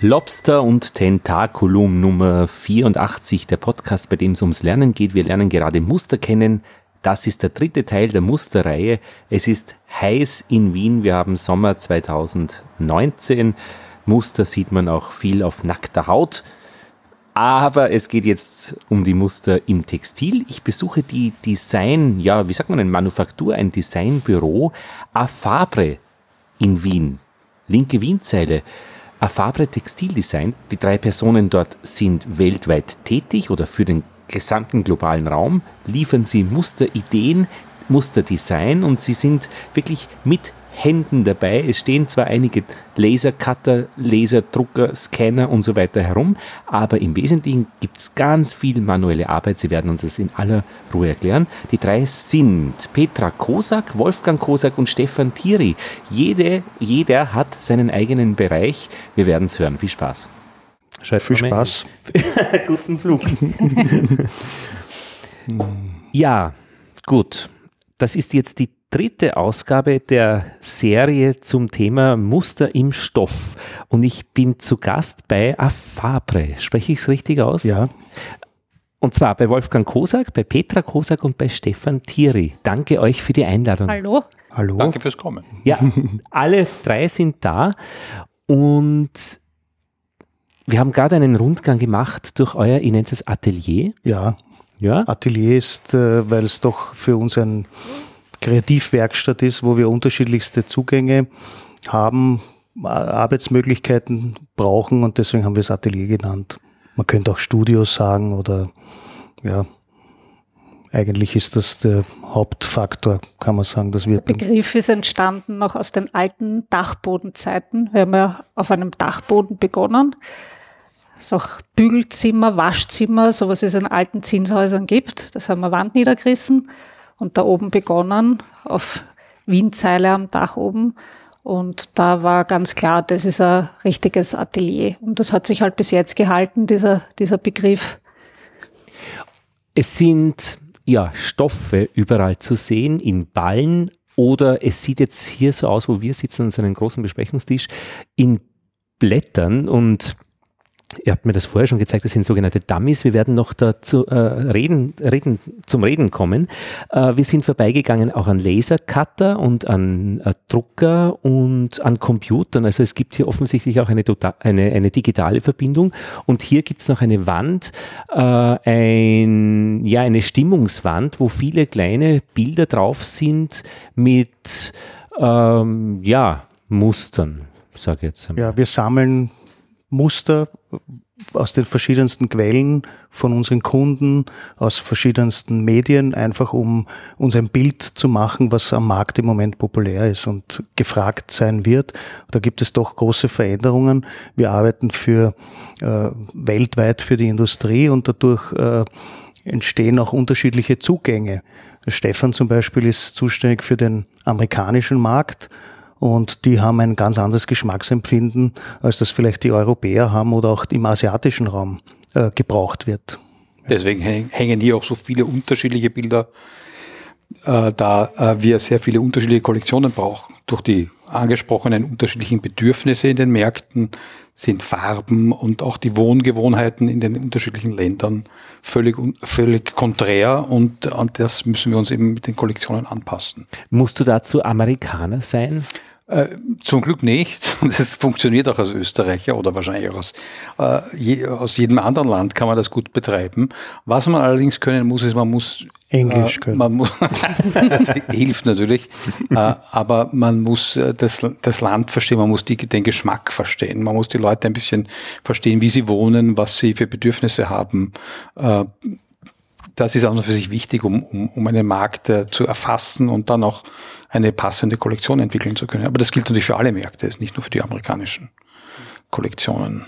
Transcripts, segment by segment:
Lobster und Tentaculum Nummer 84, der Podcast, bei dem es ums Lernen geht. Wir lernen gerade Muster kennen. Das ist der dritte Teil der Musterreihe. Es ist heiß in Wien. Wir haben Sommer 2019. Muster sieht man auch viel auf nackter Haut. Aber es geht jetzt um die Muster im Textil. Ich besuche die Design, ja, wie sagt man, eine Manufaktur, ein Designbüro Afabre in Wien. Linke Wienzeile. Afabre Textildesign. Die drei Personen dort sind weltweit tätig oder für den gesamten globalen Raum, liefern sie Musterideen, Musterdesign und sie sind wirklich mit Händen dabei. Es stehen zwar einige Lasercutter, Laserdrucker, Scanner und so weiter herum, aber im Wesentlichen gibt es ganz viel manuelle Arbeit. Sie werden uns das in aller Ruhe erklären. Die drei sind Petra Kosak, Wolfgang Kosak und Stefan Thierry. Jede, jeder hat seinen eigenen Bereich. Wir werden es hören. Viel Spaß. Schreibt Viel Spaß. Guten Flug. ja, gut. Das ist jetzt die dritte Ausgabe der Serie zum Thema Muster im Stoff. Und ich bin zu Gast bei Afabre. Spreche ich es richtig aus? Ja. Und zwar bei Wolfgang Kosak, bei Petra Kosak und bei Stefan Thierry. Danke euch für die Einladung. Hallo. Hallo. Danke fürs Kommen. Ja, alle drei sind da und wir haben gerade einen Rundgang gemacht durch euer, ihr nennt es Atelier. Ja. Ja. Atelier ist, äh, weil es doch für uns ein Kreativwerkstatt ist, wo wir unterschiedlichste Zugänge haben, Arbeitsmöglichkeiten brauchen und deswegen haben wir es Atelier genannt. Man könnte auch Studios sagen oder ja, eigentlich ist das der Hauptfaktor, kann man sagen. Dass wir der Begriff ist entstanden noch aus den alten Dachbodenzeiten. Wir haben ja auf einem Dachboden begonnen. Es ist auch Bügelzimmer, Waschzimmer, sowas es in alten Zinshäusern gibt. Das haben wir Wand niedergerissen und da oben begonnen, auf Wienzeile am Dach oben. Und da war ganz klar, das ist ein richtiges Atelier. Und das hat sich halt bis jetzt gehalten, dieser, dieser Begriff. Es sind ja Stoffe überall zu sehen, in Ballen oder es sieht jetzt hier so aus, wo wir sitzen an so einem großen Besprechungstisch, in Blättern und Ihr habt mir das vorher schon gezeigt, das sind sogenannte Dummies. Wir werden noch dazu äh, reden, reden, zum Reden kommen. Äh, wir sind vorbeigegangen auch an Lasercutter und an äh, Drucker und an Computern. Also es gibt hier offensichtlich auch eine, tota-, eine, eine digitale Verbindung. Und hier gibt es noch eine Wand, äh, ein, ja, eine Stimmungswand, wo viele kleine Bilder drauf sind mit ähm, ja, Mustern, sage ich jetzt einmal. Ja, wir sammeln Muster aus den verschiedensten Quellen von unseren Kunden, aus verschiedensten Medien, einfach um uns ein Bild zu machen, was am Markt im Moment populär ist und gefragt sein wird. Da gibt es doch große Veränderungen. Wir arbeiten für äh, weltweit für die Industrie und dadurch äh, entstehen auch unterschiedliche Zugänge. Stefan zum Beispiel ist zuständig für den amerikanischen Markt und die haben ein ganz anderes Geschmacksempfinden, als das vielleicht die Europäer haben oder auch im asiatischen Raum äh, gebraucht wird. Deswegen hängen hier auch so viele unterschiedliche Bilder, äh, da äh, wir sehr viele unterschiedliche Kollektionen brauchen. Durch die angesprochenen unterschiedlichen Bedürfnisse in den Märkten sind Farben und auch die Wohngewohnheiten in den unterschiedlichen Ländern völlig, völlig konträr und an das müssen wir uns eben mit den Kollektionen anpassen. Musst du dazu Amerikaner sein? Äh, zum Glück nicht. Das funktioniert auch als Österreicher oder wahrscheinlich auch aus, äh, je, aus jedem anderen Land kann man das gut betreiben. Was man allerdings können muss, ist, man muss Englisch äh, können. Man muss, das hilft natürlich, äh, aber man muss äh, das, das Land verstehen, man muss die, den Geschmack verstehen, man muss die Leute ein bisschen verstehen, wie sie wohnen, was sie für Bedürfnisse haben. Äh, das ist auch noch für sich wichtig, um, um, um einen Markt äh, zu erfassen und dann auch eine passende Kollektion entwickeln zu können. Aber das gilt natürlich für alle Märkte, ist nicht nur für die amerikanischen Kollektionen.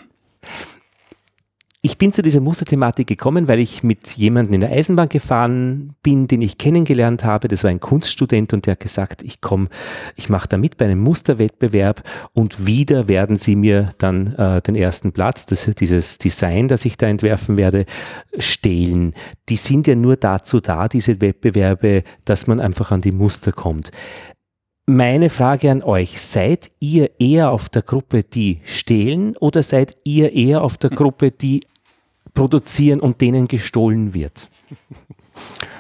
Ich bin zu dieser Musterthematik gekommen, weil ich mit jemandem in der Eisenbahn gefahren bin, den ich kennengelernt habe. Das war ein Kunststudent und der hat gesagt, ich komme, ich mache da mit bei einem Musterwettbewerb und wieder werden sie mir dann äh, den ersten Platz, das, dieses Design, das ich da entwerfen werde, stehlen. Die sind ja nur dazu da, diese Wettbewerbe, dass man einfach an die Muster kommt. Meine Frage an euch, seid ihr eher auf der Gruppe, die stehlen oder seid ihr eher auf der Gruppe, die produzieren und denen gestohlen wird?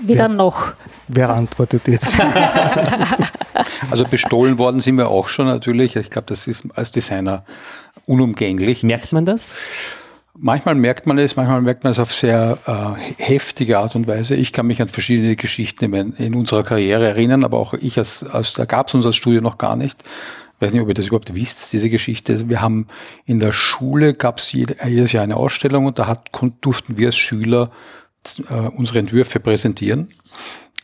Wieder noch. Wer antwortet jetzt? Also bestohlen worden sind wir auch schon natürlich. Ich glaube, das ist als Designer unumgänglich. Merkt man das? Manchmal merkt man es, manchmal merkt man es auf sehr äh, heftige Art und Weise. Ich kann mich an verschiedene Geschichten in, in unserer Karriere erinnern, aber auch ich als, als da gab es uns als Studio noch gar nicht. Weiß nicht, ob ihr das überhaupt wisst, diese Geschichte. Wir haben in der Schule gab es jedes Jahr eine Ausstellung und da hat, durften wir als Schüler äh, unsere Entwürfe präsentieren.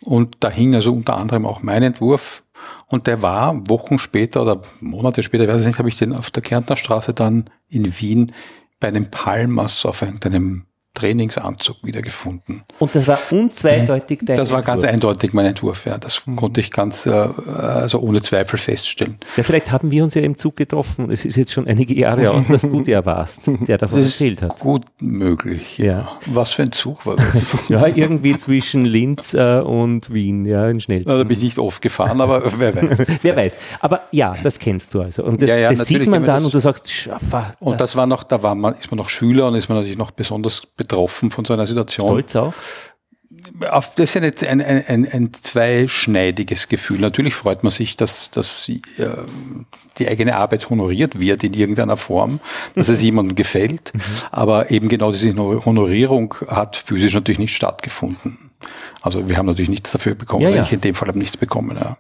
Und da hing also unter anderem auch mein Entwurf. Und der war Wochen später oder Monate später, weiß ich nicht, habe ich den auf der Kärntner Straße dann in Wien bei einem Palmas auf einem Trainingsanzug wiedergefunden. Und das war unzweideutig dein Das war Entwurf. ganz eindeutig mein Entwurf, ja. Das mhm. konnte ich ganz, äh, also ohne Zweifel feststellen. Ja, vielleicht haben wir uns ja im Zug getroffen. Es ist jetzt schon einige Jahre aus, dass du der warst, der davon das erzählt hat. Gut möglich. Ja. ja. Was für ein Zug war das? ja, irgendwie zwischen Linz äh, und Wien, ja, in Schnell. Da bin ich nicht oft gefahren, aber wer weiß. wer weiß. Aber ja, das kennst du also. Und das, ja, ja, das sieht man dann und du sagst, Schaffer. Und das war noch, da war man, ist man noch Schüler und ist man natürlich noch besonders betroffen von so einer Situation. Stolz auch? Auf, das ist ein, ein, ein, ein, zweischneidiges Gefühl. Natürlich freut man sich, dass, dass äh, die eigene Arbeit honoriert wird in irgendeiner Form, dass es jemandem gefällt. Mhm. Aber eben genau diese Honorierung hat physisch natürlich nicht stattgefunden. Also wir haben natürlich nichts dafür bekommen. Ja, ja. Ich in dem Fall habe nichts bekommen. Ja.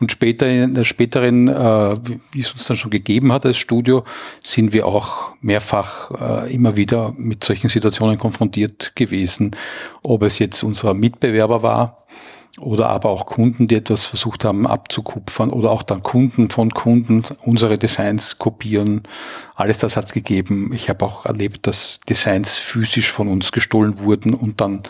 Und später in der späteren, äh, wie es uns dann schon gegeben hat als Studio, sind wir auch mehrfach äh, immer wieder mit solchen Situationen konfrontiert gewesen. Ob es jetzt unser Mitbewerber war oder aber auch Kunden, die etwas versucht haben abzukupfern oder auch dann Kunden von Kunden unsere Designs kopieren. Alles das hat es gegeben. Ich habe auch erlebt, dass Designs physisch von uns gestohlen wurden und dann da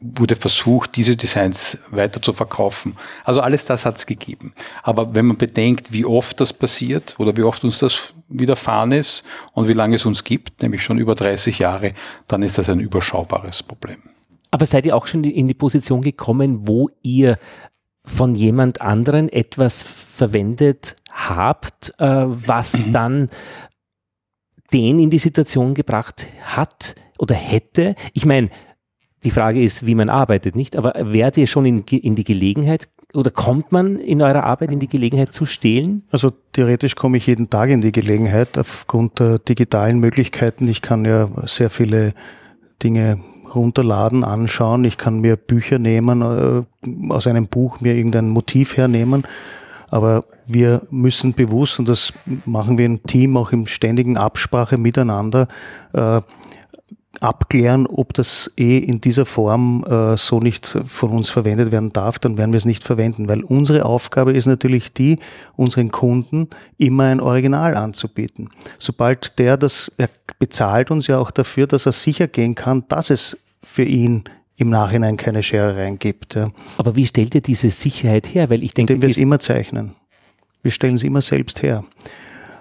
wurde versucht, diese Designs weiter zu verkaufen. Also alles das hat es gegeben. Aber wenn man bedenkt, wie oft das passiert oder wie oft uns das widerfahren ist und wie lange es uns gibt, nämlich schon über 30 Jahre, dann ist das ein überschaubares Problem. Aber seid ihr auch schon in die Position gekommen, wo ihr von jemand anderen etwas verwendet habt, äh, was mhm. dann den in die Situation gebracht hat oder hätte? Ich meine, die Frage ist, wie man arbeitet, nicht? Aber werdet ihr schon in, in die Gelegenheit oder kommt man in eurer Arbeit in die Gelegenheit zu stehlen? Also theoretisch komme ich jeden Tag in die Gelegenheit aufgrund der digitalen Möglichkeiten. Ich kann ja sehr viele Dinge runterladen, anschauen. Ich kann mir Bücher nehmen, äh, aus einem Buch mir irgendein Motiv hernehmen. Aber wir müssen bewusst, und das machen wir im Team auch im ständigen Absprache miteinander, äh, abklären, ob das eh in dieser Form äh, so nicht von uns verwendet werden darf, dann werden wir es nicht verwenden, weil unsere Aufgabe ist natürlich die, unseren Kunden immer ein Original anzubieten. Sobald der das, er bezahlt uns ja auch dafür, dass er sicher gehen kann, dass es für ihn im Nachhinein keine Scherereien gibt. Ja. Aber wie stellt ihr diese Sicherheit her? Weil ich denke, indem wir es immer zeichnen. Wir stellen es immer selbst her.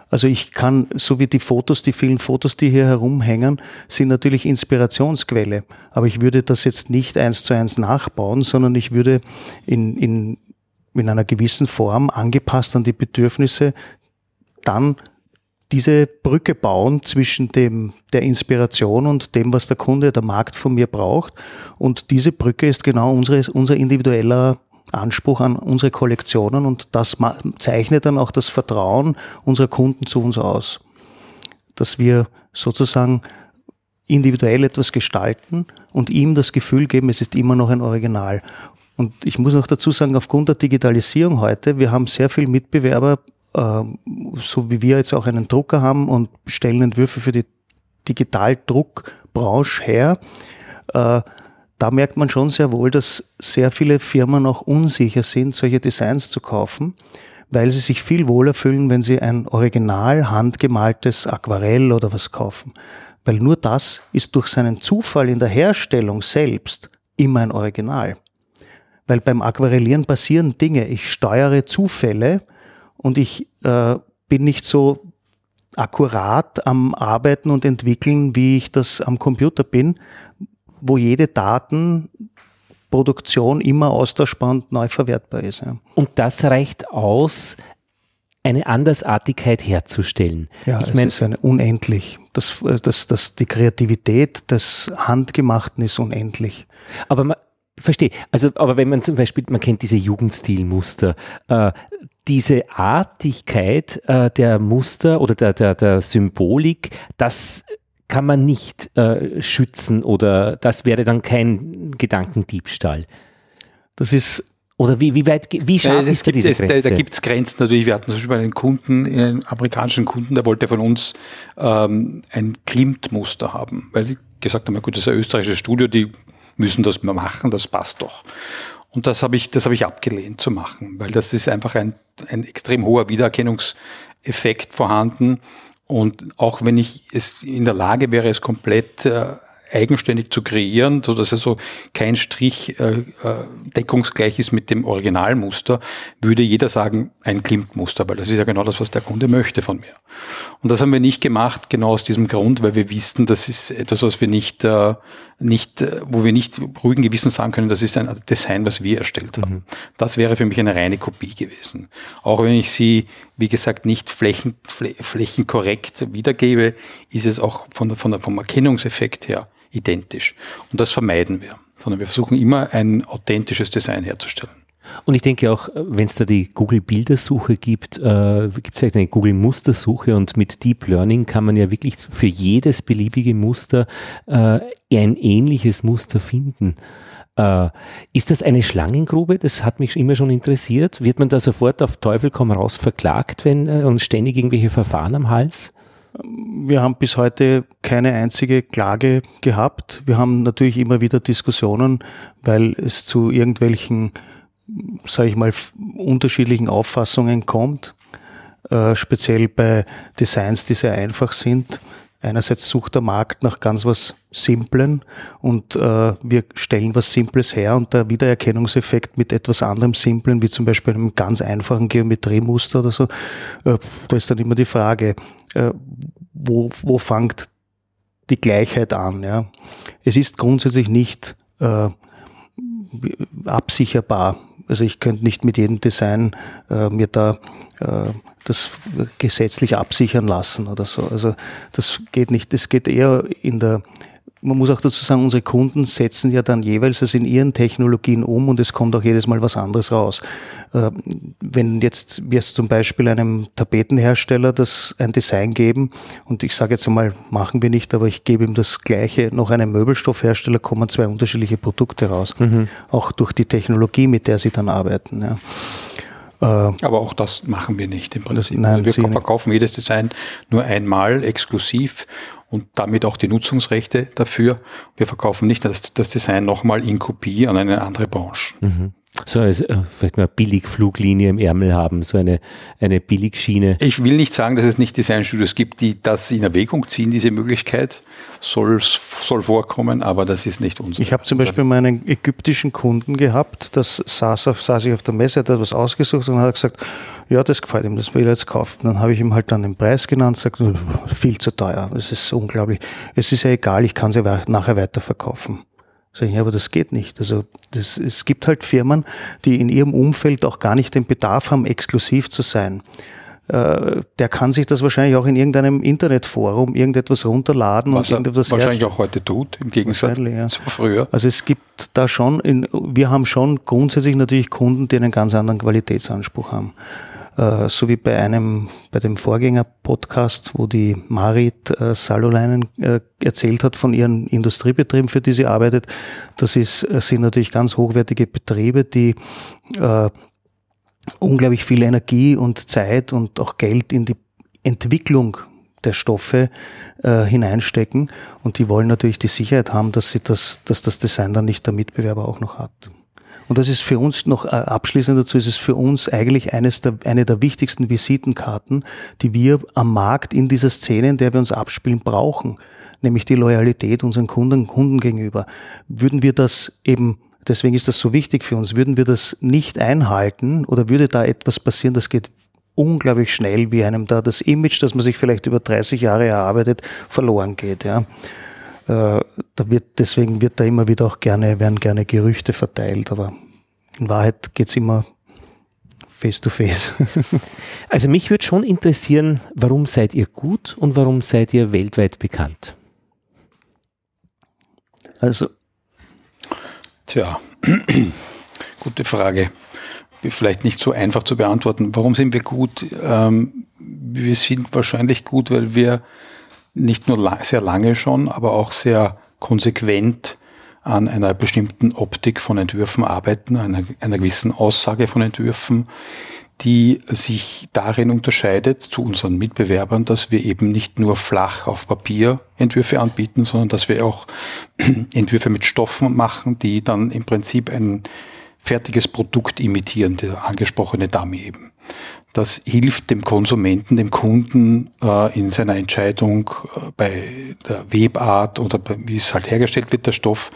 Also ich kann, so wie die Fotos, die vielen Fotos, die hier herumhängen, sind natürlich Inspirationsquelle. Aber ich würde das jetzt nicht eins zu eins nachbauen, sondern ich würde in, in, in einer gewissen Form angepasst an die Bedürfnisse dann diese Brücke bauen zwischen dem, der Inspiration und dem, was der Kunde, der Markt von mir braucht. Und diese Brücke ist genau unsere, unser individueller Anspruch an unsere Kollektionen und das zeichnet dann auch das Vertrauen unserer Kunden zu uns aus, dass wir sozusagen individuell etwas gestalten und ihm das Gefühl geben, es ist immer noch ein Original. Und ich muss noch dazu sagen, aufgrund der Digitalisierung heute, wir haben sehr viele Mitbewerber, äh, so wie wir jetzt auch einen Drucker haben und stellen Entwürfe für die Digitaldruckbranche her. Da merkt man schon sehr wohl, dass sehr viele Firmen auch unsicher sind, solche Designs zu kaufen, weil sie sich viel wohler fühlen, wenn sie ein original handgemaltes Aquarell oder was kaufen. Weil nur das ist durch seinen Zufall in der Herstellung selbst immer ein Original. Weil beim Aquarellieren passieren Dinge. Ich steuere Zufälle und ich äh, bin nicht so akkurat am Arbeiten und Entwickeln, wie ich das am Computer bin, wo jede Daten Produktion immer austauschbar und neu verwertbar ist. Ja. Und das reicht aus, eine Andersartigkeit herzustellen. Ja, ich es mein, ist eine unendlich. Das, das, das, die Kreativität des Handgemachten ist unendlich. Aber man, verstehe. Also, aber wenn man zum Beispiel, man kennt diese Jugendstilmuster, äh, diese Artigkeit äh, der Muster oder der, der, der Symbolik, das kann man nicht äh, schützen oder das wäre dann kein Gedankendiebstahl. Das ist oder wie, wie weit, wie scharf ja, ist da diese es, Grenze? Da, da gibt es Grenzen natürlich. Wir hatten zum Beispiel einen Kunden, einen amerikanischen Kunden, der wollte von uns ähm, ein Klimt-Muster haben, weil die gesagt haben, gut, das ist ein österreichisches Studio, die müssen das mal machen, das passt doch. Und das habe ich, das habe ich abgelehnt zu machen, weil das ist einfach ein, ein extrem hoher Wiedererkennungseffekt vorhanden. Und auch wenn ich es in der Lage wäre, es komplett äh, eigenständig zu kreieren, so dass also kein Strich äh, äh, deckungsgleich ist mit dem Originalmuster, würde jeder sagen, ein Klimt-Muster, weil das ist ja genau das, was der Kunde möchte von mir. Und das haben wir nicht gemacht, genau aus diesem Grund, weil wir wissen, das ist etwas, was wir nicht, äh, nicht, äh, wo wir nicht ruhigen Gewissen sagen können, das ist ein Design, was wir erstellt haben. Mhm. Das wäre für mich eine reine Kopie gewesen. Auch wenn ich sie, wie gesagt, nicht flächen, flächenkorrekt wiedergebe, ist es auch von, von, vom Erkennungseffekt her identisch. Und das vermeiden wir, sondern wir versuchen immer ein authentisches Design herzustellen. Und ich denke auch, wenn es da die Google-Bildersuche gibt, äh, gibt es vielleicht eine Google-Mustersuche und mit Deep Learning kann man ja wirklich für jedes beliebige Muster äh, ein ähnliches Muster finden. Äh, ist das eine Schlangengrube? Das hat mich immer schon interessiert. Wird man da sofort auf Teufel komm raus verklagt, wenn äh, und ständig irgendwelche Verfahren am Hals? Wir haben bis heute keine einzige Klage gehabt. Wir haben natürlich immer wieder Diskussionen, weil es zu irgendwelchen, sage ich mal, unterschiedlichen Auffassungen kommt. Äh, speziell bei Designs, die sehr einfach sind. Einerseits sucht der Markt nach ganz was Simplen und äh, wir stellen was Simples her und der Wiedererkennungseffekt mit etwas anderem Simplen, wie zum Beispiel einem ganz einfachen Geometriemuster oder so, äh, da ist dann immer die Frage, äh, wo, wo fängt die Gleichheit an? Ja? Es ist grundsätzlich nicht äh, absicherbar. Also ich könnte nicht mit jedem Design äh, mir da äh, das gesetzlich absichern lassen oder so. Also das geht nicht. Es geht eher in der man muss auch dazu sagen, unsere Kunden setzen ja dann jeweils es in ihren Technologien um und es kommt auch jedes Mal was anderes raus. Äh, wenn jetzt wir es zum Beispiel einem Tapetenhersteller das ein Design geben und ich sage jetzt einmal, machen wir nicht, aber ich gebe ihm das gleiche noch einem Möbelstoffhersteller, kommen zwei unterschiedliche Produkte raus. Mhm. Auch durch die Technologie, mit der sie dann arbeiten. Ja. Äh, Aber auch das machen wir nicht im Prinzip. Nein, also wir verkaufen jedes Design nur einmal exklusiv und damit auch die Nutzungsrechte dafür. Wir verkaufen nicht das, das Design nochmal in Kopie an eine andere Branche. Mhm so als äh, vielleicht mal Billigfluglinie im Ärmel haben, so eine, eine Billigschiene. Ich will nicht sagen, dass es nicht Designstudios gibt, die das in Erwägung ziehen, diese Möglichkeit soll, soll vorkommen, aber das ist nicht unser. Ich habe zum Beispiel meinen ägyptischen Kunden gehabt, das saß, auf, saß ich auf der Messe, hat etwas ausgesucht und hat gesagt, ja, das gefällt ihm, das will er jetzt kaufen. Dann habe ich ihm halt dann den Preis genannt, sagt, viel zu teuer, das ist unglaublich. Es ist ja egal, ich kann sie nachher weiterverkaufen. Sag ich, ja, aber das geht nicht. Also das, es gibt halt Firmen, die in ihrem Umfeld auch gar nicht den Bedarf haben, exklusiv zu sein. Äh, der kann sich das wahrscheinlich auch in irgendeinem Internetforum irgendetwas runterladen Was und irgendetwas wahrscheinlich auch heute tut, im Gegensatz ja. zu früher. Also es gibt da schon, in, wir haben schon grundsätzlich natürlich Kunden, die einen ganz anderen Qualitätsanspruch haben. Äh, so wie bei einem, bei dem Vorgänger-Podcast, wo die Marit äh, Saloleinen äh, erzählt hat von ihren Industriebetrieben, für die sie arbeitet. Das ist, sind natürlich ganz hochwertige Betriebe, die äh, unglaublich viel Energie und Zeit und auch Geld in die Entwicklung der Stoffe äh, hineinstecken und die wollen natürlich die Sicherheit haben, dass sie das, dass das Design dann nicht der Mitbewerber auch noch hat. Und das ist für uns noch äh, abschließend dazu, ist es für uns eigentlich eines der, eine der wichtigsten Visitenkarten, die wir am Markt in dieser Szene, in der wir uns abspielen, brauchen. Nämlich die Loyalität unseren Kunden, Kunden gegenüber. Würden wir das eben Deswegen ist das so wichtig für uns. Würden wir das nicht einhalten oder würde da etwas passieren, das geht unglaublich schnell, wie einem da das Image, das man sich vielleicht über 30 Jahre erarbeitet, verloren geht. Ja. Da wird, deswegen wird da immer wieder auch gerne, werden gerne Gerüchte verteilt, aber in Wahrheit geht's immer face to face. also mich würde schon interessieren, warum seid ihr gut und warum seid ihr weltweit bekannt? Also. Tja, gute Frage. Vielleicht nicht so einfach zu beantworten. Warum sind wir gut? Ähm, wir sind wahrscheinlich gut, weil wir nicht nur sehr lange schon, aber auch sehr konsequent an einer bestimmten Optik von Entwürfen arbeiten, einer, einer gewissen Aussage von Entwürfen, die sich darin unterscheidet zu unseren Mitbewerbern, dass wir eben nicht nur flach auf Papier Entwürfe anbieten, sondern dass wir auch Entwürfe mit Stoffen machen, die dann im Prinzip ein fertiges Produkt imitieren, der angesprochene Dummy eben. Das hilft dem Konsumenten, dem Kunden äh, in seiner Entscheidung äh, bei der Webart oder wie es halt hergestellt wird, der Stoff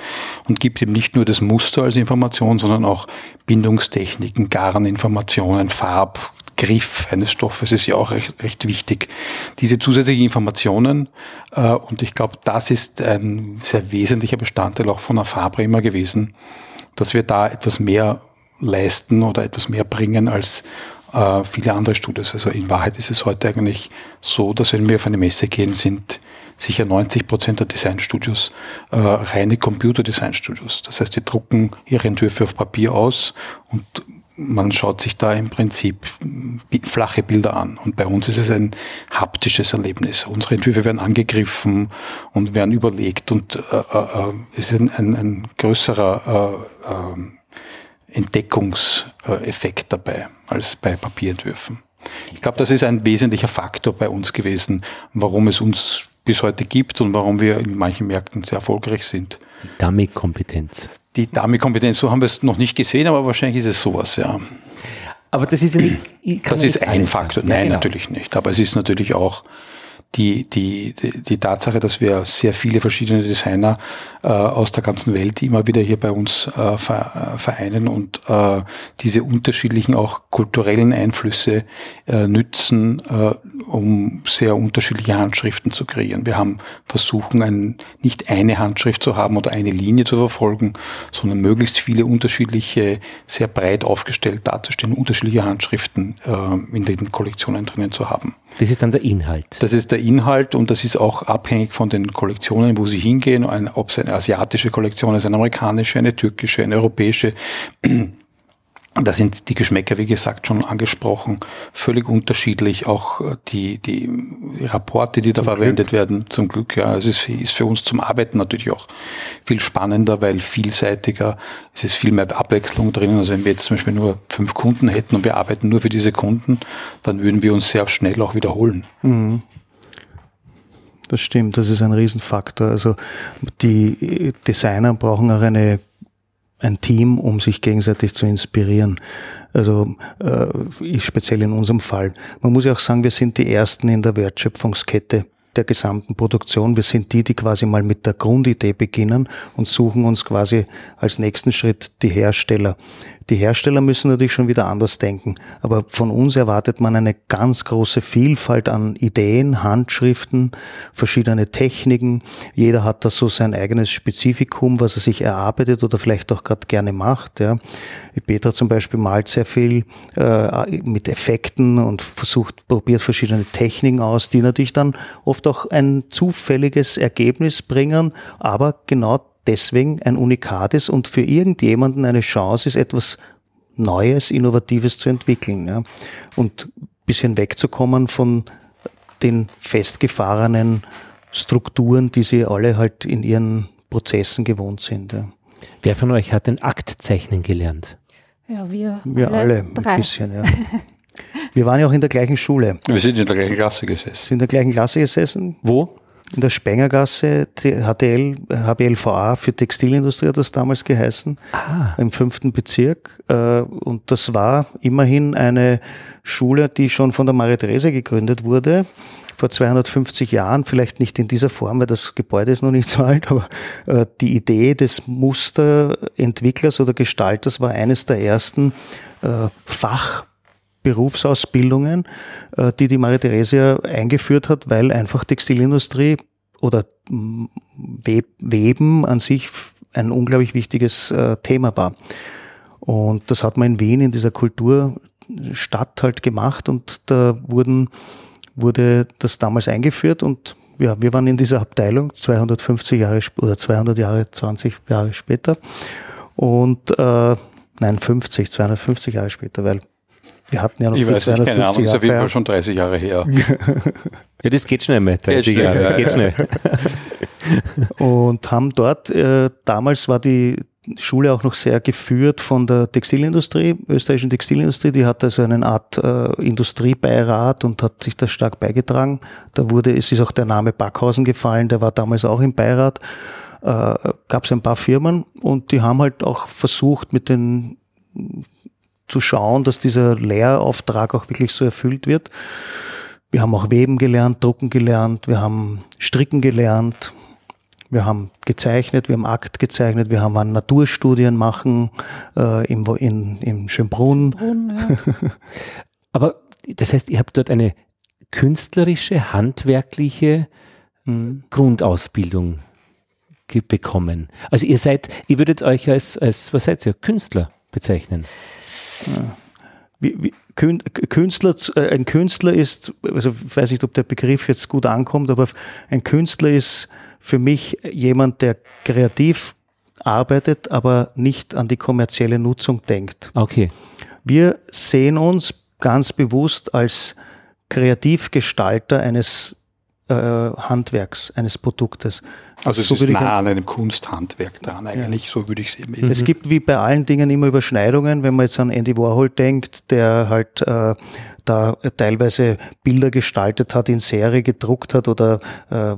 und gibt ihm nicht nur das Muster als Information, sondern auch Bindungstechniken, Garninformationen, Farb, Griff eines Stoffes ist ja auch recht, recht wichtig. Diese zusätzlichen Informationen, äh, und ich glaube, das ist ein sehr wesentlicher Bestandteil auch von der Fabre immer gewesen, dass wir da etwas mehr leisten oder etwas mehr bringen als äh, viele andere Studios. Also in Wahrheit ist es heute eigentlich so, dass wenn wir auf eine Messe gehen, sind sicher 90 Prozent der Designstudios äh, reine Computer-Design-Studios. Das heißt, die drucken ihre Entwürfe auf Papier aus und man schaut sich da im Prinzip flache Bilder an. Und bei uns ist es ein haptisches Erlebnis. Unsere Entwürfe werden angegriffen und werden überlegt und äh, äh, ist ein, ein, ein größerer äh, äh, Entdeckungseffekt dabei als bei Papierentwürfen. Ich glaube, das ist ein wesentlicher Faktor bei uns gewesen, warum es uns bis heute gibt und warum wir in manchen Märkten sehr erfolgreich sind. Die Dummy-Kompetenz. Die Dummy-Kompetenz, so haben wir es noch nicht gesehen, aber wahrscheinlich ist es sowas, ja. Aber das ist ja nicht. Das ist ein Faktor. Nein, ja, genau. natürlich nicht. Aber es ist natürlich auch die, die, die Tatsache, dass wir sehr viele verschiedene Designer äh, aus der ganzen Welt immer wieder hier bei uns äh, vereinen und äh, diese unterschiedlichen auch kulturellen Einflüsse äh, nützen, äh, um sehr unterschiedliche Handschriften zu kreieren. Wir haben versuchen, ein, nicht eine Handschrift zu haben oder eine Linie zu verfolgen, sondern möglichst viele unterschiedliche, sehr breit aufgestellt darzustellen, unterschiedliche Handschriften äh, in den Kollektionen drinnen zu haben. Das ist dann der Inhalt. Das ist der Inhalt und das ist auch abhängig von den Kollektionen, wo sie hingehen, ob es eine asiatische Kollektion ist, eine amerikanische, eine türkische, eine europäische. Da sind die Geschmäcker, wie gesagt, schon angesprochen, völlig unterschiedlich. Auch äh, die, die Rapporte, die da zum verwendet Glück. werden, zum Glück, ja. Es ist, ist für uns zum Arbeiten natürlich auch viel spannender, weil vielseitiger. Es ist viel mehr Abwechslung drin. Also wenn wir jetzt zum Beispiel nur fünf Kunden hätten und wir arbeiten nur für diese Kunden, dann würden wir uns sehr schnell auch wiederholen. Mhm. Das stimmt, das ist ein Riesenfaktor. Also die Designer brauchen auch eine ein Team, um sich gegenseitig zu inspirieren. Also äh, speziell in unserem Fall. Man muss ja auch sagen, wir sind die Ersten in der Wertschöpfungskette der gesamten Produktion. Wir sind die, die quasi mal mit der Grundidee beginnen und suchen uns quasi als nächsten Schritt die Hersteller. Die Hersteller müssen natürlich schon wieder anders denken, aber von uns erwartet man eine ganz große Vielfalt an Ideen, Handschriften, verschiedene Techniken. Jeder hat da so sein eigenes Spezifikum, was er sich erarbeitet oder vielleicht auch gerade gerne macht. Ja. Petra zum Beispiel malt sehr viel äh, mit Effekten und versucht, probiert verschiedene Techniken aus, die natürlich dann oft auch ein zufälliges Ergebnis bringen, aber genau deswegen ein Unikat ist und für irgendjemanden eine Chance ist, etwas Neues, Innovatives zu entwickeln. Ja. Und ein bisschen wegzukommen von den festgefahrenen Strukturen, die sie alle halt in ihren Prozessen gewohnt sind. Ja. Wer von euch hat den Aktzeichnen gelernt? Ja, wir, wir alle, alle ein bisschen, ja. Wir waren ja auch in der gleichen Schule. Wir sind in der gleichen Klasse gesessen. Sind in der gleichen Klasse gesessen. Wo? In der Spengergasse, HTL, HBLVA für Textilindustrie hat das damals geheißen, ah. im fünften Bezirk. Äh, und das war immerhin eine Schule, die schon von der Maria Therese gegründet wurde, vor 250 Jahren, vielleicht nicht in dieser Form, weil das Gebäude ist noch nicht so alt, aber äh, die Idee des Musterentwicklers oder Gestalters war eines der ersten äh, Fach Berufsausbildungen, äh, die die Maria Theresia eingeführt hat, weil einfach Textilindustrie oder Weben an sich ein unglaublich wichtiges äh, Thema war. Und das hat man in Wien in dieser Kulturstadt halt gemacht und da wurden, wurde das damals eingeführt und ja, wir waren in dieser Abteilung 250 Jahre oder 200 Jahre, 20 Jahre später und äh, nein 50, 250 Jahre später, weil wir hatten ja noch ich weiß 250 keine Ahnung, Jahre. ist auf jeden Fall schon 30 Jahre her. ja, das geht schnell mit 30 Jahre, geht schnell. und haben dort, äh, damals war die Schule auch noch sehr geführt von der Textilindustrie, österreichischen Textilindustrie. Die hatte also eine Art äh, Industriebeirat und hat sich das stark beigetragen. Da wurde, es ist auch der Name Backhausen gefallen, der war damals auch im Beirat. Äh, Gab es ein paar Firmen und die haben halt auch versucht, mit den zu schauen, dass dieser Lehrauftrag auch wirklich so erfüllt wird. Wir haben auch Weben gelernt, Drucken gelernt, wir haben Stricken gelernt, wir haben gezeichnet, wir haben Akt gezeichnet, wir haben an Naturstudien machen äh, im, in, im Schönbrunn. Schönbrunn ja. Aber das heißt, ihr habt dort eine künstlerische, handwerkliche mhm. Grundausbildung bekommen. Also ihr seid, ihr würdet euch als, als was seid ihr, Künstler bezeichnen? Wie, wie, Künstler, äh, ein Künstler ist, also ich weiß nicht, ob der Begriff jetzt gut ankommt, aber ein Künstler ist für mich jemand, der kreativ arbeitet, aber nicht an die kommerzielle Nutzung denkt. Okay. Wir sehen uns ganz bewusst als Kreativgestalter eines äh, Handwerks, eines Produktes. Also so es ist nah an einem Kunsthandwerk dran eigentlich, ja. so würde ich es eben. Es gibt wie bei allen Dingen immer Überschneidungen, wenn man jetzt an Andy Warhol denkt, der halt äh, da teilweise Bilder gestaltet hat, in Serie gedruckt hat oder äh,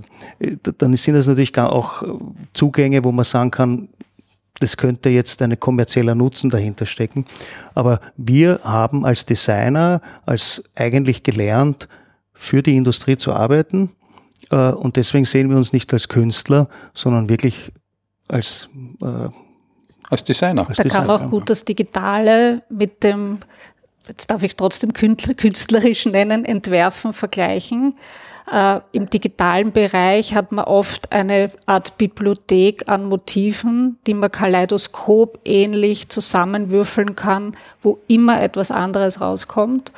dann sind das natürlich auch Zugänge, wo man sagen kann, das könnte jetzt ein kommerzieller Nutzen dahinter stecken. Aber wir haben als Designer, als eigentlich gelernt, für die Industrie zu arbeiten und deswegen sehen wir uns nicht als Künstler, sondern wirklich als äh, als Designer. Da kann auch gut das Digitale mit dem, jetzt darf ich es trotzdem künstlerisch nennen, Entwerfen vergleichen. Äh, Im digitalen Bereich hat man oft eine Art Bibliothek an Motiven, die man Kaleidoskop ähnlich zusammenwürfeln kann, wo immer etwas anderes rauskommt.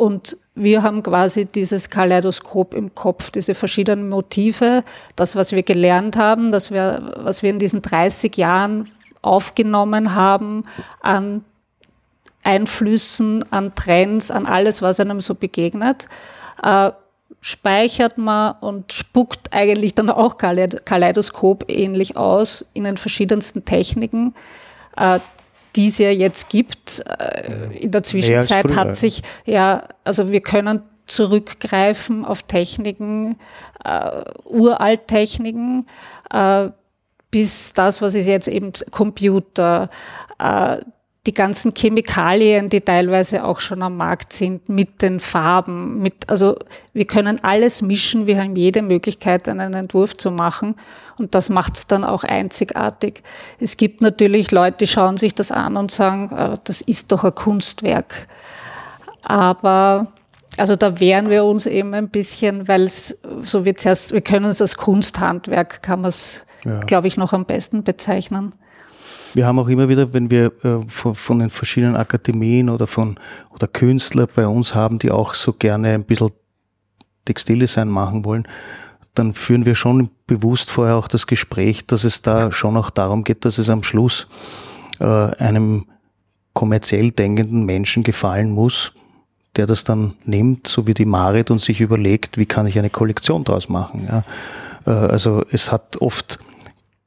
Und wir haben quasi dieses Kaleidoskop im Kopf, diese verschiedenen Motive, das, was wir gelernt haben, das wir, was wir in diesen 30 Jahren aufgenommen haben an Einflüssen, an Trends, an alles, was einem so begegnet, äh, speichert man und spuckt eigentlich dann auch Kaleidoskop ähnlich aus in den verschiedensten Techniken. Äh, die es ja jetzt gibt. Äh, in der Zwischenzeit hat sich, ja, also wir können zurückgreifen auf Techniken, äh, Uralttechniken, äh, bis das, was ist jetzt eben Computer, äh, die ganzen Chemikalien, die teilweise auch schon am Markt sind, mit den Farben, mit, also wir können alles mischen, wir haben jede Möglichkeit, einen Entwurf zu machen und das macht es dann auch einzigartig. Es gibt natürlich Leute, die schauen sich das an und sagen, äh, das ist doch ein Kunstwerk. Aber also da wehren wir uns eben ein bisschen, weil es so wie zuerst, wir können es als Kunsthandwerk, kann man es, ja. glaube ich, noch am besten bezeichnen. Wir haben auch immer wieder, wenn wir äh, von, den verschiedenen Akademien oder von oder Künstler bei uns haben, die auch so gerne ein bisschen Textildesign machen wollen, dann führen wir schon bewusst vorher auch das Gespräch, dass es da schon auch darum geht, dass es am Schluss äh, einem kommerziell denkenden Menschen gefallen muss, der das dann nimmt, so wie die Marit und sich überlegt, wie kann ich eine Kollektion daraus machen. Äh, also es hat oft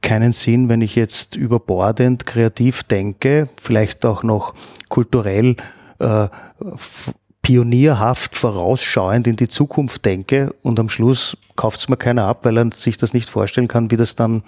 keinen Sinn, wenn ich jetzt überbordend kreativ denke, vielleicht auch noch kulturell äh, pionierhaft vorausschauend in die Zukunft denke und am Schluss kauft es mir keiner ab, weil er sich das nicht vorstellen kann, wie das dann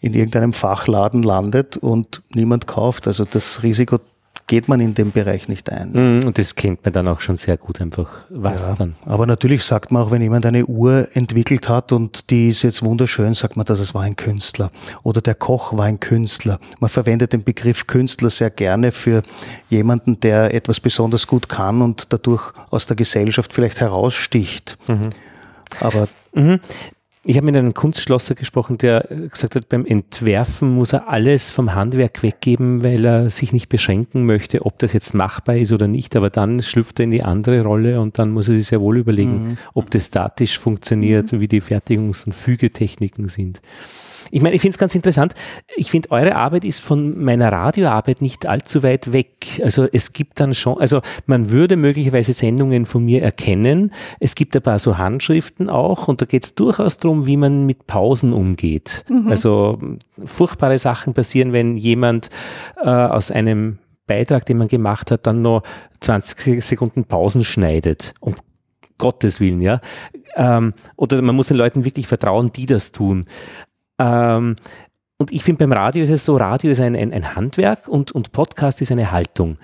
in irgendeinem Fachladen landet und niemand kauft. Also das Risiko geht man in den Bereich nicht ein. Mhm, und das kennt man dann auch schon sehr gut einfach, was ja, dann. Aber natürlich sagt man auch, wenn jemand eine Uhr entwickelt hat und die ist jetzt wunderschön, sagt man, dass es war ein Künstler. Oder der Koch war ein Künstler. Man verwendet den Begriff Künstler sehr gerne für jemanden, der etwas besonders gut kann und dadurch aus der Gesellschaft vielleicht heraussticht. Mhm. Aber mhm. Ich habe mit einem Kunstschlosser gesprochen, der gesagt hat, beim Entwerfen muss er alles vom Handwerk weggeben, weil er sich nicht beschränken möchte, ob das jetzt machbar ist oder nicht. Aber dann schlüpft er in die andere Rolle und dann muss er sich sehr wohl überlegen, mhm. ob das statisch funktioniert, mhm. wie die Fertigungs- und Fügetechniken sind. Ich meine, ich finde es ganz interessant. Ich finde, eure Arbeit ist von meiner Radioarbeit nicht allzu weit weg. Also es gibt dann schon, also man würde möglicherweise Sendungen von mir erkennen. Es gibt ein paar so Handschriften auch und da geht es durchaus darum, wie man mit Pausen umgeht. Mhm. Also furchtbare Sachen passieren, wenn jemand äh, aus einem Beitrag, den man gemacht hat, dann noch 20 Sekunden Pausen schneidet. Um Gottes Willen, ja. Ähm, oder man muss den Leuten wirklich vertrauen, die das tun. Ähm, und ich finde, beim Radio ist es so, Radio ist ein, ein, ein Handwerk und, und Podcast ist eine Haltung.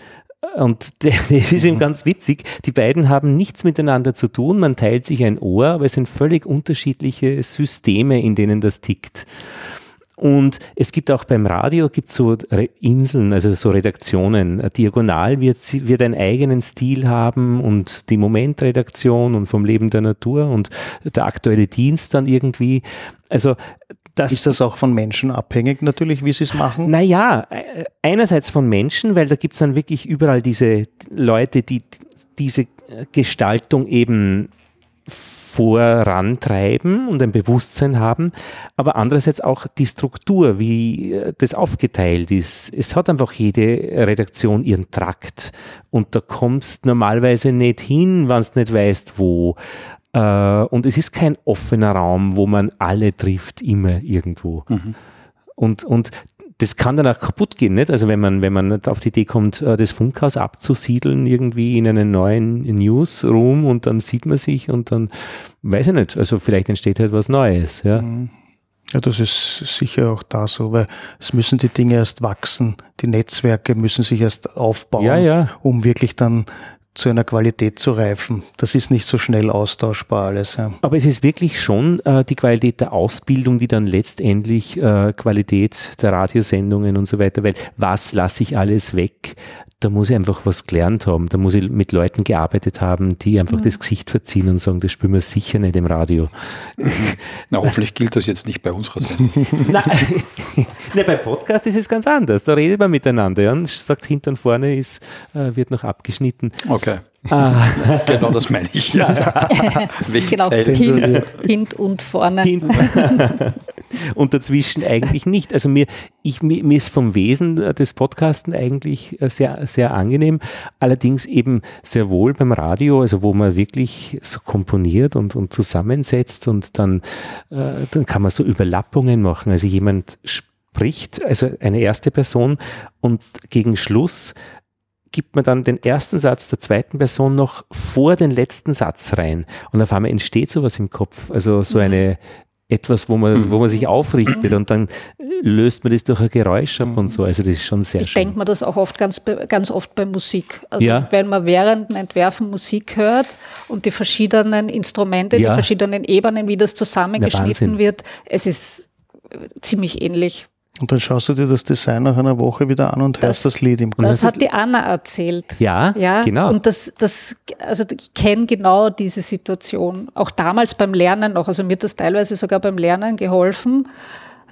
Und es ist eben mhm. ganz witzig, die beiden haben nichts miteinander zu tun, man teilt sich ein Ohr, aber es sind völlig unterschiedliche Systeme, in denen das tickt. Und es gibt auch beim Radio gibt so Inseln, also so Redaktionen. Diagonal wird, wird einen eigenen Stil haben und die Momentredaktion und vom Leben der Natur und der aktuelle Dienst dann irgendwie. Also das ist das auch von Menschen abhängig natürlich, wie sie es machen? Naja, äh, einerseits von Menschen, weil da gibt es dann wirklich überall diese Leute, die diese Gestaltung eben vorantreiben und ein Bewusstsein haben, aber andererseits auch die Struktur, wie äh, das aufgeteilt ist. Es hat einfach jede Redaktion ihren Trakt und da kommst normalerweise nicht hin, wenn du nicht weißt, wo. Äh, und es ist kein offener Raum, wo man alle trifft, immer irgendwo. Mhm. Und, und das kann dann auch kaputt gehen, nicht? Also wenn man, wenn man nicht auf die Idee kommt, äh, das Funkhaus abzusiedeln, irgendwie in einen neuen Newsroom und dann sieht man sich und dann, weiß ich nicht, also vielleicht entsteht halt was Neues, ja. Mhm. Ja, das ist sicher auch da so, weil es müssen die Dinge erst wachsen, die Netzwerke müssen sich erst aufbauen, ja, ja. um wirklich dann zu einer Qualität zu reifen. Das ist nicht so schnell austauschbar alles. Ja. Aber es ist wirklich schon äh, die Qualität der Ausbildung, die dann letztendlich äh, Qualität der Radiosendungen und so weiter, weil was lasse ich alles weg? Da muss ich einfach was gelernt haben. Da muss ich mit Leuten gearbeitet haben, die einfach mhm. das Gesicht verziehen und sagen, das spüren wir sicher nicht im Radio. Na, hoffentlich gilt das jetzt nicht bei unserer Sendung. Nein, Nein, beim Podcast ist es ganz anders. Da redet man miteinander. Ja, und sagt, hinten und vorne ist, äh, wird noch abgeschnitten. Okay. Ah. genau das meine ich. Ja. genau, Hint, Hint, und vorne. Hint. und dazwischen eigentlich nicht. Also mir, ich, mir, mir ist vom Wesen des Podcasten eigentlich äh, sehr, sehr angenehm. Allerdings eben sehr wohl beim Radio, also wo man wirklich so komponiert und, und zusammensetzt und dann, äh, dann kann man so Überlappungen machen. Also jemand spricht, also eine erste Person und gegen Schluss gibt man dann den ersten Satz der zweiten Person noch vor den letzten Satz rein. Und auf einmal entsteht sowas im Kopf. Also so mhm. eine, etwas, wo man, wo man sich aufrichtet und dann löst man das durch ein Geräusch ab und so. Also das ist schon sehr ich schön. Ich denke mir das auch oft ganz, ganz oft bei Musik. Also ja. wenn man während dem Entwerfen Musik hört und die verschiedenen Instrumente, ja. die verschiedenen Ebenen, wie das zusammengeschnitten wird, es ist ziemlich ähnlich. Und dann schaust du dir das Design nach einer Woche wieder an und das, hörst das Lied im Kopf. Das hat die Anna erzählt. Ja, ja genau. Und das, das, also ich kenne genau diese Situation. Auch damals beim Lernen noch. Also mir hat das teilweise sogar beim Lernen geholfen.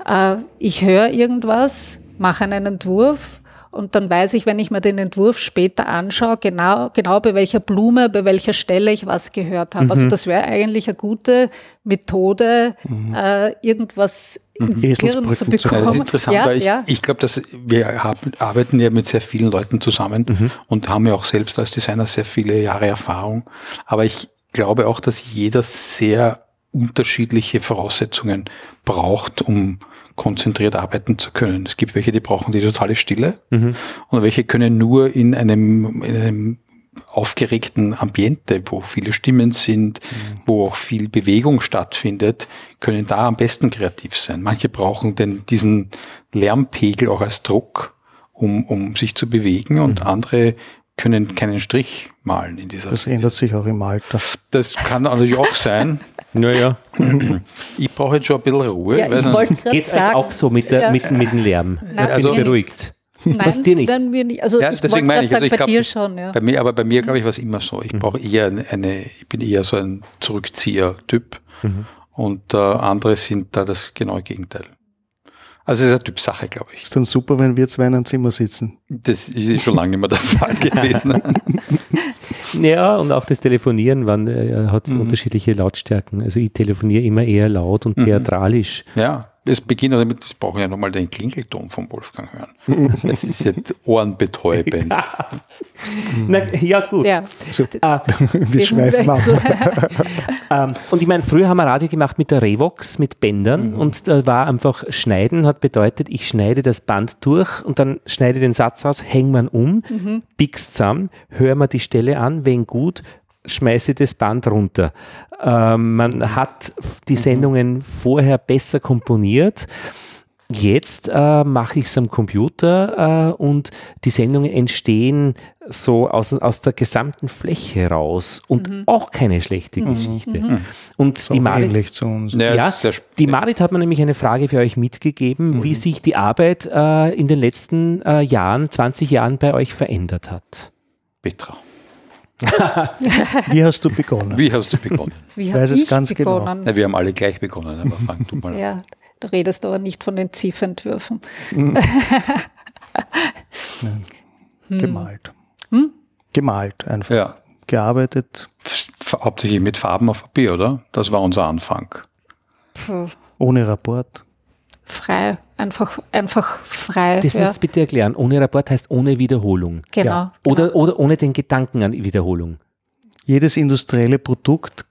Äh, ich höre irgendwas, mache einen Entwurf und dann weiß ich, wenn ich mir den Entwurf später anschaue, genau, genau bei welcher Blume, bei welcher Stelle ich was gehört habe. Also mhm. Also das wäre eigentlich eine gute Methode, mhm. äh, irgendwas. Ins Gehirn zu bekommen. Das ist interessant, ja, weil ich, ja. ich glaube, dass wir haben, arbeiten ja mit sehr vielen Leuten zusammen mhm. und haben ja auch selbst als Designer sehr viele Jahre Erfahrung. Aber ich glaube auch, dass jeder sehr unterschiedliche Voraussetzungen braucht, um konzentriert arbeiten zu können. Es gibt welche, die brauchen die totale Stille mhm. und welche können nur in einem, in einem aufgeregten Ambiente, wo viele Stimmen sind, mhm. wo auch viel Bewegung stattfindet, können da am besten kreativ sein. Manche brauchen denn diesen Lärmpegel auch als Druck, um, um sich zu bewegen und mhm. andere können keinen Strich malen in dieser. Das ändert sich auch im Alter. Das kann natürlich auch sein. Naja. Ich brauche jetzt schon ein bisschen Ruhe. Ja, ich wollte Geht es auch so mit, der, ja. mit, mit dem Lärm? Nein, also beruhigt. Nein, Was dir nicht? Dann wir nicht. Also ja, ich deswegen meine ich, also ich bei dir schon, ja. Bei mir, aber bei mir glaube ich war es immer so. Ich mhm. brauche eher eine, eine, ich bin eher so ein Zurückzieher-Typ. Mhm. und äh, andere sind da das genaue Gegenteil. Also es ist eine Typsache, glaube ich. Ist dann super, wenn wir zwei in einem Zimmer sitzen. Das ist schon lange nicht mehr der Fall gewesen. Ja, und auch das Telefonieren wann, äh, hat Mhm. unterschiedliche Lautstärken. Also ich telefoniere immer eher laut und theatralisch. ja, es beginnt damit, ich brauche ja nochmal den Klingelton von Wolfgang hören. Das ist jetzt ohrenbetäubend. Na, ja, gut. Ja. So, Ah, wir schweifen ab. Ähm, und ich meine, früher haben wir Radio gemacht mit der Revox, mit Bändern und da war einfach Schneiden hat bedeutet, ich schneide das Band durch und dann schneide den Satz aus, häng man um, bieg's zusammen, hör mir die Stelle an, wenn gut, schmeiße das Band runter. Ähm, man hat die Sendungen vorher besser komponiert. Jetzt äh, mache ich es am Computer äh, und die Sendungen entstehen so aus, aus der gesamten Fläche raus und auch keine schlechte Geschichte. Und Ist die Marit, zu uns. Ja, ja, die Marit hat mir nämlich eine Frage für euch mitgegeben, wie sich die Arbeit äh, in den letzten äh, Jahren, 20 Jahren bei euch verändert hat. Petra, Wie hast du begonnen? wie hast du begonnen? Wie weiß habe es ich ganz genau. begonnen? Na, wir haben alle gleich begonnen, aber fang du mal an. Ja, du redest aber nicht von den Ziffentwürfen. Gemalt. Gemalt einfach. Ja, Gearbeitet, hauptsächlich mit Farben auf Papier, oder? Das war unser Anfang. Puh, ohne Rapport. frei, einfach, einfach frei. Das ja. musst du bitte erklären. Ohne Rapport heißt ohne Wiederholung. Genau. Ja. Oder, oder ohne den Gedanken an Wiederholung. Jedes industrielle Produkt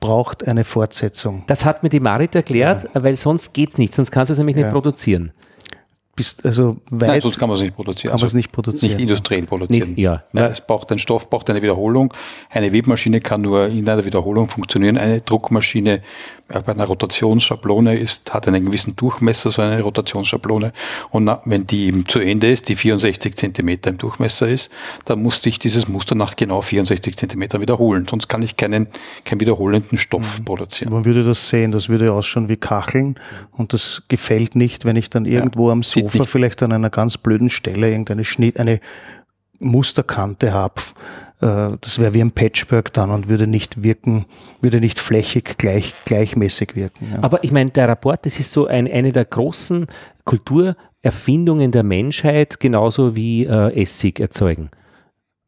braucht eine Fortsetzung. Das hat mir die Marit erklärt, weil sonst geht's nicht, sonst kannst du es nämlich Ja. nicht produzieren. Bist also Nein, weit sonst kann man es nicht produzieren. kann man es nicht produzieren. Nicht industriell produzieren. Nicht- ja. Ja, es braucht ein Stoff, braucht eine Wiederholung. Eine Webmaschine kann nur in einer Wiederholung funktionieren. Eine Druckmaschine bei einer Rotationsschablone ist, hat einen gewissen Durchmesser, so eine Rotationsschablone. Und na, wenn die eben zu Ende ist, die 64 Zentimeter im Durchmesser ist, dann muss ich dieses Muster nach genau 64 Zentimeter wiederholen. Sonst kann ich keinen, keinen wiederholenden Stoff Mhm. produzieren. Man würde das sehen, das würde ausschauen wie Kacheln und das gefällt nicht, wenn ich dann irgendwo am sieht Sofa vielleicht an einer ganz blöden Stelle irgendeine Schnitt, eine Musterkante habe. Äh, Das wäre wie ein Patchwork dann und würde nicht wirken, würde nicht flächig gleich, gleichmäßig wirken. Ja. Aber ich meine, der Rapport, das ist so ein, eine der großen Kulturerfindungen der Menschheit, genauso wie äh, Essig erzeugen.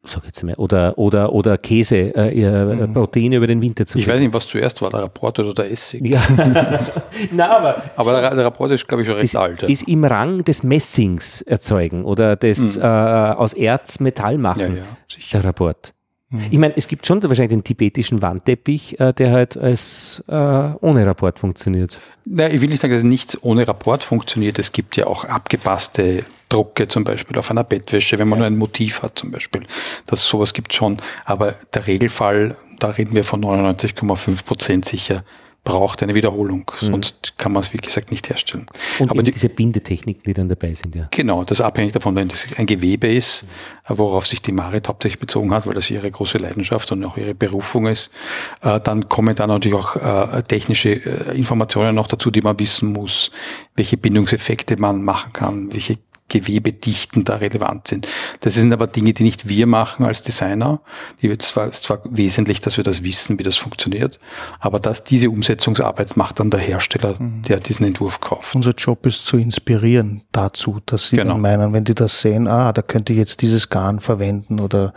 Sag jetzt mal. Oder, oder, oder Käse, äh, ihr, Proteine über den Winter zu Ich weiß nicht, was zuerst war, der Rapport oder der Essig. Ja. Na, aber Aber der, der Rapport ist, glaube ich, schon recht alt. ja. ist im Rang des Messings erzeugen oder des äh, aus Erz Metall machen, Ja, ja, der Rapport. Ich meine, es gibt schon wahrscheinlich den tibetischen Wandteppich, äh, der halt als äh, ohne Rapport funktioniert. Na, ich will nicht sagen, dass nichts ohne Rapport funktioniert. Es gibt ja auch abgepasste Drucke zum Beispiel auf einer Bettwäsche, wenn man nur ein Motiv hat zum Beispiel. Das sowas gibt schon. Aber der Regelfall, da reden wir von 99,5 Prozent sicher, braucht eine Wiederholung. Sonst kann man es, wie gesagt, nicht herstellen. Und Aber die, diese Bindetechniken, die dann dabei sind, ja. Genau, das abhängig davon, wenn das ein Gewebe ist, äh, worauf sich die Marit hauptsächlich bezogen hat, weil das ihre große Leidenschaft und auch ihre Berufung ist. Äh, Dann kommen dann natürlich auch äh, technische äh, Informationen noch dazu, die man wissen muss, welche Bindungseffekte man machen kann, welche Gewebedichten da relevant sind. Das sind aber Dinge, die nicht wir machen als Designer. Die wird zwar, ist zwar wesentlich, dass wir das wissen, wie das funktioniert, aber dass diese Umsetzungsarbeit macht dann der Hersteller, der diesen Entwurf kauft. Unser Job ist zu inspirieren dazu, dass sie Genau. dann meinen, wenn die das sehen, ah, da könnte ich jetzt dieses Garn verwenden oder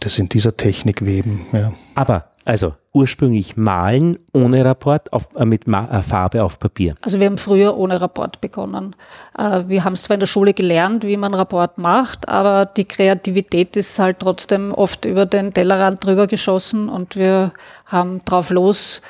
das in dieser Technik weben. Ja. Aber, also, ursprünglich malen ohne Rapport auf, äh, mit Ma äh, Farbe auf Papier. Also wir haben früher ohne Rapport begonnen. Äh, Wir haben es zwar in der Schule gelernt, wie man Rapport macht, aber die Kreativität ist halt trotzdem oft über den Tellerrand drüber geschossen und wir haben drauf los,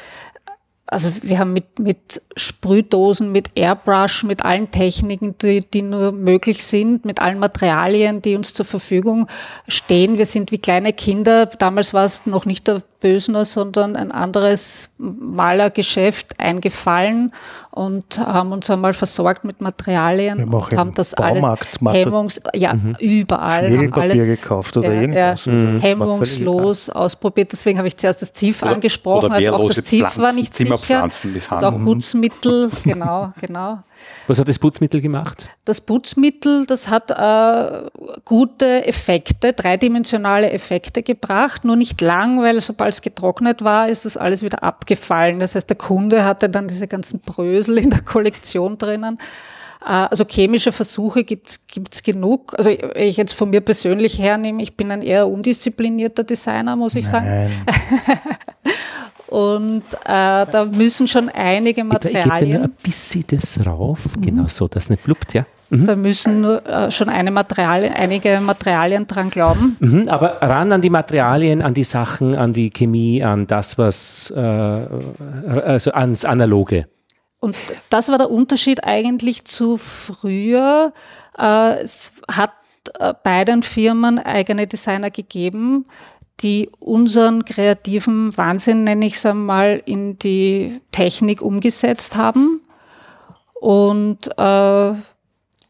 also wir haben mit, mit Sprühdosen, mit Airbrush, mit allen Techniken, die, die nur möglich sind, mit allen Materialien, die uns zur Verfügung stehen. Wir sind wie kleine Kinder. Damals war es noch nicht der Bösner, sondern ein anderes Malergeschäft eingefallen und haben uns einmal versorgt mit Materialien und haben das Baumarkt alles hemmungs ja überall haben Schmirgelpapier alles gekauft oder ja, irgendwas. ja, Also das war hemmungslos ausprobiert. Deswegen habe ich zuerst das ZIF Oder- angesprochen. oder also auch das ZIF war nicht sicher. Zimmerpflanzen Also misshandeln. auch Putzmittel, genau, genau. Was hat das Putzmittel gemacht? Das Putzmittel, das hat äh, gute Effekte, dreidimensionale Effekte gebracht, nur nicht lang, weil sobald als getrocknet war, ist das alles wieder abgefallen. Das heißt, der Kunde hatte dann diese ganzen Brösel in der Kollektion drinnen. Äh, also chemische Versuche gibt's gibt's genug. Also ich jetzt von mir persönlich hernehme, ich bin ein eher undisziplinierter Designer, muss ich sagen. Und äh, da müssen schon einige Materialien. Ich gebe nur ein bisschen das rauf, mhm. genau so, dass nicht blubbt, ja. Mhm. Da müssen äh, schon eine Material, einige Materialien dran glauben. Mhm, aber ran an die Materialien, an die Sachen, an die Chemie, an das, was, äh, also ans Analoge. Und das war der Unterschied eigentlich zu früher. Äh, es hat äh, beiden Firmen eigene Designer gegeben, die unseren kreativen Wahnsinn, nenne ich es einmal, in die Technik umgesetzt haben. Und äh,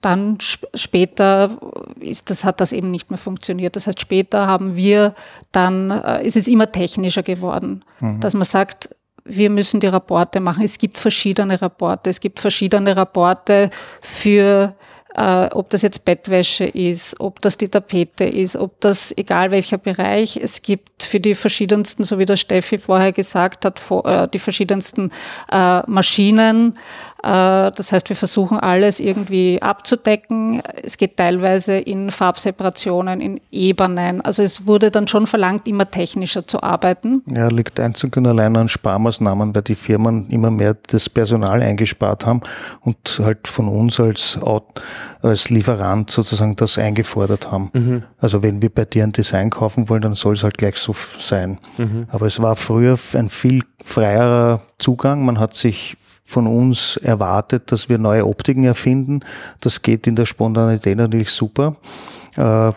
dann später ist das, hat das eben nicht mehr funktioniert. Das heißt, später haben wir dann, äh, ist es immer technischer geworden, mhm. dass man sagt, wir müssen die Rapporte machen. Es gibt verschiedene Rapporte. Es gibt verschiedene Rapporte für äh, ob das jetzt Bettwäsche ist, ob das die Tapete ist, ob das egal welcher Bereich. Es gibt für die verschiedensten, so wie der Steffi vorher gesagt hat, äh, die verschiedensten äh, Maschinen. Äh, das heißt, wir versuchen alles irgendwie abzudecken. Es geht teilweise in Farbseparationen, in Ebenen. Also es wurde dann schon verlangt, immer technischer zu arbeiten. Ja, liegt einzig und allein an Sparmaßnahmen, weil die Firmen immer mehr das Personal eingespart haben und halt von uns als, als Lieferant sozusagen das eingefordert haben. Mhm. Also wenn wir bei dir ein Design kaufen wollen, dann soll es halt gleich so sein. Mhm. Aber es war früher ein viel freierer Zugang. Man hat sich von uns erwartet, dass wir neue Optiken erfinden. Das geht in der Spontanität natürlich super äh,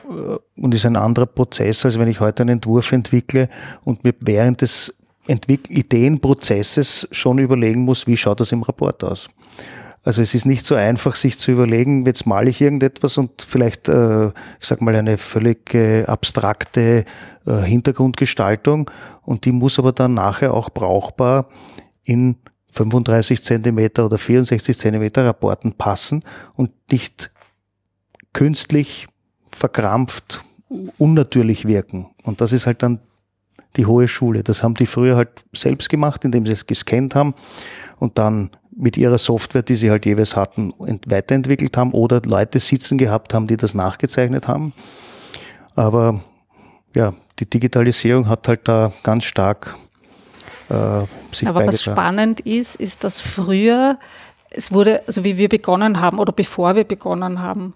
und ist ein anderer Prozess, als wenn ich heute einen Entwurf entwickle und mir während des Entwick Ideenprozesses schon überlegen muss, wie schaut das im Rapport aus. Also es ist nicht so einfach, sich zu überlegen, jetzt male ich irgendetwas und vielleicht, äh, ich sag mal, eine völlig äh, abstrakte äh, Hintergrundgestaltung und die muss aber dann nachher auch brauchbar in 35 Zentimeter oder 64 Zentimeter Rapporten passen und nicht künstlich verkrampft unnatürlich wirken. Und das ist halt dann die hohe Schule. Das haben die früher halt selbst gemacht, indem sie es gescannt haben und dann mit ihrer Software, die sie halt jeweils hatten, weiterentwickelt haben oder Leute sitzen gehabt haben, die das nachgezeichnet haben. Aber ja, die Digitalisierung hat halt da ganz stark äh, sich Aber was spannend ist, ist, dass früher, es wurde, also wie wir begonnen haben oder bevor wir begonnen haben,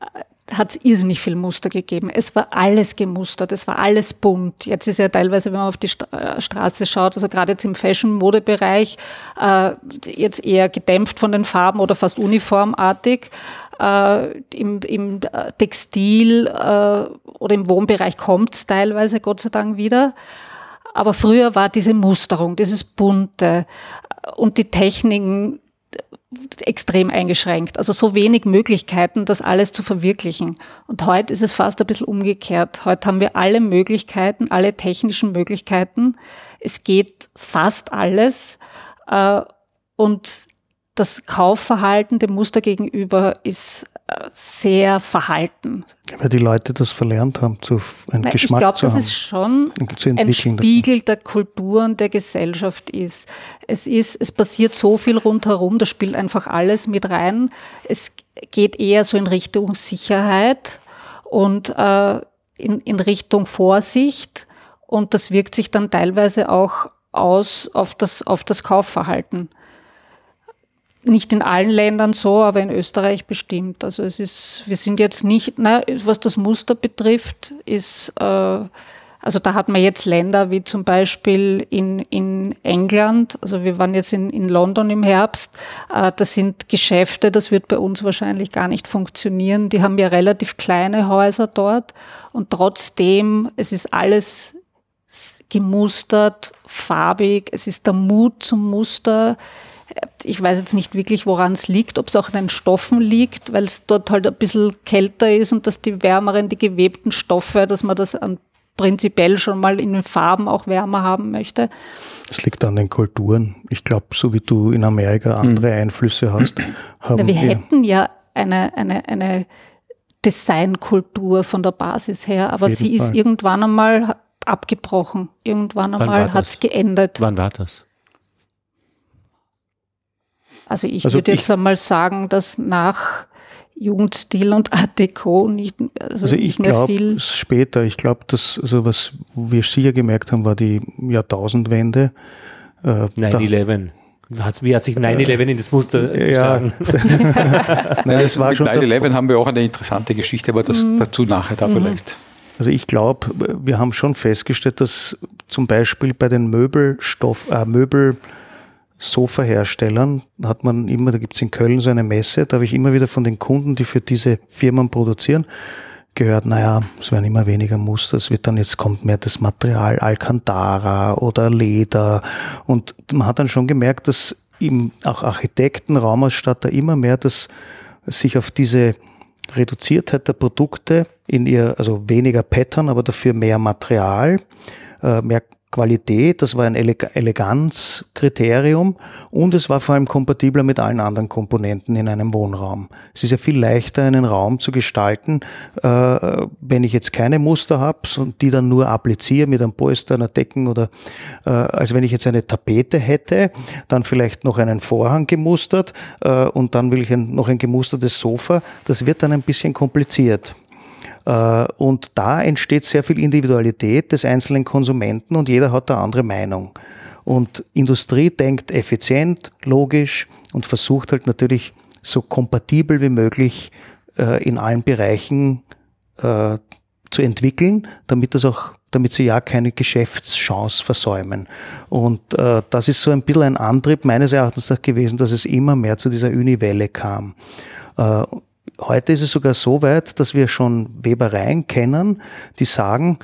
äh, hat es irrsinnig viel Muster gegeben. Es war alles gemustert, es war alles bunt. Jetzt ist ja teilweise, wenn man auf die äh, Straße schaut, also gerade jetzt im Fashion-Modebereich, äh, jetzt eher gedämpft von den Farben oder fast uniformartig. Äh, im, Im äh, Textil äh, oder im Wohnbereich kommt es teilweise, Gott sei Dank, wieder. Aber früher war diese Musterung, dieses Bunte und die Techniken extrem eingeschränkt. Also so wenig Möglichkeiten, das alles zu verwirklichen. Und heute ist es fast ein bisschen umgekehrt. Heute haben wir alle Möglichkeiten, alle technischen Möglichkeiten. Es geht fast alles. Äh, und das Kaufverhalten dem Muster gegenüber ist sehr verhalten. Weil die Leute das verlernt haben, zu, einen Nein, Geschmack ich glaub, zu haben. Ich glaube, dass es schon ein Spiegel der Kultur und der Gesellschaft ist. Es ist, es passiert so viel rundherum, da spielt einfach alles mit rein. Es geht eher so in Richtung Sicherheit und äh, in, in Richtung Vorsicht und das wirkt sich dann teilweise auch aus auf das, auf das Kaufverhalten nicht in allen Ländern so, aber in Österreich bestimmt. Also es ist, wir sind jetzt nicht, na, was das Muster betrifft, ist, äh, also da hat man jetzt Länder wie zum Beispiel in, in England, also wir waren jetzt in, in London im Herbst, äh, das sind Geschäfte, das wird bei uns wahrscheinlich gar nicht funktionieren. Die haben ja relativ kleine Häuser dort und trotzdem, es ist alles gemustert, farbig, es ist der Mut zum Muster ich weiß jetzt nicht wirklich, woran es liegt, ob es auch an den Stoffen liegt, weil es dort halt ein bisschen kälter ist und dass die wärmeren, die gewebten Stoffe, dass man das an prinzipiell schon mal in den Farben auch wärmer haben möchte. Es liegt an den Kulturen. Ich glaube, so wie du in Amerika andere hm. Einflüsse hast, haben Na, wir, wir hätten ja eine, eine, eine Designkultur von der Basis her, aber sie ist Fall. irgendwann einmal abgebrochen. Irgendwann einmal hat es geendet. Wann war das? Also ich Also würde ich- jetzt einmal sagen, dass nach Jugendstil und Art Deco nicht, also Also ich nicht mehr glaube viel. später, ich glaube, dass, also was wir sicher gemerkt haben, war die Jahrtausendwende. Äh, da- 9-11. Hat's- Wie hat sich 9-11 in das Muster Ja. geschlagen? Nein, das war Mit schon 9-11 haben wir auch eine interessante Geschichte, aber das dazu nachher da vielleicht. Also ich glaube, wir haben schon festgestellt, dass zum Beispiel bei den Möbelstoff, äh, Möbel Sofaherstellern hat man immer, da gibt es in Köln so eine Messe, da habe ich immer wieder von den Kunden, die für diese Firmen produzieren, gehört, naja, es werden immer weniger Muster, es wird dann jetzt kommt mehr das Material Alcantara oder Leder. Und man hat dann schon gemerkt, dass im, auch Architekten, Raumausstatter immer mehr das sich auf diese Reduziertheit der Produkte in ihr, also weniger Pattern, aber dafür mehr Material, äh, mehr Qualität, das war ein Eleg Eleganzkriterium und es war vor allem kompatibler mit allen anderen Komponenten in einem Wohnraum. Es ist ja viel leichter, einen Raum zu gestalten, äh, wenn ich jetzt keine Muster habe und die dann nur appliziere mit einem Polster, einer Decken oder äh, als wenn ich jetzt eine Tapete hätte, dann vielleicht noch einen Vorhang gemustert äh, und dann will ich ein, noch ein gemustertes Sofa. Das wird dann ein bisschen kompliziert. Äh, Und da entsteht sehr viel Individualität des einzelnen Konsumenten und jeder hat eine andere Meinung. Und Industrie denkt effizient, logisch und versucht halt natürlich so kompatibel wie möglich äh, in allen Bereichen äh, zu entwickeln, damit das auch, damit sie ja keine Geschäftschance versäumen. Und äh, das ist so ein bisschen ein Antrieb meines Erachtens gewesen, dass es immer mehr zu dieser Uni-Welle kam. Äh, Heute ist es sogar so weit, dass wir schon Webereien kennen, die sagen,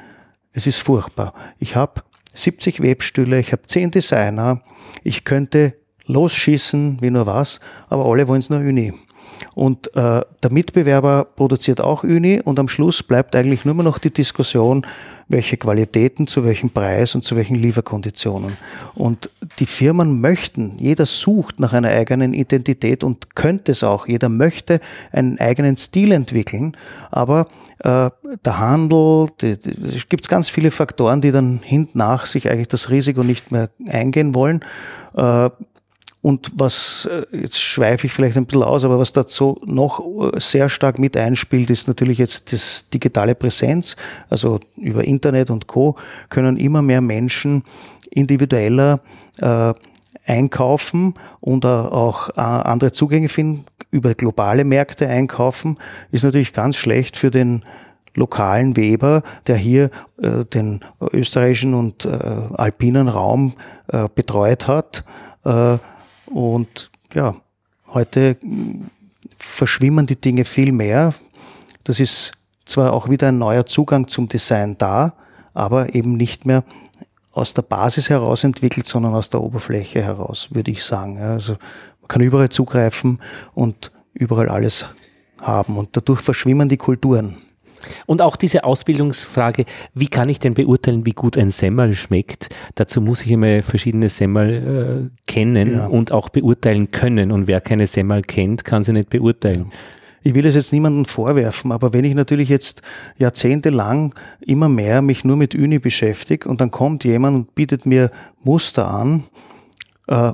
es ist furchtbar. Ich habe 70 Webstühle, ich habe 10 Designer, ich könnte losschießen, wie nur was, aber alle wollen es nur Uni. Und äh, der Mitbewerber produziert auch Uni und am Schluss bleibt eigentlich nur noch die Diskussion, welche Qualitäten zu welchem Preis und zu welchen Lieferkonditionen. Und die Firmen möchten, jeder sucht nach einer eigenen Identität und könnte es auch. Jeder möchte einen eigenen Stil entwickeln, aber äh, der Handel, es gibt ganz viele Faktoren, die dann hinten nach sich eigentlich das Risiko nicht mehr eingehen wollen. Äh, und was, äh, jetzt schweife ich vielleicht ein bisschen aus, aber was dazu noch äh, sehr stark mit einspielt, ist natürlich jetzt das digitale Präsenz. Also über Internet und Co. können immer mehr Menschen individueller äh, einkaufen und äh, auch andere Zugänge finden, über globale Märkte einkaufen, ist natürlich ganz schlecht für den lokalen Weber, der hier äh, den österreichischen und äh, alpinen Raum äh, betreut hat. Äh, und ja, heute verschwimmen die Dinge viel mehr. Das ist zwar auch wieder ein neuer Zugang zum Design da, aber eben nicht mehr aus der Basis heraus entwickelt, sondern aus der Oberfläche heraus, würde ich sagen. Also man kann überall zugreifen und überall alles haben und dadurch verschwimmen die Kulturen. Und auch diese Ausbildungsfrage, wie kann ich denn beurteilen, wie gut ein Semmel schmeckt? Dazu muss ich immer verschiedene Semmel äh, kennen Ja. und auch beurteilen können. Und wer keine Semmel kennt, kann sie nicht beurteilen. Ich will es jetzt niemandem vorwerfen, aber wenn ich natürlich jetzt jahrzehntelang immer mehr mich nur mit Uni beschäftige und dann kommt jemand und bietet mir Muster an, äh,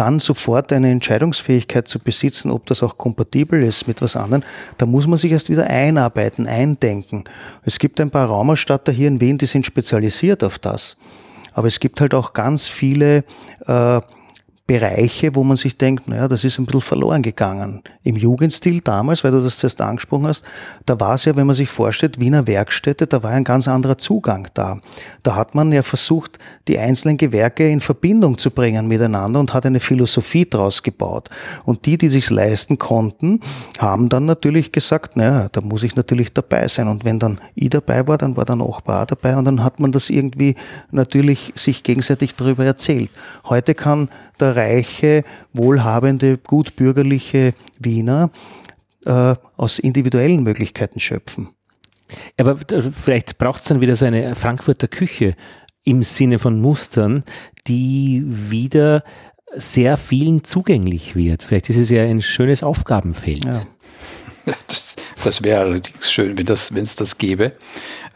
dann sofort eine Entscheidungsfähigkeit zu besitzen, ob das auch kompatibel ist mit was anderem, da muss man sich erst wieder einarbeiten, eindenken. Es gibt ein paar Raumausstatter hier in Wien, die sind spezialisiert auf das. Aber es gibt halt auch ganz viele äh, Bereiche, wo man sich denkt, naja, das ist ein bisschen verloren gegangen. Im Jugendstil damals, weil du das zuerst angesprochen hast, da war es ja, wenn man sich vorstellt, Wiener Werkstätte, da war ein ganz anderer Zugang da. Da hat man ja versucht, die einzelnen Gewerke in Verbindung zu bringen miteinander und hat eine Philosophie draus gebaut. Und die, die sich's leisten konnten, haben dann natürlich gesagt, naja, da muss ich natürlich dabei sein. Und wenn dann ich dabei war, dann war Nachbar auch dabei und dann hat man das irgendwie natürlich sich gegenseitig darüber erzählt. Heute kann der reiche, wohlhabende, gutbürgerliche Wiener äh, aus individuellen Möglichkeiten schöpfen. Aber d- vielleicht braucht es dann wieder so eine Frankfurter Küche im Sinne von Mustern, die wieder sehr vielen zugänglich wird. Vielleicht ist es ja ein schönes Aufgabenfeld. Ja. Das, Das wäre allerdings schön, wenn das, es das gäbe.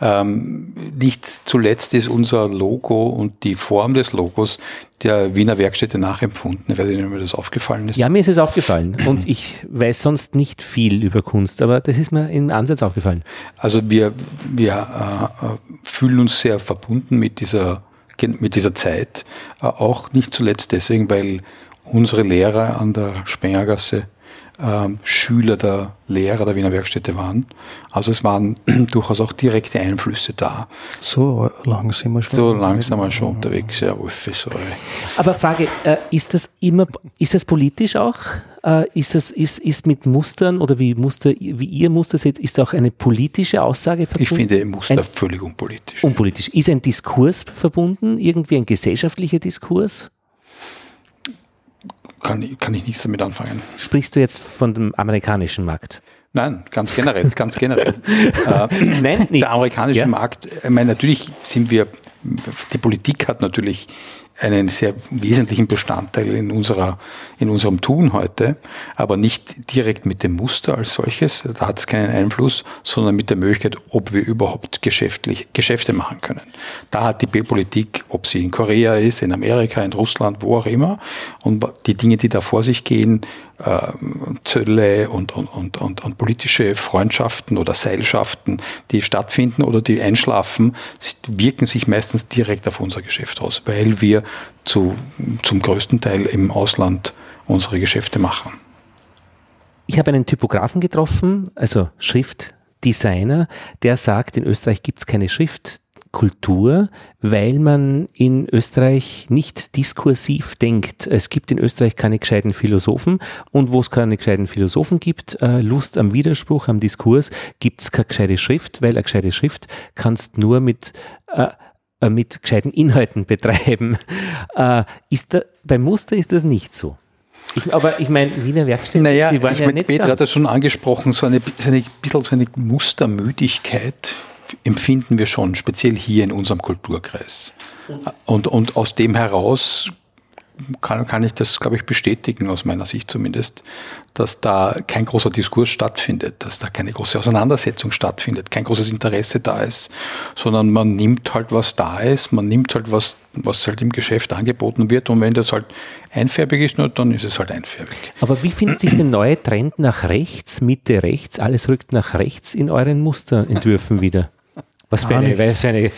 Ähm, nicht zuletzt ist unser Logo und die Form des Logos der Wiener Werkstätte nachempfunden. Ich weiß nicht, ob mir das aufgefallen ist. Ja, mir ist es aufgefallen und ich weiß sonst nicht viel über Kunst, aber das ist mir im Ansatz aufgefallen. Also wir, wir äh, fühlen uns sehr verbunden mit dieser, mit dieser Zeit, äh, auch nicht zuletzt deswegen, weil unsere Lehrer an der Spengergasse ähm, Schüler der Lehrer der Wiener Werkstätte waren. Also es waren durchaus auch direkte Einflüsse da. So lang sind wir schon. So lang sind wir schon unterwegs, ja, Wolfi, sorry. Aber Frage, äh, ist das immer, ist das politisch auch? Äh, ist das, ist, ist mit Mustern oder wie Muster, wie ihr Muster seht, ist auch eine politische Aussage verbunden? Ich finde Muster ein, völlig unpolitisch. Unpolitisch. Ist ein Diskurs verbunden? Irgendwie ein gesellschaftlicher Diskurs? Kann, kann ich nichts damit anfangen. Sprichst du jetzt von dem amerikanischen Markt? Nein, ganz generell, ganz generell. äh, Nein, nicht. Der amerikanische ja. Markt, ich meine, natürlich sind wir, die Politik hat natürlich einen sehr wesentlichen Bestandteil in, unserer, in unserem Tun heute, aber nicht direkt mit dem Muster als solches, da hat es keinen Einfluss, sondern mit der Möglichkeit, ob wir überhaupt geschäftlich, Geschäfte machen können. Da hat die Politik, ob sie in Korea ist, in Amerika, in Russland, wo auch immer, und die Dinge, die da vor sich gehen, Zölle und, und, und, und, und politische Freundschaften oder Seilschaften, die stattfinden oder die einschlafen, wirken sich meistens direkt auf unser Geschäft aus, weil wir zu, zum größten Teil im Ausland unsere Geschäfte machen. Ich habe einen Typografen getroffen, also Schriftdesigner, der sagt, in Österreich gibt es keine Schrift, Kultur, weil man in Österreich nicht diskursiv denkt. Es gibt in Österreich keine gescheiten Philosophen und wo es keine gescheiten Philosophen gibt, äh, Lust am Widerspruch, am Diskurs, gibt es keine gescheite Schrift, weil eine gescheite Schrift kannst nur mit äh, äh mit gescheiten Inhalten betreiben. Äh, ist da, beim Muster ist das nicht so. Ich, aber ich meine, Wiener Werkstätten, naja, die waren ich ja mein, nicht Peter hat das schon angesprochen, so eine, so eine bisschen so eine Mustermüdigkeit empfinden wir schon, speziell hier in unserem Kulturkreis. Und, und aus dem heraus kann, kann ich das, glaube ich, bestätigen, aus meiner Sicht zumindest, dass da kein großer Diskurs stattfindet, dass da keine große Auseinandersetzung stattfindet, kein großes Interesse da ist, sondern man nimmt halt, was da ist, man nimmt halt, was, was halt im Geschäft angeboten wird und wenn das halt einfärbig ist, nur, dann ist es halt einfärbig. Aber wie findet sich der neue Trend nach rechts, Mitte rechts, alles rückt nach rechts in euren Musterentwürfen wieder? Was für eine, was für eine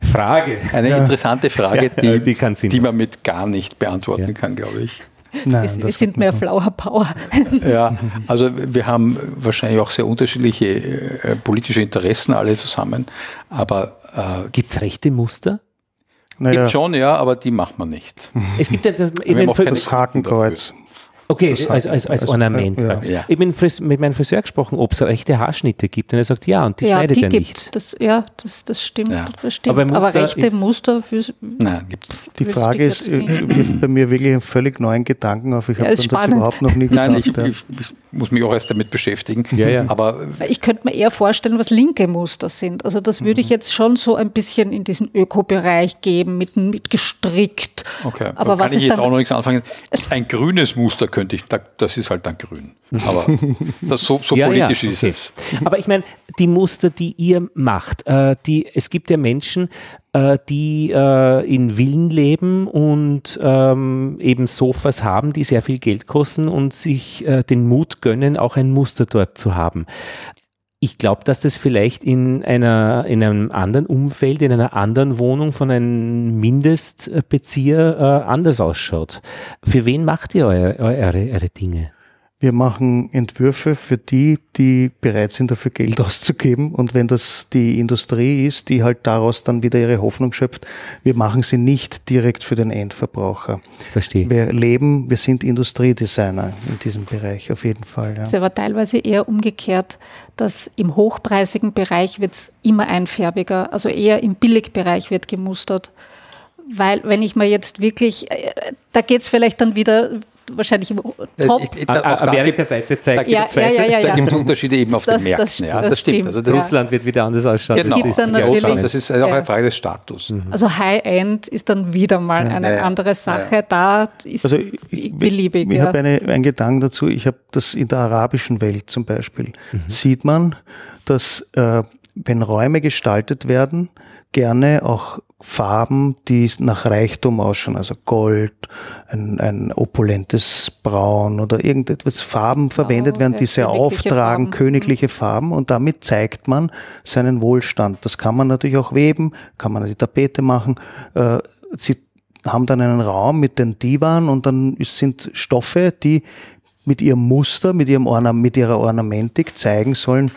Frage. Eine ja. interessante Frage, die, ja, die, die, man mit gar nicht beantworten ja. kann, glaube ich. Nein, wir, wir sind mehr Flower Power. Ja, also wir haben wahrscheinlich auch sehr unterschiedliche äh, politische Interessen alle zusammen. Aber äh, gibt es rechte Muster? Naja. Gibt schon, ja, aber die macht man nicht. Es gibt ja eben das Hakenkreuz. Okay, als, als, als Ornament. Ja. Ja. Ich bin mit meinem Friseur gesprochen, ob es rechte Haarschnitte gibt. Und er sagt, ja, und die ja, schneidet die er nicht. Das, ja, das, das stimmt. Ja. Das stimmt. Aber, Aber rechte Muster für. Nein, gibt es. Die Frage ist, äh, wirft bei mir wirklich einen völlig neuen Gedanken auf. Ich habe das überhaupt noch nie gedacht. Nein, ich, ich, ich, muss mich auch erst damit beschäftigen. Ja, ja. Aber ich könnte mir eher vorstellen, was linke Muster sind. Also das würde ich mhm. jetzt schon so ein bisschen in diesen Ökobereich geben, mit, mit gestrickt. Okay, aber was kann ich jetzt auch noch nichts anfangen. Ein grünes Muster könnte ich, das ist halt dann grün. Aber das, so, so ja, politisch ja, okay. ist es. Aber ich meine, die Muster, die ihr macht, äh, die, es gibt ja Menschen, äh, die äh, in Villen leben und ähm, eben Sofas haben, die sehr viel Geld kosten und sich äh, den Mut gönnen, auch ein Muster dort zu haben. Ich glaube, dass das vielleicht in einer in einem anderen Umfeld, in einer anderen Wohnung von einem Mindestbezieher äh, anders ausschaut. Für wen macht ihr eure, eure, eure Dinge? Wir machen Entwürfe für die, die bereit sind, dafür Geld auszugeben. Und wenn das die Industrie ist, die halt daraus dann wieder ihre Hoffnung schöpft, wir machen sie nicht direkt für den Endverbraucher. Verstehe. Wir leben, wir sind Industriedesigner in diesem Bereich, auf jeden Fall. Ja. Das ist aber teilweise eher umgekehrt, dass im hochpreisigen Bereich wird es immer einfärbiger, also eher im Billigbereich wird gemustert. Weil wenn ich mir jetzt wirklich, äh, da geht es vielleicht dann wieder wahrscheinlich top. Ich, ich, Amerika-Seite zeigt, ja, ja, ja, ja, da gibt es Unterschiede eben auf das, den Märkten. Das, ja, das, das stimmt. Also das Russland wird wieder anders ausschauen. Genau. Das, dann natürlich, das ist auch eine Frage des Status. Mhm. Also High-End ist dann wieder mal eine andere Sache. Da ist also ich, beliebig. Ich, habe eine, einen Gedanken dazu. Ich habe das in der arabischen Welt zum Beispiel. Mhm. Sieht man, dass äh, wenn Räume gestaltet werden, gerne auch Farben, die nach Reichtum ausschauen, also Gold, ein, ein opulentes Braun oder irgendetwas Farben verwendet oh, werden, die sehr auftragen, Farben. königliche mhm. Farben und damit zeigt man seinen Wohlstand. Das kann man natürlich auch weben, kann man die Tapete machen. Äh, sie haben dann einen Raum mit den Divan und dann sind Stoffe, die mit ihrem Muster, mit, ihrem Orna mit ihrer Ornamentik zeigen sollen,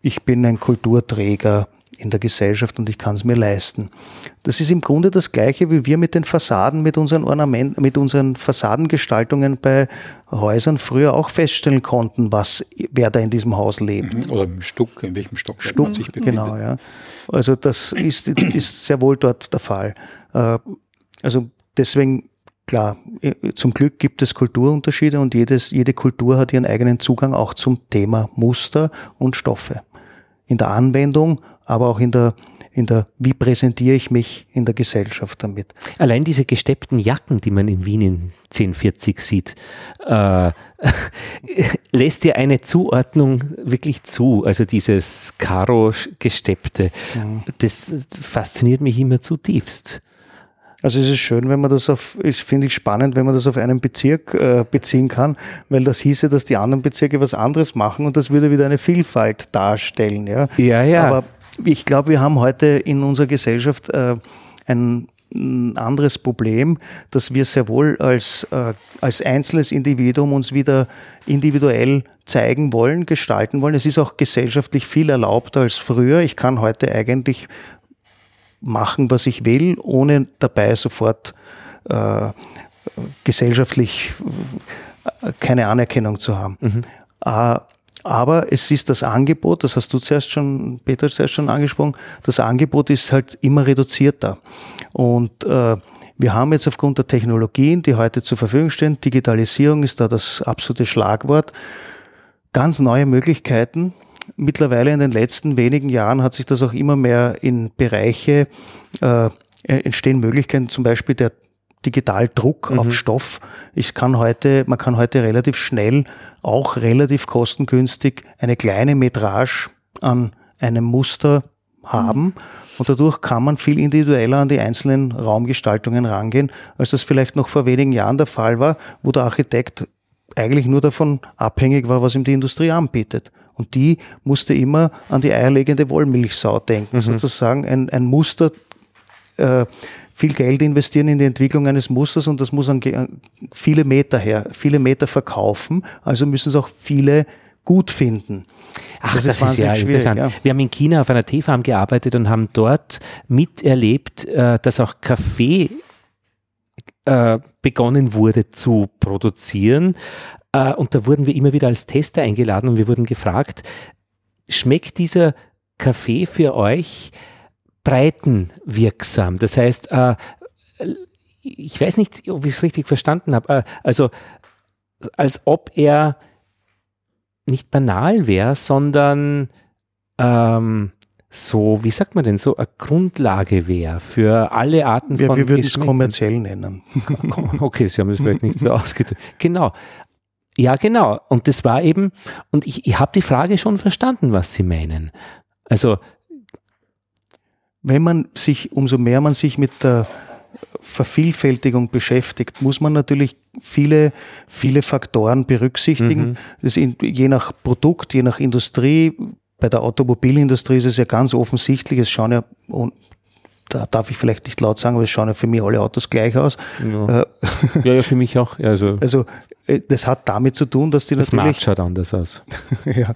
ich bin ein Kulturträger in der Gesellschaft und ich kann es mir leisten. Das ist im Grunde das Gleiche, wie wir mit den Fassaden, mit unseren Ornamenten, mit unseren Fassadengestaltungen bei Häusern früher auch feststellen konnten, was, wer da in diesem Haus lebt. Mhm. Oder im Stuck, in welchem Stock Stuck, sich befindet. Genau, ja. Also das ist, ist sehr wohl dort der Fall. Äh, also deswegen Klar, äh, zum Glück gibt es Kulturunterschiede und jedes, jede Kultur hat ihren eigenen Zugang auch zum Thema Muster und Stoffe in der Anwendung, aber auch in der, in der, wie präsentiere ich mich in der Gesellschaft damit. Allein diese gesteppten Jacken, die man in Wien in 1040 sieht, äh, lässt dir eine Zuordnung wirklich zu. Also dieses Karo-gesteppte, mhm. das fasziniert mich immer zutiefst. Also es ist schön, wenn man das auf, ich finde ich spannend, wenn man das auf einen Bezirk äh, beziehen kann, weil das hieße, dass die anderen Bezirke was anderes machen und das würde wieder eine Vielfalt darstellen. Ja, ja. ja. Aber ich glaube, wir haben heute in unserer Gesellschaft äh, ein ein anderes Problem, dass wir sehr wohl als, äh, als einzelnes Individuum uns wieder individuell zeigen wollen, gestalten wollen. Es ist auch gesellschaftlich viel erlaubter als früher. Ich kann heute eigentlich machen, was ich will, ohne dabei sofort äh, gesellschaftlich äh, keine Anerkennung zu haben. Mhm. Äh, aber es ist das Angebot, das hast du zuerst schon, Peter zuerst schon angesprochen, das Angebot ist halt immer reduzierter. Und äh, wir haben jetzt aufgrund der Technologien, die heute zur Verfügung stehen, Digitalisierung ist da das absolute Schlagwort, ganz neue Möglichkeiten, mittlerweile in den letzten wenigen Jahren hat sich das auch immer mehr in Bereiche äh, entstehen Möglichkeiten, zum Beispiel der Digitaldruck mhm. auf Stoff. Ich kann heute, man kann heute relativ schnell, auch relativ kostengünstig, eine kleine Metrage an einem Muster haben. Mhm. Und dadurch kann man viel individueller an die einzelnen Raumgestaltungen rangehen, als das vielleicht noch vor wenigen Jahren der Fall war, wo der Architekt eigentlich nur davon abhängig war, was ihm die Industrie anbietet. Und die musste immer an die eierlegende Wollmilchsau denken, mhm. sozusagen ein, ein Muster, äh, viel Geld investieren in die Entwicklung eines Musters und das muss an viele Meter her, viele Meter verkaufen, also müssen es auch viele gut finden. Ach, das, das ist, ist ja interessant. Ja. Wir haben in China auf einer Teefarm gearbeitet und haben dort miterlebt, äh, dass auch Kaffee äh, begonnen wurde zu produzieren. Äh, und da wurden wir immer wieder als Tester eingeladen und wir wurden gefragt, schmeckt dieser Kaffee für euch breitenwirksam? Das heißt, äh, ich weiß nicht, ob ich es richtig verstanden habe, also als ob er nicht banal wäre, sondern ähm, so, wie sagt man denn, so eine Grundlage wäre für alle Arten ja, von Wir würden es kommerziell nennen. okay, Sie haben es vielleicht nicht so ausgedrückt. Genau. Ja, genau. Und das war eben, und ich, ich habe die Frage schon verstanden, was Sie meinen. Also. Wenn man sich, umso mehr man sich mit der Vervielfältigung beschäftigt, muss man natürlich viele, viele Faktoren berücksichtigen. Mhm. Das in, je nach Produkt, je nach Industrie, bei der Automobilindustrie ist es ja ganz offensichtlich, es schauen ja, da darf ich vielleicht nicht laut sagen, aber es schauen ja für mich alle Autos gleich aus. Ja, äh, ja, ja, für mich auch. Also, also äh, das hat damit zu tun, dass die das natürlich... Das schaut anders aus. ja,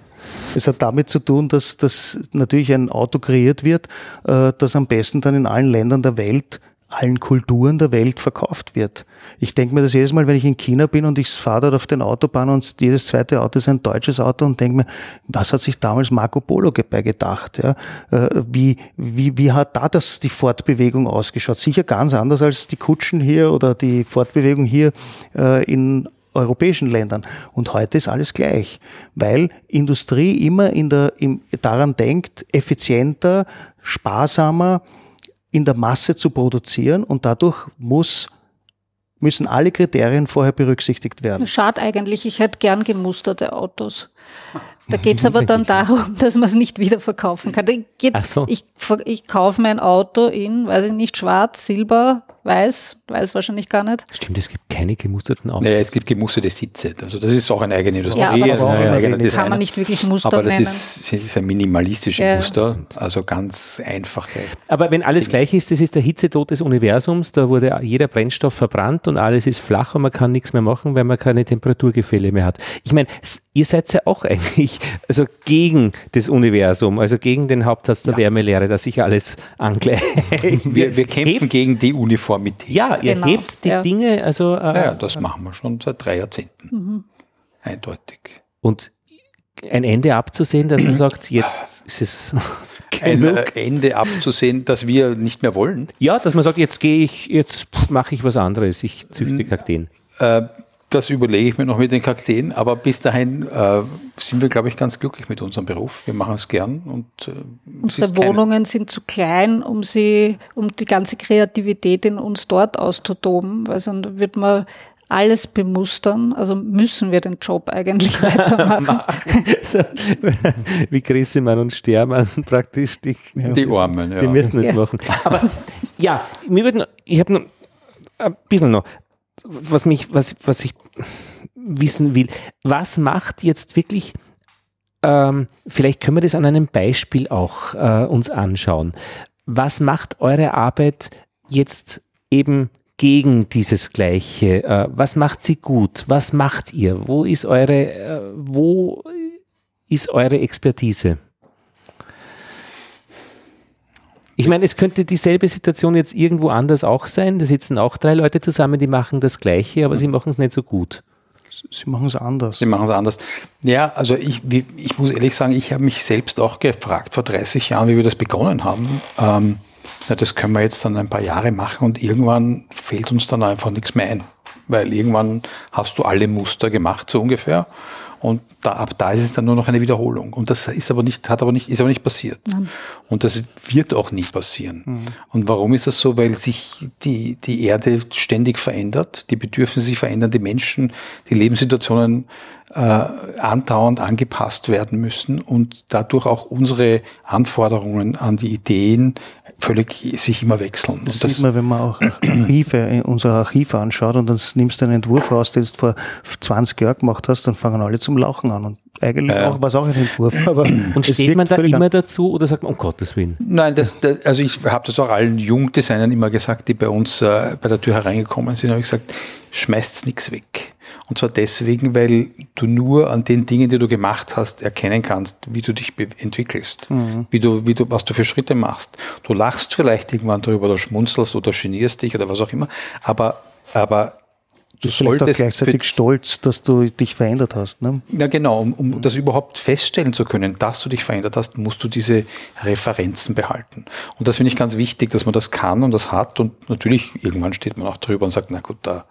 es hat damit zu tun, dass, dass natürlich ein Auto kreiert wird, äh, das am besten dann in allen Ländern der Welt allen Kulturen der Welt verkauft wird. Ich denke mir das jedes Mal, wenn ich in China bin und ich fahre dort auf den Autobahn und jedes zweite Auto ist ein deutsches Auto und denke mir, was hat sich damals Marco Polo dabei gedacht? Ja? Äh, wie, wie, wie hat da das die Fortbewegung ausgeschaut? Sicher ganz anders als die Kutschen hier oder die Fortbewegung hier äh, in europäischen Ländern. Und heute ist alles gleich, weil Industrie immer in der, im, daran denkt, effizienter, sparsamer, in der Masse zu produzieren und dadurch muss müssen alle Kriterien vorher berücksichtigt werden. Schade eigentlich, ich hätte gern gemusterte Autos. Da geht es aber dann darum, dass man es nicht wieder verkaufen kann. so. ich, ich kaufe mein Auto in, weiß ich nicht, schwarz, silber, weiß, weiß wahrscheinlich gar nicht. Stimmt, es gibt keine gemusterten Autos. Naja, es gibt gemusterte Sitze. Also das ist auch eine eigene Industrie. Ja, aber das, ein ja, eigener kann man nicht wirklich Muster aber das nennen. Ist, das ist ein minimalistisches ja. Muster, also ganz einfache. Aber wenn alles gleich ist, das ist der Hitzetod des Universums, da wurde jeder Brennstoff verbrannt und alles ist flach und man kann nichts mehr machen, weil man keine Temperaturgefälle mehr hat. Ich meine, ihr seid ja auch eigentlich also gegen das Universum, also gegen den Hauptsatz der ja. Wärmelehre, dass sich alles angleicht. Wir, wir kämpfen gegen die Uniformität. Ja, ihr genau. hebt die ja. Dinge, also. Äh, naja, das machen wir schon seit drei Jahrzehnten. Mhm. Eindeutig. Und ein Ende abzusehen, dass man sagt, jetzt ist es. Ein äh, Ende abzusehen, dass wir nicht mehr wollen? Ja, dass man sagt, jetzt gehe ich, jetzt mache ich was anderes, ich züchte Kakteen. Äh, das überlege ich mir noch mit den Kakteen, aber bis dahin äh, sind wir, glaube ich, ganz glücklich mit unserem Beruf. Wir machen es gern und äh, unsere Wohnungen sind zu klein, um sie, um die ganze Kreativität in uns dort auszutoben, weil sonst wird man alles bemustern, also müssen wir den Job eigentlich weitermachen. so, wie Grissemann und Stermann praktisch die, die Armen. Ja. Wir müssen es ja. machen. Aber ja, mir würden, ich habe noch ein bisschen noch was mich, was, was ich wissen will, was macht jetzt wirklich, ähm, vielleicht können wir das an einem Beispiel auch äh, uns anschauen. Was macht eure Arbeit jetzt eben gegen dieses Gleiche? Äh, was macht sie gut? Was macht ihr? Wo ist eure, äh, wo ist eure Expertise? Ich meine, es könnte dieselbe Situation jetzt irgendwo anders auch sein. Da sitzen auch drei Leute zusammen, die machen das Gleiche, aber sie machen es nicht so gut. Sie machen es anders. Sie machen es anders. Ja, also ich, ich muss ehrlich sagen, ich habe mich selbst auch gefragt vor 30 Jahren, wie wir das begonnen haben. Ähm, na, das können wir jetzt dann ein paar Jahre machen und irgendwann fällt uns dann einfach nichts mehr ein. Weil irgendwann hast du alle Muster gemacht, so ungefähr. Und da, ab da ist es dann nur noch eine Wiederholung. Und das ist aber nicht, hat aber nicht, ist aber nicht passiert. Nein. Und das wird auch nie passieren. Mhm. Und warum ist das so? Weil sich die, die Erde ständig verändert, die Bedürfnisse sich verändern, die Menschen, die Lebenssituationen äh, andauernd angepasst werden müssen und dadurch auch unsere Anforderungen an die Ideen völlig sich immer wechseln. Das, das sieht man, wenn man auch Archive, unser Archiv anschaut und dann nimmst du einen Entwurf raus, den du vor 20 Jahren gemacht hast, dann fangen alle zum Lachen an. Und eigentlich äh, auch, was auch ein Entwurf. Aber und steht man da immer dazu oder sagt man, um Gottes Willen? Nein, das, das, also ich habe das auch allen Jungdesignern immer gesagt, die bei uns äh, bei der Tür hereingekommen sind, habe ich gesagt, schmeißt nichts weg. Und zwar deswegen, weil du nur an den Dingen, die du gemacht hast, erkennen kannst, wie du dich entwickelst, mhm. wie du, wie du, was du für Schritte machst. Du lachst vielleicht irgendwann darüber oder schmunzelst oder genierst dich oder was auch immer, aber, aber du bist vielleicht auch gleichzeitig stolz, dass du dich verändert hast. Ne? Ja, genau. Um, um das überhaupt feststellen zu können, dass du dich verändert hast, musst du diese Referenzen behalten. Und das finde ich ganz wichtig, dass man das kann und das hat. Und natürlich, irgendwann steht man auch drüber und sagt, na gut, da,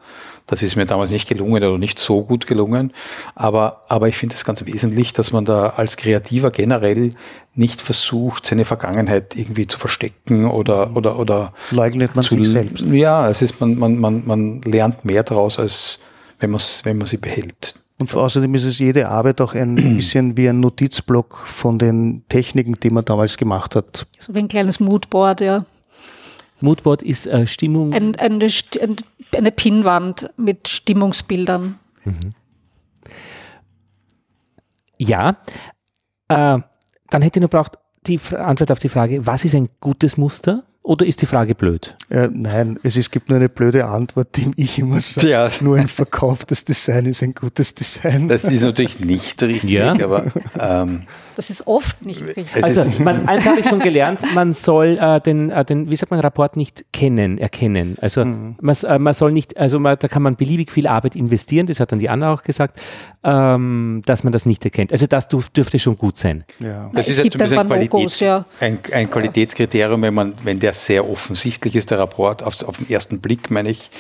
das ist mir damals nicht gelungen oder nicht so gut gelungen. Aber, aber ich finde es ganz wesentlich, dass man da als Kreativer generell nicht versucht, seine Vergangenheit irgendwie zu verstecken oder, oder, oder. Leugnet man zu, sich selbst. Ja, es ist, man, man, man, man lernt mehr daraus, als wenn man, wenn man sie behält. Und außerdem ist es jede Arbeit auch ein bisschen wie ein Notizblock von den Techniken, die man damals gemacht hat. So wie ein kleines Moodboard, ja. Moodboard ist äh, Stimmung. Ein, eine, eine Pinnwand mit Stimmungsbildern. Mhm. Ja, äh, dann hätte ich noch braucht die Antwort auf die Frage, was ist ein gutes Muster? Oder ist die Frage blöd? Äh, nein, es ist, gibt nur eine blöde Antwort, die ich immer sage. Ja. Nur ein verkauftes Design ist ein gutes Design. Das ist natürlich nicht richtig, Ja. aber ähm, Das ist oft nicht richtig. Also, man, eins habe ich schon gelernt, man soll äh, den, äh, den, wie sagt man, Rapport nicht kennen, erkennen. Also, man, s- äh, man soll nicht, also man, da kann man beliebig viel Arbeit investieren, das hat dann die Anna auch gesagt, ähm, dass man das nicht erkennt. Also, das dürf, dürfte schon gut sein. ja. das es ist ja gibt zumindest ein Qualitäts, ja. ein, ein Qualitätskriterium, wenn, man, wenn der sehr offensichtlich ist, der Rapport, auf, auf den ersten Blick, meine ich,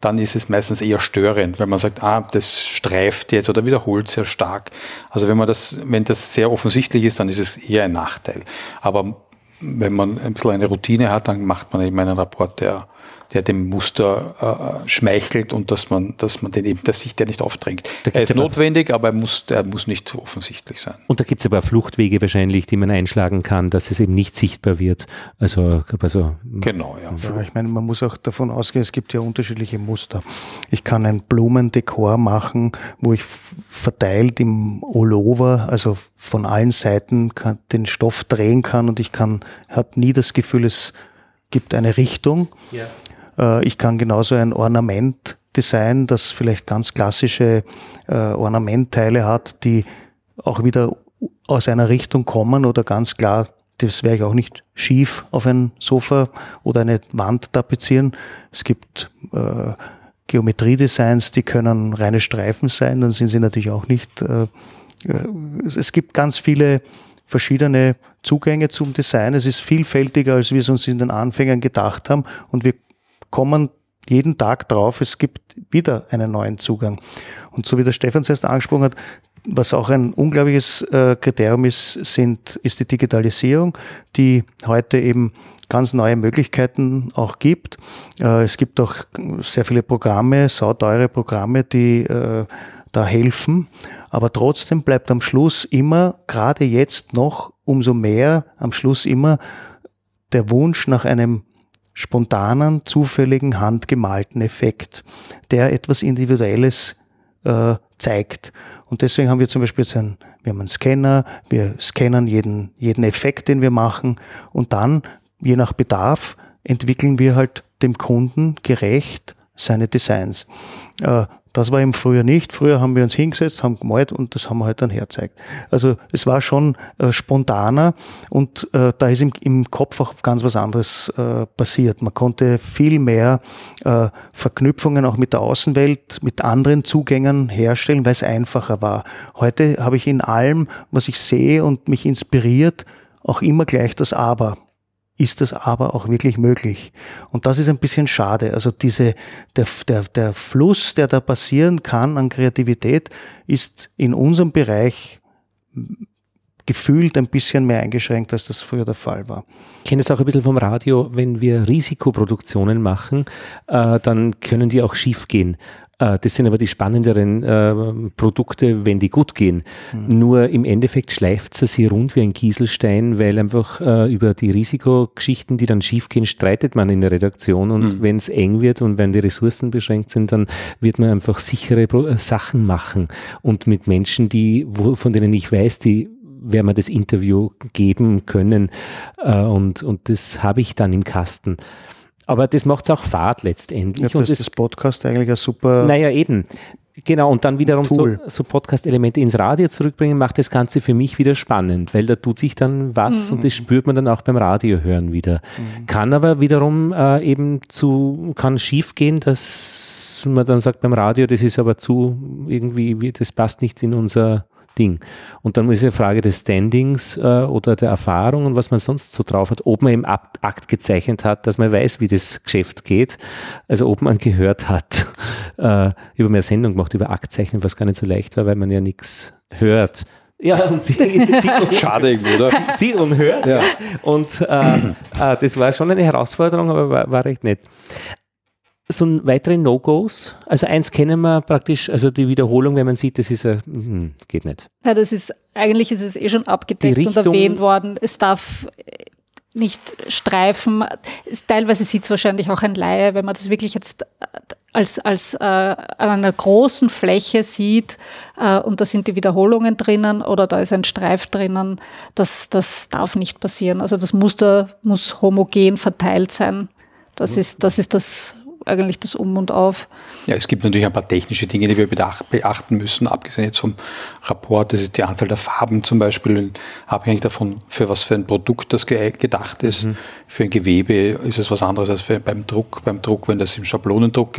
dann ist es meistens eher störend, wenn man sagt, ah, das streift jetzt oder wiederholt sehr stark. Also wenn man das, wenn das sehr offensichtlich ist, dann ist es eher ein Nachteil. Aber wenn man ein bisschen eine Routine hat, dann macht man eben einen Rapport, der, der dem Muster äh, schmeichelt und dass man, dass man den eben, dass sich der nicht aufdrängt. Er ist aber- notwendig, aber er muss, er muss nicht offensichtlich sein. Und da gibt es aber Fluchtwege wahrscheinlich, die man einschlagen kann, dass es eben nicht sichtbar wird. Also, also Genau, ja. Ja, ich meine, man muss auch davon ausgehen, es gibt ja unterschiedliche Muster. Ich kann ein Blumendekor machen, wo ich verteilt im All-Over, also von allen Seiten kann, den Stoff drehen kann und ich kann, habe nie das Gefühl, es gibt eine Richtung. Äh, Ich kann genauso ein Ornament designen, das vielleicht ganz klassische äh, Ornamentteile hat, die auch wieder aus einer Richtung kommen oder ganz klar, das werde ich auch nicht schief auf ein Sofa oder eine Wand tapezieren. Es gibt äh, Geometriedesigns, die können reine Streifen sein, dann sind sie natürlich auch nicht. Äh, äh, es, gibt ganz viele verschiedene Zugänge zum Design. Es ist vielfältiger, als wir es uns in den Anfängen gedacht haben. Und wir kommen jeden Tag drauf, es gibt wieder einen neuen Zugang. Und so wie der Stefan es erst angesprochen hat, was auch ein unglaubliches äh, Kriterium ist, sind, ist die Digitalisierung, die heute eben ganz neue Möglichkeiten auch gibt. Äh, es gibt auch sehr viele Programme, sauteure Programme, die äh, da helfen. Aber trotzdem bleibt am Schluss immer, gerade jetzt noch umso mehr, am Schluss immer der Wunsch nach einem spontanen, zufälligen, handgemalten Effekt, der etwas Individuelles äh, zeigt. Und deswegen haben wir zum Beispiel jetzt einen, wir haben einen Scanner, wir scannen jeden, jeden Effekt, den wir machen und dann, je nach Bedarf, entwickeln wir halt dem Kunden gerecht seine Designs. Äh, das war eben früher nicht. Früher haben wir uns hingesetzt, haben gemalt und das haben wir halt dann herzeigt. Also es war schon äh, spontaner und äh, da ist im, im Kopf auch ganz was anderes äh, passiert. Man konnte viel mehr äh, Verknüpfungen auch mit der Außenwelt, mit anderen Zugängen herstellen, weil es einfacher war. Heute habe ich in allem, was ich sehe und mich inspiriert, auch immer gleich das Aber ist das aber auch wirklich möglich. Und das ist ein bisschen schade. Also diese, der, der, der Fluss, der da passieren kann an Kreativität, ist in unserem Bereich gefühlt ein bisschen mehr eingeschränkt, als das früher der Fall war. Ich kenne es auch ein bisschen vom Radio, wenn wir Risikoproduktionen machen, äh, dann können die auch schief gehen. Äh, das sind aber die spannenderen äh, Produkte, wenn die gut gehen. Nur im Endeffekt schleift es sie rund wie ein Kieselstein, weil einfach äh, über die Risikogeschichten, die dann schief gehen, streitet man in der Redaktion und wenn es eng wird und wenn die Ressourcen beschränkt sind, dann wird man einfach sichere Pro äh, Sachen machen und mit Menschen, die, wo, von denen ich weiß, die werden wir das Interview geben können äh, und, und das habe ich dann im Kasten. Aber das macht es auch Fahrt letztendlich. Ja, und das ist das Podcast eigentlich ein super naja, eben. Genau, und dann wiederum so, Tool. so Podcast-Elemente ins Radio zurückbringen, macht das Ganze für mich wieder spannend, weil da tut sich dann was und das spürt man dann auch beim Radio hören wieder. Kann aber wiederum äh, eben zu, kann schief gehen, dass man dann sagt beim Radio, das ist aber zu irgendwie, wie- das passt nicht in unser Ding. Und dann ist ja Frage des Standings äh, oder der Erfahrung und was man sonst so drauf hat, ob man im Akt, gezeichnet hat, dass man weiß, wie das Geschäft geht, also ob man gehört hat, äh, über mehr Sendung gemacht, über Aktzeichnen, was gar nicht so leicht war, weil man ja nichts hört. Ja, und sie, sie, Schade irgendwie, oder? sieht und hört. Ja. Und äh, äh, das war schon eine Herausforderung, aber war, war recht nett. So ein weitere No-Gos, also eins kennen wir praktisch, also die Wiederholung, wenn man sieht, das ist ein, hm, geht nicht. Ja, das ist, eigentlich ist es eh schon abgedeckt Die und Richtung- erwähnt worden. Es darf äh, nicht streifen. Teilweise sieht es wahrscheinlich auch ein Laie, wenn man das wirklich jetzt äh, als, als äh, an einer großen Fläche sieht äh, und da sind die Wiederholungen drinnen oder da ist ein Streif drinnen, das, das darf nicht passieren. Also das Muster muss homogen verteilt sein. Das ist das, ist das eigentlich das Um und Auf. Ja, es gibt natürlich ein paar technische Dinge, die wir beachten müssen, abgesehen jetzt vom Rapport. Das ist die Anzahl der Farben zum Beispiel, abhängig davon, für was für ein Produkt das gedacht ist. Mhm. Für ein Gewebe ist es was anderes als beim Druck. Beim Druck, wenn das im Schablonendruck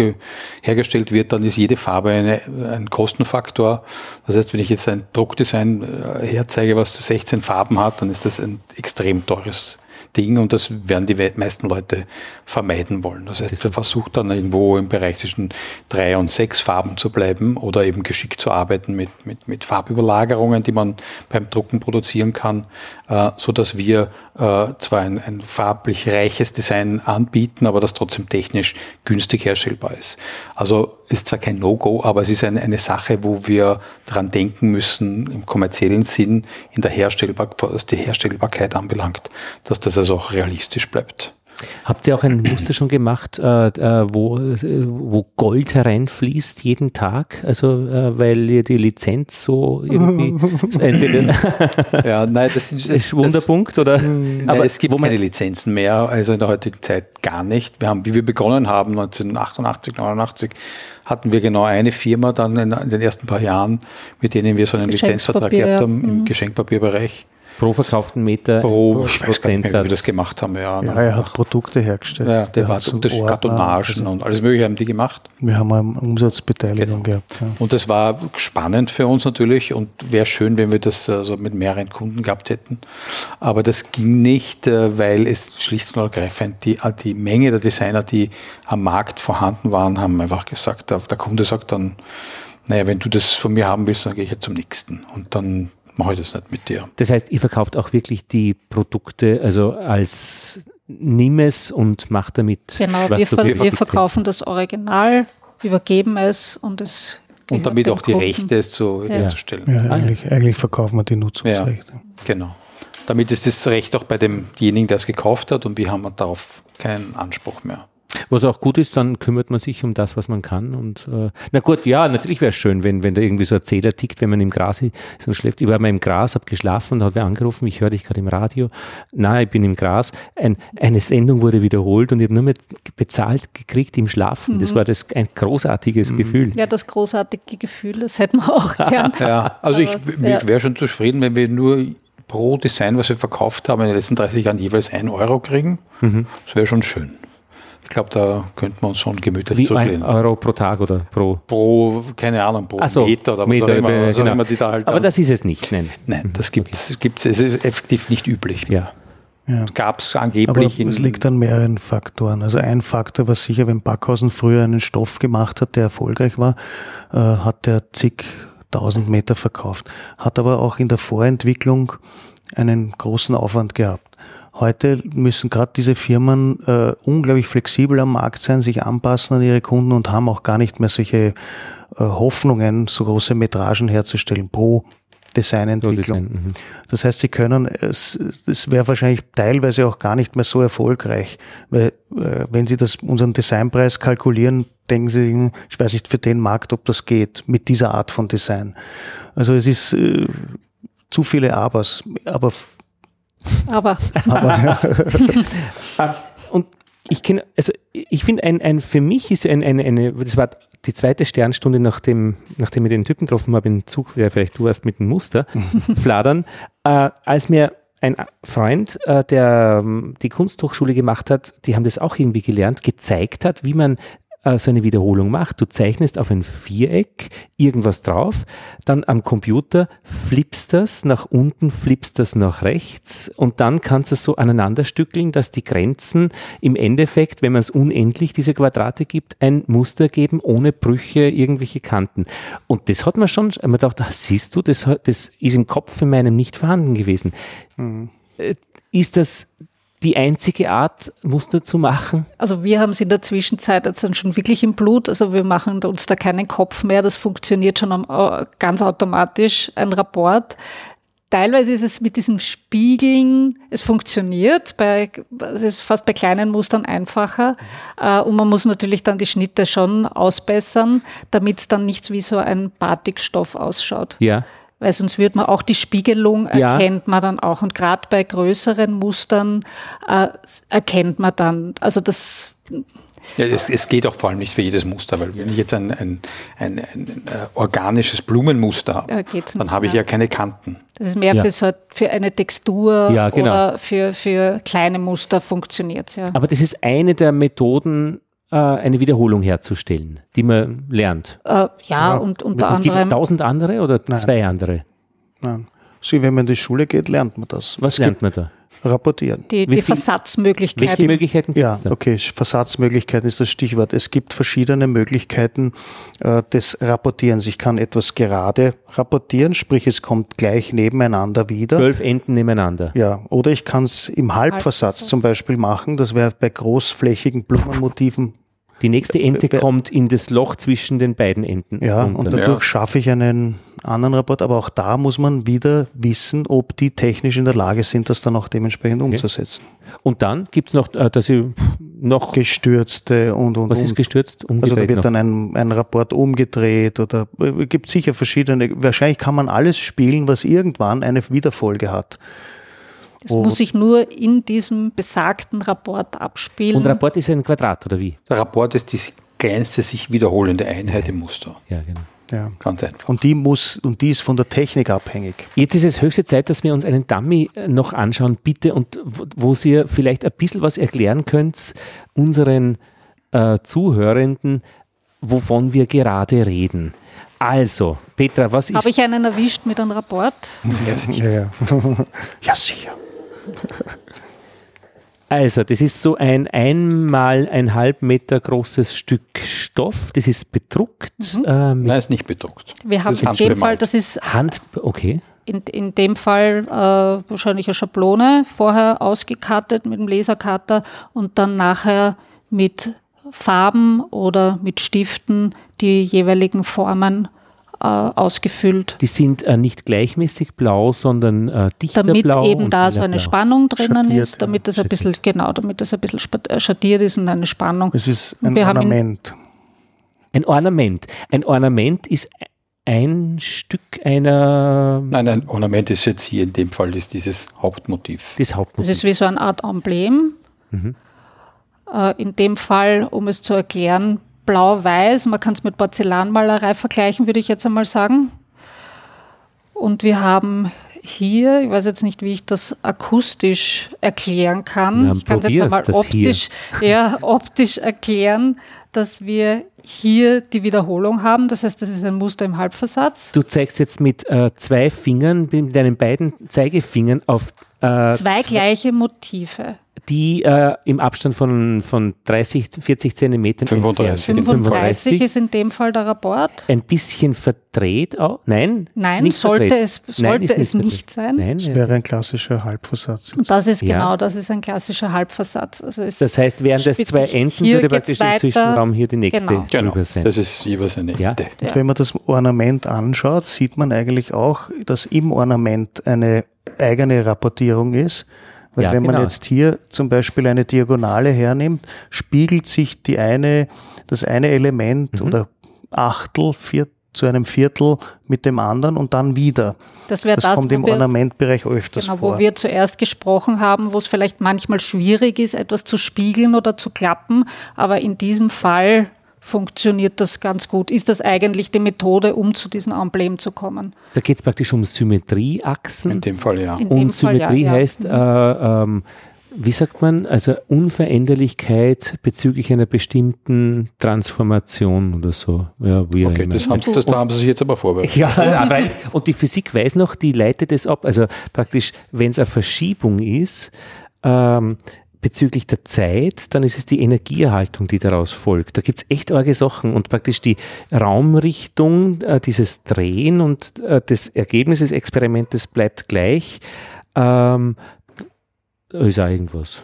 hergestellt wird, dann ist jede Farbe eine, ein Kostenfaktor. Das heißt, wenn ich jetzt ein Druckdesign äh, herzeige, was 16 Farben hat, dann ist das ein extrem teures Ding und das werden die meisten Leute vermeiden wollen. Das heißt, man versucht dann irgendwo im Bereich zwischen drei und sechs Farben zu bleiben oder eben geschickt zu arbeiten mit, mit, mit Farbüberlagerungen, die man beim Drucken produzieren kann, äh, so dass wir äh, zwar ein, ein farblich reiches Design anbieten, aber das trotzdem technisch günstig herstellbar ist. Also ist zwar kein No-Go, aber es ist eine, eine Sache, wo wir daran denken müssen, im kommerziellen Sinn, in der Herstellbar was die Herstellbarkeit anbelangt, dass das also auch realistisch bleibt. Habt ihr auch ein Muster schon gemacht, äh, äh wo, wo Gold hereinfließt jeden Tag? Also, äh, weil ihr die Lizenz so irgendwie. ja, nein, das ist, das, Wunderpunkt, oder? Nein, aber es gibt keine Lizenzen mehr, also in der heutigen Zeit gar nicht. Wir haben, wie wir begonnen haben, 1988, 89, hatten wir genau eine Firma dann in, in den ersten paar Jahren, mit denen wir so einen Lizenzvertrag gehabt haben im mhm. Geschenkpapierbereich pro verkauften Meter pro, ich weiß gar nicht mehr, wie wir das gemacht haben. Ja, ja er hat Produkte hergestellt. Ja, der, der war so Kartonagen also und alles mögliche haben die gemacht. Wir haben eine Umsatzbeteiligung genau. gehabt. Ja. Und das war spannend für uns natürlich und wäre schön, wenn wir das also mit mehreren Kunden gehabt hätten. Aber das ging nicht, äh, weil es schlicht und ergreifend die, die Menge der Designer, die am Markt vorhanden waren, haben einfach gesagt, der Kunde sagt dann, naja, wenn du das von mir haben willst, dann gehe ich jetzt zum nächsten. Und dann mache ich das nicht mit dir. Das heißt, ihr verkauft auch wirklich die Produkte, also als nimm es und mach damit. Genau, wir, ver wir verkaufen das Original, übergeben es und es. Und damit auch die Kunden. Rechte es zu, ja. herzustellen. Ja, eigentlich, eigentlich, verkaufen wir die Nutzungsrechte. Ja, genau. Damit ist das Recht auch bei demjenigen, der es gekauft hat und wir haben darauf keinen Anspruch mehr. Was auch gut ist, dann kümmert man sich um das, was man kann. Und äh, na gut, ja, natürlich wäre es schön, wenn, wenn da irgendwie so ein Zähler tickt, wenn man im Gras ist und schläft. Ich war mal im Gras, habe geschlafen und hat wer angerufen, ich höre dich gerade im Radio. Na, ich bin im Gras. Ein, eine Sendung wurde wiederholt und ich habe nur mit bezahlt gekriegt im Schlafen. Mhm. Das war das ein großartiges mhm. Gefühl. Ja, das großartige Gefühl, das hätten wir auch gern. ja, also ich, ich wäre schon zufrieden, wenn wir nur pro Design, was wir verkauft haben, in den letzten 30 Jahren jeweils ein Euro kriegen. Mhm. Das wäre schon schön. Ich glaube, da könnten wir uns schon gemütlich Wie zurücklehnen. Ein Euro pro Tag oder pro? Pro, keine Ahnung, pro so, Meter oder Meter, was auch immer, was genau. immer die da halt Aber das ist es nicht, nein. Nein, das gibt es, okay. es ist effektiv nicht üblich. Ja. Ja. Gab es angeblich. Aber es liegt an mehreren Faktoren. Also ein Faktor war sicher, wenn Backhausen früher einen Stoff gemacht hat, der erfolgreich war, äh, hat der zig tausend Meter verkauft. Hat aber auch in der Vorentwicklung einen großen Aufwand gehabt. Heute müssen gerade diese Firmen äh, unglaublich flexibel am Markt sein, sich anpassen an ihre Kunden und haben auch gar nicht mehr solche äh, Hoffnungen, so große Metragen herzustellen pro Designentwicklung. Design, mhm. das heißt, sie können, es, es wäre wahrscheinlich teilweise auch gar nicht mehr so erfolgreich, weil äh, wenn Sie das unseren Designpreis kalkulieren, denken Sie, ich weiß nicht für den Markt, ob das geht mit dieser Art von Design. Also es ist äh, zu viele Abers, aber aber. Aber ah, und ich kenne, also ich finde ein, ein, für mich ist ein, eine, eine, das war die zweite Sternstunde, nachdem, nachdem ich den Typen getroffen habe im Zug, ja, vielleicht du hast mit dem Muster, fladern, äh, als mir ein Freund, äh, der ähm, die Kunsthochschule gemacht hat, die haben das auch irgendwie gelernt, gezeigt hat, wie man äh, so eine Wiederholung macht. Du zeichnest auf ein Viereck irgendwas drauf, dann am Computer flippst das nach unten, flippst das nach rechts und dann kannst du es so aneinanderstückeln, dass die Grenzen im Endeffekt, wenn man es unendlich diese Quadrate gibt, ein Muster geben ohne Brüche, irgendwelche Kanten. Und das hat man schon, man dachte, siehst du, das, das ist im Kopf in meinem nicht vorhanden gewesen. Mhm. Ist das die einzige Art, Muster zu machen? Also wir haben es in der Zwischenzeit jetzt dann schon wirklich im Blut. Also wir machen uns da keinen Kopf mehr. Das funktioniert schon ganz automatisch, ein Rapport. teilweise ist es mit diesem Spiegeln, es funktioniert, bei, es ist fast bei kleinen Mustern einfacher äh, und man muss natürlich dann die Schnitte schon ausbessern, damit es dann nicht wie so ein Batikstoff ausschaut. Ja. Weil sonst wird man auch die Spiegelung Ja. erkennt man dann auch. Und gerade bei größeren Mustern äh, erkennt man dann, also das Ja, es, es geht auch vor allem nicht für jedes Muster, weil wenn ich jetzt ein, ein, ein, ein, äh, organisches Blumenmuster habe, Da geht's dann habe ich ja keine Kanten. Das ist mehr Ja. für, so, für eine Textur Ja, genau. oder für, für kleine Muster funktioniert ja. Aber das ist eine der Methoden, eine Wiederholung herzustellen, die man lernt. Äh, ja, und unter Und gibt es anderem tausend andere oder zwei andere? Nein. So, wenn man in die Schule geht, lernt man das. Was Es lernt man da? Rapportieren. die, die Versatzmöglichkeiten. Welche Möglichkeiten gibt Ja, es da? okay, Versatzmöglichkeiten ist das Stichwort. Es gibt verschiedene Möglichkeiten äh, des Rapportierens. Ich kann etwas gerade rapportieren, sprich es kommt gleich nebeneinander wieder. Zwölf Enden nebeneinander. Ja, oder ich kann es im Halbversatz Halbversatz. zum Beispiel machen. Das wäre bei großflächigen Blumenmotiven. Die nächste Ente Wer- kommt in das Loch zwischen den beiden Enden. Ja, runter. und dadurch schaffe ich einen anderen Rapport. Aber auch da muss man wieder wissen, ob die technisch in der Lage sind, das dann auch dementsprechend umzusetzen. Und dann gibt es noch, äh, dass ich noch, Gestürzte und, und, was ist gestürzt? Also da Umgedreht wird noch. dann ein, ein Rapport umgedreht oder äh, gibt sicher verschiedene. Wahrscheinlich kann man alles spielen, was irgendwann eine Wiederfolge hat. Es muss sich nur in diesem besagten Rapport abspielen. Und Rapport ist ein Quadrat, oder wie? Der Rapport ist die kleinste sich wiederholende Einheit im Muster. Ja, genau. Ja. Ganz einfach. Und die muss und die ist von der Technik abhängig. Jetzt ist es höchste Zeit, dass wir uns einen Dummy äh, noch anschauen, bitte, und wo- wo Sie vielleicht ein bisschen was erklären könnt, unseren äh, Zuhörenden, wovon wir gerade reden. Also, Petra, was ist Habe ich einen erwischt mit einem Rapport? Ja, sicher. Ja, ja. ja sicher. Also, das ist so ein einmal ein halb Meter großes Stück Stoff. Das ist bedruckt. Äh, mit Nein, ist nicht bedruckt. Wir haben ist in dem. Fall, das ist Hand. Okay. in, in dem Fall äh, wahrscheinlich eine Schablone, vorher ausgekartet mit dem Lasercutter und dann nachher mit Farben oder mit Stiften die jeweiligen Formen äh, ausgefüllt. Die sind äh, nicht gleichmäßig blau, sondern äh, dichter Damit blau. eben und da so eine blau. Spannung drinnen Schattiert, ist, damit das ein bisschen, genau, damit das ein bisschen äh, schattiert ist und eine Spannung. Es ist ein Ornament. Ein Ornament. Ein Ornament ist ein Stück einer Nein, ein Ornament ist jetzt hier in dem Fall ist dieses Hauptmotiv. Das Hauptmotivs. ist wie so eine Art Emblem. Äh, in dem Fall, um es zu erklären, blau-weiß. Man kann es mit Porzellanmalerei vergleichen, würde ich jetzt einmal sagen. Und wir haben hier, ich weiß jetzt nicht, wie ich das akustisch erklären kann. Ja, ich kann es jetzt einmal optisch, ja, optisch erklären, dass wir hier die Wiederholung haben. Das heißt, das ist ein Muster im Halbversatz. Du zeigst jetzt mit äh, zwei Fingern, mit deinen beiden Zeigefingern auf äh, Zwei gleiche Motive. die äh, im Abstand von, von 30, 40 Zentimetern 35. entfernt sind. 35 ist in dem Fall der Rapport. Ein bisschen verdreht auch. Nein, Nein, nicht sollte verdreht. es- sollte ist es verdreht. nicht sein. Nein, Das ja. wäre ein klassischer Halbversatz. Und das ist Ja. genau, das ist ein klassischer Halbversatz. Also es Das heißt, während es spitzt zwei Enden würde praktisch im. Zwischenraum hier die nächste Genau. Genau. drüber sein. Das ist jeweils eine Ja. Ente. Und wenn man das Ornament anschaut, sieht man eigentlich auch, dass im Ornament eine eigene Rapportierung ist. Weil Ja, wenn man genau. jetzt hier zum Beispiel eine Diagonale hernimmt, spiegelt sich die eine, das eine Element Mhm. oder Achtel vier, zu einem Viertel mit dem anderen und dann wieder. das wäre Das, das, kommt im wir, Ornamentbereich öfters genau, vor. wo wir zuerst gesprochen haben, wo es vielleicht manchmal schwierig ist, etwas zu spiegeln oder zu klappen. Aber in diesem Fall funktioniert das ganz gut. Ist das eigentlich die Methode, um zu diesem Emblem zu kommen? Da geht es praktisch um Symmetrieachsen. In dem Fall ja. In dem Und Fall, ja, Symmetrie ja. heißt, äh, ähm, wie sagt man, also Unveränderlichkeit bezüglich einer bestimmten Transformation oder so. Ja, wie Okay, das haben, das, da haben Sie sich jetzt aber vorbereitet. Ja, aber, und die Physik weiß noch, die leitet es ab. Also praktisch, wenn es eine Verschiebung ist, ähm, bezüglich der Zeit, dann ist es die Energieerhaltung, die daraus folgt. Da gibt es echt arge Sachen und praktisch die Raumrichtung, äh, dieses Drehen und äh, das Ergebnis des Experimentes bleibt gleich. Ähm, ist auch irgendwas.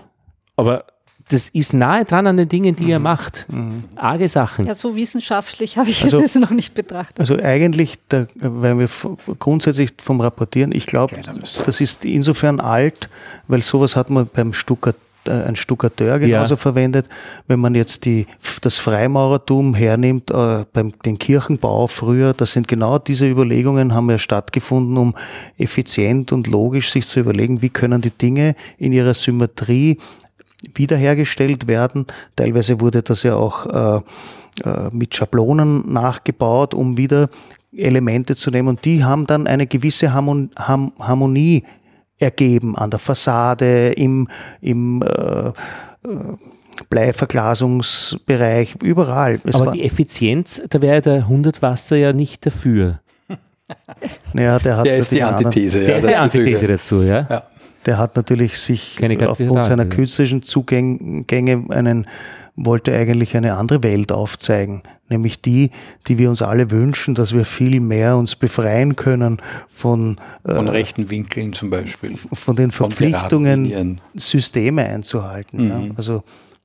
Aber das ist nahe dran an den Dingen, die ihr macht. Arge Sachen. Ja, so wissenschaftlich habe ich Also- es noch nicht betrachtet. Also eigentlich, der, weil wir grundsätzlich vom Rapportieren, ich glaube, das ist insofern alt, weil sowas hat man beim äh, ein Stuckateur genauso Ja. verwendet. Wenn man jetzt die, das Freimaurertum hernimmt, äh, beim den Kirchenbau früher, das sind genau diese Überlegungen haben ja stattgefunden, um effizient und logisch sich zu überlegen, wie können die Dinge in ihrer Symmetrie wiederhergestellt werden. Teilweise wurde das ja auch äh, äh, mit Schablonen nachgebaut, um wieder Elemente zu nehmen. Und die haben dann eine gewisse Harmonie ergeben an der Fassade, im, im äh, äh, Bleiverglasungsbereich, überall. Es Aber die Effizienz, da wäre der Hundertwasser ja nicht dafür. ja, der, hat Der ist die anderen- Antithese. Der ja, ist das die Antithese dazu, ja? Ja. Der hat natürlich sich aufgrund seiner künstlerischen Zugänge einen, wollte eigentlich eine andere Welt aufzeigen, nämlich die, die wir uns alle wünschen, dass wir viel mehr uns befreien können von, Von äh, rechten Winkeln zum Beispiel. von den Von Verpflichtungen. Systeme einzuhalten. Ja. Mhm. Also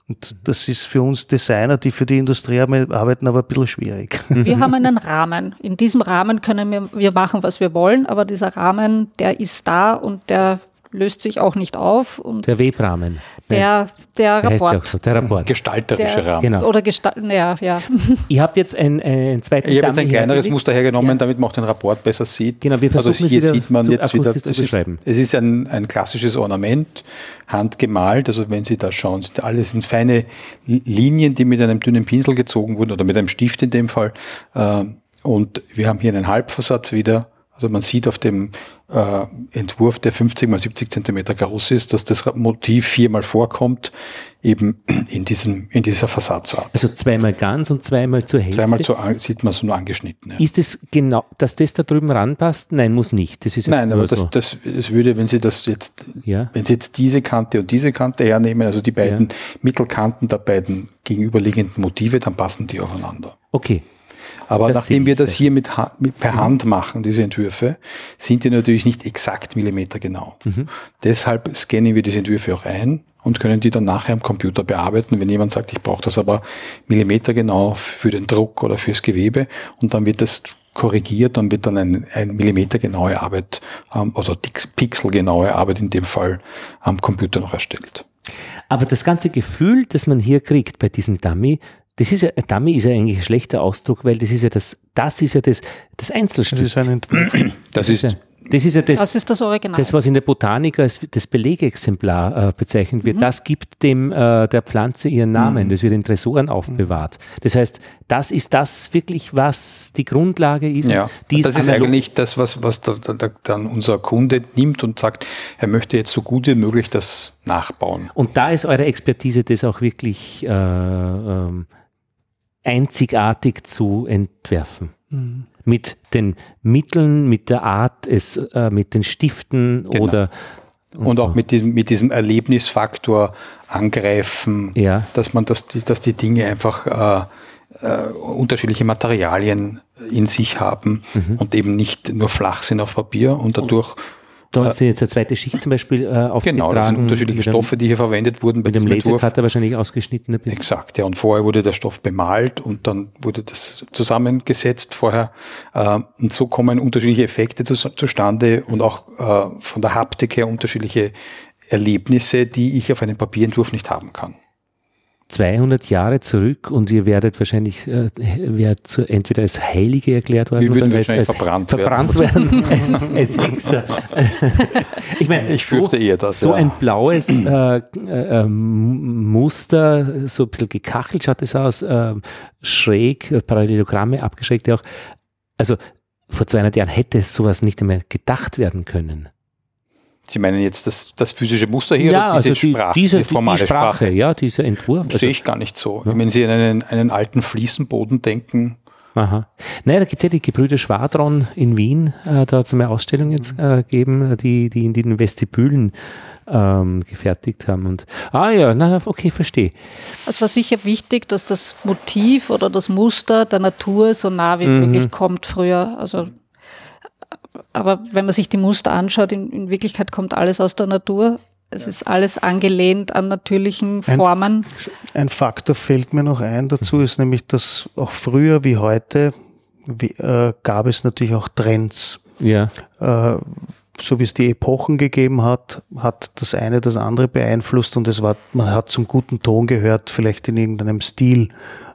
und das ist für uns Designer, die für die Industrie arbeiten, aber ein bisschen schwierig. Wir haben einen Rahmen. In diesem Rahmen können wir, wir machen, was wir wollen, aber dieser Rahmen, der ist da und der löst sich auch nicht auf. Und Der Webrahmen. der, der Der heißt ja auch Rapport. so, der Rapport. Gestalterische Der, Rahmen. Genau. Oder gestalten, ja, ja. Ihr habt jetzt einen, einen zweiten Ich habe jetzt ein kleineres. Muster hergenommen, damit man auch den Rapport besser sieht. Genau, wir versuchen also es hier wieder sieht man zu jetzt wieder, zu ist, beschreiben. es ist ein, ein klassisches Ornament, handgemalt. Also wenn Sie da schauen, sind alles sind feine Linien, die mit einem dünnen Pinsel gezogen wurden oder mit einem Stift in dem Fall. Ähm, Und wir haben hier einen Halbversatz wieder. Also man sieht auf dem äh, Entwurf, der 50 mal 70 Zentimeter groß ist, dass das Motiv viermal vorkommt, eben in diesem, in dieser Versatzart. Also zweimal ganz und zweimal zur Hälfte. Zweimal an- sieht man so nur angeschnitten. Ja. Ist es genau, dass das da drüben ranpasst? Nein, muss nicht. Das ist jetzt Nein, aber das, so. das, das würde, wenn Sie das jetzt, Ja. wenn Sie jetzt diese Kante und diese Kante hernehmen, also die beiden Mittelkanten der beiden gegenüberliegenden Motive, dann passen die aufeinander. Okay. Aber Das nachdem wir das hier mit, Ha- mit per Hand machen, diese Entwürfe, sind die natürlich nicht exakt Millimeter genau. Mhm. Deshalb scannen wir diese Entwürfe auch ein und können die dann nachher am Computer bearbeiten. Wenn jemand sagt, ich brauche das aber Millimeter genau für den Druck oder fürs Gewebe und dann wird das korrigiert, dann wird dann ein, ein Millimeter genaue Arbeit, ähm, also pixelgenaue Arbeit in dem Fall am Computer noch erstellt. Aber das ganze Gefühl, das man hier kriegt bei diesem Dummy, das ist ja, ein Dummy ist ja eigentlich ein schlechter Ausdruck, weil das ist ja das, das ist ja das, das Das Einzelstück. ist ein Entwurf. Das Das ist ja ist das, ist ja das, Das ist das Original. das, was in der Botanik als das Belegexemplar äh, bezeichnet Mhm. wird, das gibt dem äh, der Pflanze ihren Namen. Das wird in Tresoren aufbewahrt. Das heißt, das ist das wirklich, was die Grundlage ist. Ja, die das ist analog- eigentlich das, was, was da, da, dann unser Kunde nimmt und sagt, er möchte jetzt so gut wie möglich das nachbauen. Und da ist eure Expertise, das auch wirklich äh, ähm, einzigartig zu entwerfen. Mhm. Mit den Mitteln, mit der Art, es, äh, mit den Stiften Genau. oder Und, so. auch mit diesem, mit diesem Erlebnisfaktor angreifen, Ja. dass man, dass die, dass die Dinge einfach äh, äh, unterschiedliche Materialien in sich haben Mhm. und eben nicht nur flach sind auf Papier und dadurch Da ist jetzt eine zweite Schicht zum Beispiel äh, aufgetragen. Genau, das sind unterschiedliche einem- Stoffe, die hier verwendet wurden bei Mit dem. Lasercutter wahrscheinlich ausgeschnitten ein bisschen. Exakt, ja. Und vorher wurde der Stoff bemalt und dann wurde das zusammengesetzt vorher. Ähm, und so kommen unterschiedliche Effekte zu, zustande und auch äh, von der Haptik her unterschiedliche Erlebnisse, die ich auf einem Papierentwurf nicht haben kann. 200 Jahre zurück und ihr werdet wahrscheinlich äh, werdet zu, entweder als Heilige erklärt worden Wir oder als, als verbrannt verbrannt werden. als, als Hexer. ich meine, Ich fürchte eher das, So ja. ein blaues äh, äh, ähm, Muster, so ein bisschen gekachelt schaut es aus, äh, schräg, äh, Parallelogramme abgeschrägt auch. Also vor 200 Jahren hätte sowas nicht einmal gedacht werden können. Sie meinen jetzt das, das physische Muster hier ja, oder diese also die, Sprache, diese, die die, die formale Sprache, ja, dieser Entwurf. Das sehe ich gar nicht so. Wenn Sie an einen, einen alten Fliesenboden denken, Aha. Naja, da gibt es ja die Gebrüder Schwadron in Wien, äh, da hat es eine Ausstellung jetzt äh, gegeben, die, die in den Vestibülen ähm, gefertigt haben. Und ah ja, na, na, okay, verstehe. Es war sicher wichtig, dass das Motiv oder das Muster der Natur so nah wie Mhm. möglich kommt früher. Also, aber wenn man sich die Muster anschaut, in, in Wirklichkeit kommt alles aus der Natur. Es ist alles angelehnt an natürlichen Formen. Ein, ein Faktor fällt mir noch ein dazu, ist nämlich, dass auch früher wie heute wie, äh, gab es natürlich auch Trends. Ja. Äh, so wie es die Epochen gegeben hat, hat das eine das andere beeinflusst und es war, man hat zum guten Ton gehört, vielleicht in irgendeinem Stil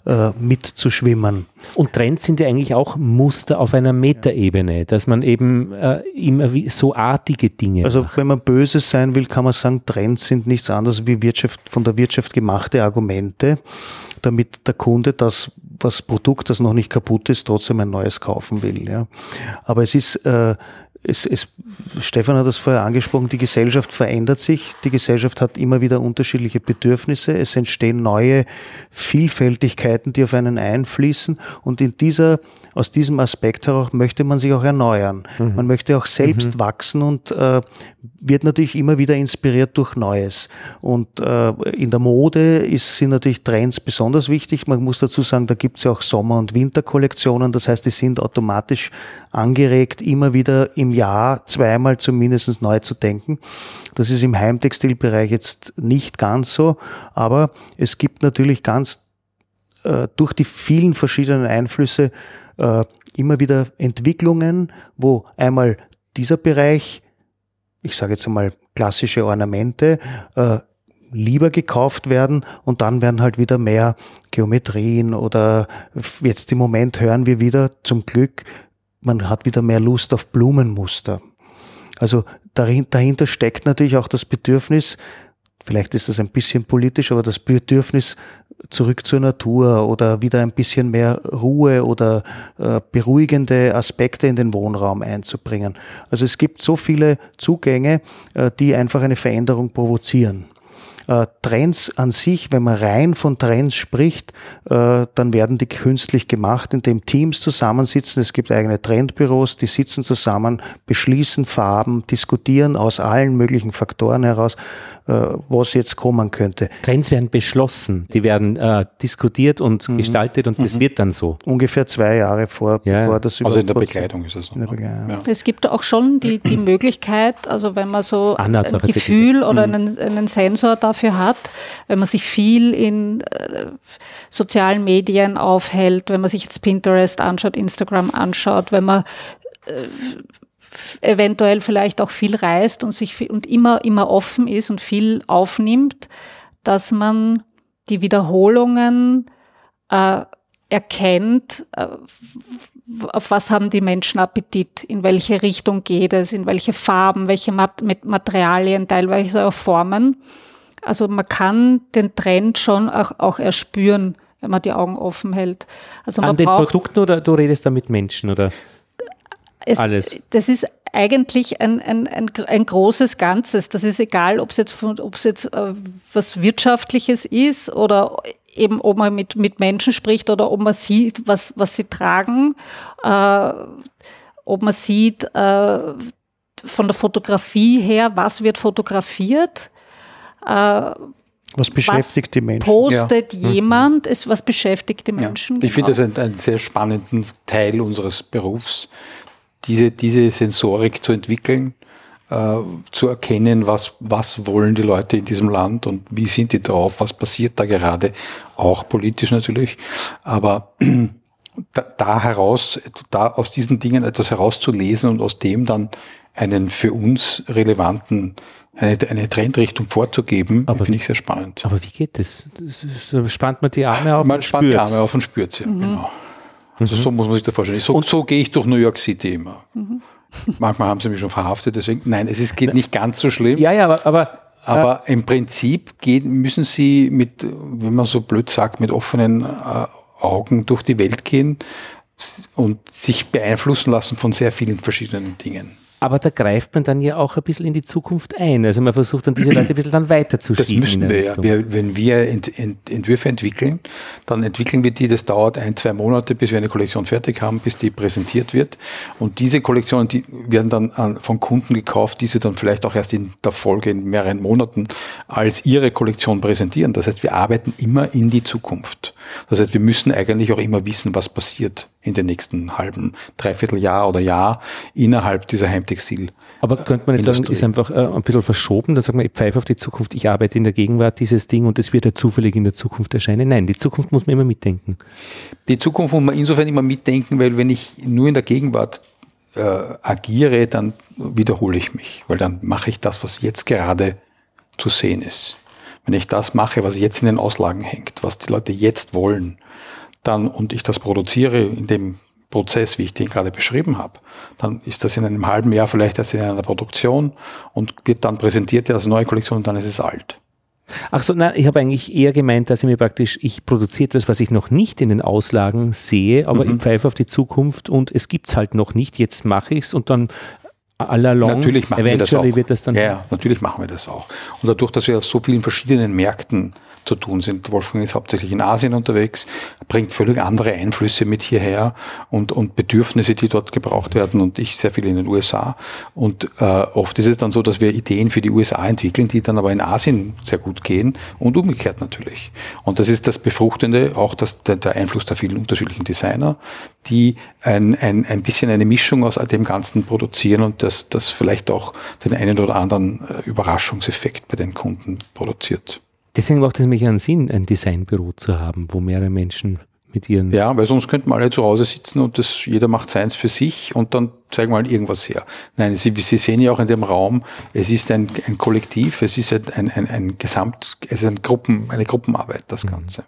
äh, mitzuschwimmen. Und Trends sind ja eigentlich auch Muster auf einer Metaebene, dass man eben äh, immer so artige Dinge Also macht. wenn man böse sein will, kann man sagen, Trends sind nichts anderes wie Wirtschaft, von der Wirtschaft gemachte Argumente, damit der Kunde das, was Produkt, das noch nicht kaputt ist, trotzdem ein neues kaufen will. Ja. Aber es ist, äh, es, es, Stefan hat das vorher angesprochen, die Gesellschaft verändert sich, die Gesellschaft hat immer wieder unterschiedliche Bedürfnisse, es entstehen neue Vielfältigkeiten, die auf einen einfließen und in dieser, aus diesem Aspekt heraus möchte man sich auch erneuern. Mhm. Man möchte auch selbst mhm. wachsen und äh, wird natürlich immer wieder inspiriert durch Neues. Und äh, in der Mode ist, sind natürlich Trends besonders wichtig. Man muss dazu sagen, da gibt es ja auch Sommer- und Winterkollektionen, das heißt, die sind automatisch angeregt, immer wieder im Jahr zweimal zumindest neu zu denken. Das ist im Heimtextilbereich jetzt nicht ganz so, aber es gibt natürlich ganz äh, durch die vielen verschiedenen Einflüsse äh, immer wieder Entwicklungen, wo einmal dieser Bereich, ich sage jetzt einmal klassische Ornamente, äh, lieber gekauft werden und dann werden halt wieder mehr Geometrien oder jetzt im Moment hören wir wieder zum Glück, man hat wieder mehr Lust auf Blumenmuster. Also dahinter steckt natürlich auch das Bedürfnis, vielleicht ist das ein bisschen politisch, aber das Bedürfnis zurück zur Natur oder wieder ein bisschen mehr Ruhe oder äh, beruhigende Aspekte in den Wohnraum einzubringen. Also es gibt so viele Zugänge, äh, die einfach eine Veränderung provozieren. Äh, Trends an sich, wenn man rein von Trends spricht, äh, dann werden die künstlich gemacht, indem Teams zusammensitzen. Es gibt eigene Trendbüros, die sitzen zusammen, beschließen Farben, diskutieren aus allen möglichen Faktoren heraus, äh, was jetzt kommen könnte. Trends werden beschlossen, die werden äh, diskutiert und mhm. gestaltet und es mhm. wird dann so. Ungefähr zwei Jahre vor, ja. bevor das Also in der Bekleidung ist es so. Ja. Es gibt auch schon die, die Möglichkeit, also wenn man so ein Gefühl oder mhm. einen, einen Sensor dafür dafür hat, wenn man sich viel in äh, sozialen Medien aufhält, wenn man sich jetzt Pinterest anschaut, Instagram anschaut, wenn man äh, eventuell vielleicht auch viel reist und sich viel, und immer, immer offen ist und viel aufnimmt, dass man die Wiederholungen äh, erkennt, äh, auf was haben die Menschen Appetit, in welche Richtung geht es, in welche Farben, welche Mat Materialien, teilweise auch Formen. Also man kann den Trend schon auch, auch erspüren, wenn man die Augen offen hält. Also An den Produkten oder du redest da mit Menschen oder es, alles? Das ist eigentlich ein, ein, ein, ein, großes Ganzes. Das ist egal, ob es jetzt, ob es jetzt äh, was Wirtschaftliches ist oder eben, ob man mit, mit Menschen spricht oder ob man sieht, was, was sie tragen, äh, ob man sieht äh, von der Fotografie her, was wird fotografiert äh, was beschäftigt was die Menschen? Postet ja. Mhm. jemand, es, was beschäftigt die Menschen? Ja. Ich genau. finde das einen, einen sehr spannenden Teil unseres Berufs, diese, diese Sensorik zu entwickeln, äh, zu erkennen, was, was wollen die Leute in diesem Land und wie sind die drauf, was passiert da gerade, auch politisch natürlich, aber da, da heraus, da aus diesen Dingen etwas herauszulesen und aus dem dann einen für uns relevanten eine, eine Trendrichtung vorzugeben, finde ich sehr spannend. Aber wie geht das? das spannt man die Arme auf man und spannt die Arme auf und spürt sie, mhm. genau. Also mhm. so muss man sich das vorstellen. So, so gehe ich durch New York City immer. Mhm. Manchmal haben sie mich schon verhaftet, deswegen, nein, es ist, geht nicht ganz so schlimm. Ja, ja, aber, aber aber äh, im Prinzip gehen, müssen sie mit, wenn man so blöd sagt, mit offenen äh, Augen durch die Welt gehen und sich beeinflussen lassen von sehr vielen verschiedenen Dingen. Aber da greift man dann ja auch ein bisschen in die Zukunft ein. Also man versucht dann diese Leute ein bisschen dann weiterzuschieben. Das müssen wir ja. Wir, wenn wir Ent, Ent, Entwürfe entwickeln, dann entwickeln wir die. Das dauert ein, zwei Monate, bis wir eine Kollektion fertig haben, bis die präsentiert wird. Und diese Kollektionen, die werden dann an, von Kunden gekauft, die sie dann vielleicht auch erst in der Folge in mehreren Monaten als ihre Kollektion präsentieren. Das heißt, wir arbeiten immer in die Zukunft. Das heißt, wir müssen eigentlich auch immer wissen, was passiert in den nächsten halben, dreiviertel Jahr oder Jahr innerhalb dieser Heim Heimtextil. Aber könnte man jetzt sagen, ist einfach äh, ein bisschen verschoben, dann sagt man, ich pfeife auf die Zukunft, ich arbeite in der Gegenwart dieses Ding und es wird ja zufällig in der Zukunft erscheinen. Nein, die Zukunft muss man immer mitdenken. Die Zukunft muss man insofern immer mitdenken, weil wenn ich nur in der Gegenwart äh, agiere, dann wiederhole ich mich, weil dann mache ich das, was jetzt gerade zu sehen ist. Wenn ich das mache, was jetzt in den Auslagen hängt, was die Leute jetzt wollen, dann und ich das produziere in dem Prozess, wie ich den gerade beschrieben habe, dann ist das in einem halben Jahr vielleicht erst in einer Produktion und wird dann präsentiert als neue Kollektion und dann ist es alt. Ach so, nein, ich habe eigentlich eher gemeint, dass ich mir praktisch, ich produziere etwas, was ich noch nicht in den Auslagen sehe, aber mhm. ich pfeife auf die Zukunft und es gibt es halt noch nicht, jetzt mache ich es und dann allalong, natürlich machen wir das auch. wird das dann. Ja, ja, natürlich machen wir das auch. Und dadurch, dass wir auf so vielen verschiedenen Märkten zu tun sind. Wolfgang ist hauptsächlich in Asien unterwegs, bringt völlig andere Einflüsse mit hierher und, und Bedürfnisse, die dort gebraucht werden und ich sehr viel in den USA. Und äh, oft ist es dann so, dass wir Ideen für die USA entwickeln, die dann aber in Asien sehr gut gehen und umgekehrt natürlich. Und das ist das Befruchtende, auch das, der, der Einfluss der vielen unterschiedlichen Designer, die ein, ein, ein bisschen eine Mischung aus dem Ganzen produzieren und das, das vielleicht auch den einen oder anderen äh, Überraschungseffekt bei den Kunden produziert. Deswegen macht es mich einen Sinn, ein Designbüro zu haben, wo mehrere Menschen mit ihren. Ja, weil sonst könnten wir alle zu Hause sitzen und das, jeder macht seins für sich und dann zeigen wir halt irgendwas her. Nein, Sie, Sie sehen ja auch in dem Raum, es ist ein, ein Kollektiv, es ist ein, ein, ein Gesamt, es ist ein Gruppen, eine Gruppenarbeit, das mhm. Ganze.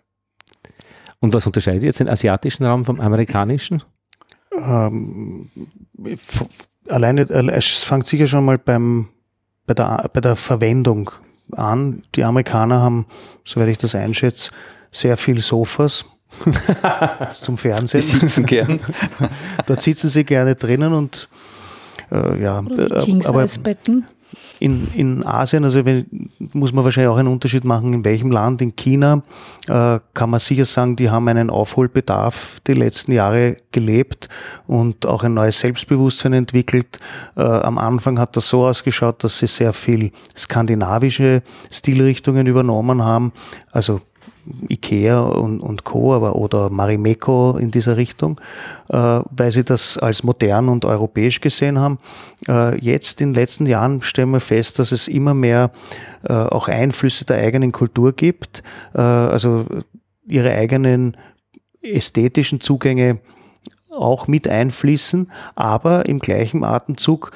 Und was unterscheidet jetzt den asiatischen Raum vom amerikanischen? Ähm, alleine, es fängt sicher schon mal beim, bei, der, bei der Verwendung an. Die Amerikaner haben, soweit ich das einschätze, sehr viel Sofas zum Fernsehen. Die sitzen gern. Dort sitzen sie gerne drinnen und äh, ja, äh, aber Betten in, in Asien, also wenn, muss man wahrscheinlich auch einen Unterschied machen, in welchem Land. In China äh, kann man sicher sagen, die haben einen Aufholbedarf die letzten Jahre gelebt und auch ein neues Selbstbewusstsein entwickelt. Äh, am Anfang hat das so ausgeschaut, dass sie sehr viel skandinavische Stilrichtungen übernommen haben, also Ikea und, und Co., aber oder Marimekko in dieser Richtung, äh, weil sie das als modern und europäisch gesehen haben. Äh, jetzt in den letzten Jahren stellen wir fest, dass es immer mehr äh, auch Einflüsse der eigenen Kultur gibt, äh, also ihre eigenen ästhetischen Zugänge auch mit einfließen, aber im gleichen Atemzug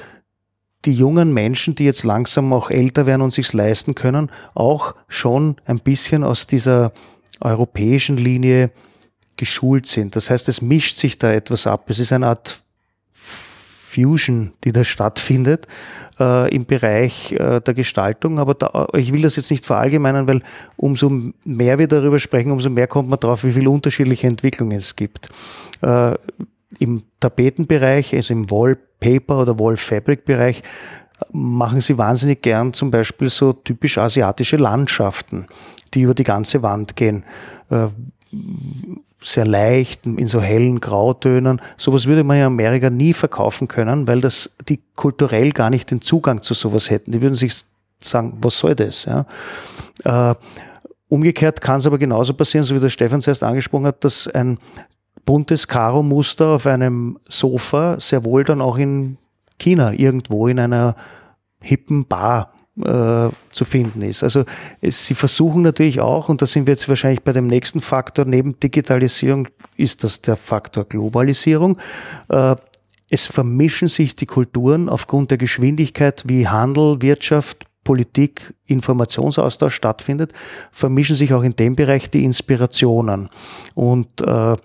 die jungen Menschen, die jetzt langsam auch älter werden und sich's leisten können, auch schon ein bisschen aus dieser europäischen Linie geschult sind. Das heißt, es mischt sich da etwas ab. Es ist eine Art Fusion, die da stattfindet äh, im Bereich äh, der Gestaltung. Aber da, ich will das jetzt nicht verallgemeinern, weil umso mehr wir darüber sprechen, umso mehr kommt man drauf, wie viele unterschiedliche Entwicklungen es gibt. Äh, Im Tapetenbereich, also im Wallpaper oder Wallfabric-Bereich, machen sie wahnsinnig gern zum Beispiel so typisch asiatische Landschaften, die über die ganze Wand gehen. Äh, sehr leicht, in so hellen Grautönen. Sowas würde man in Amerika nie verkaufen können, weil das die kulturell gar nicht den Zugang zu sowas hätten. Die würden sich sagen, was soll das? Ja? Äh, umgekehrt kann es aber genauso passieren, so wie der Stefan zuerst angesprochen hat, dass ein buntes Karo-Muster auf einem Sofa sehr wohl dann auch in China irgendwo in einer hippen Bar äh, zu finden ist. Also es, sie versuchen natürlich auch, und da sind wir jetzt wahrscheinlich bei dem nächsten Faktor, neben Digitalisierung ist das der Faktor Globalisierung. Äh, es vermischen sich die Kulturen aufgrund der Geschwindigkeit, wie Handel, Wirtschaft, Politik, Informationsaustausch stattfindet, vermischen sich auch in dem Bereich die Inspirationen. Und äh,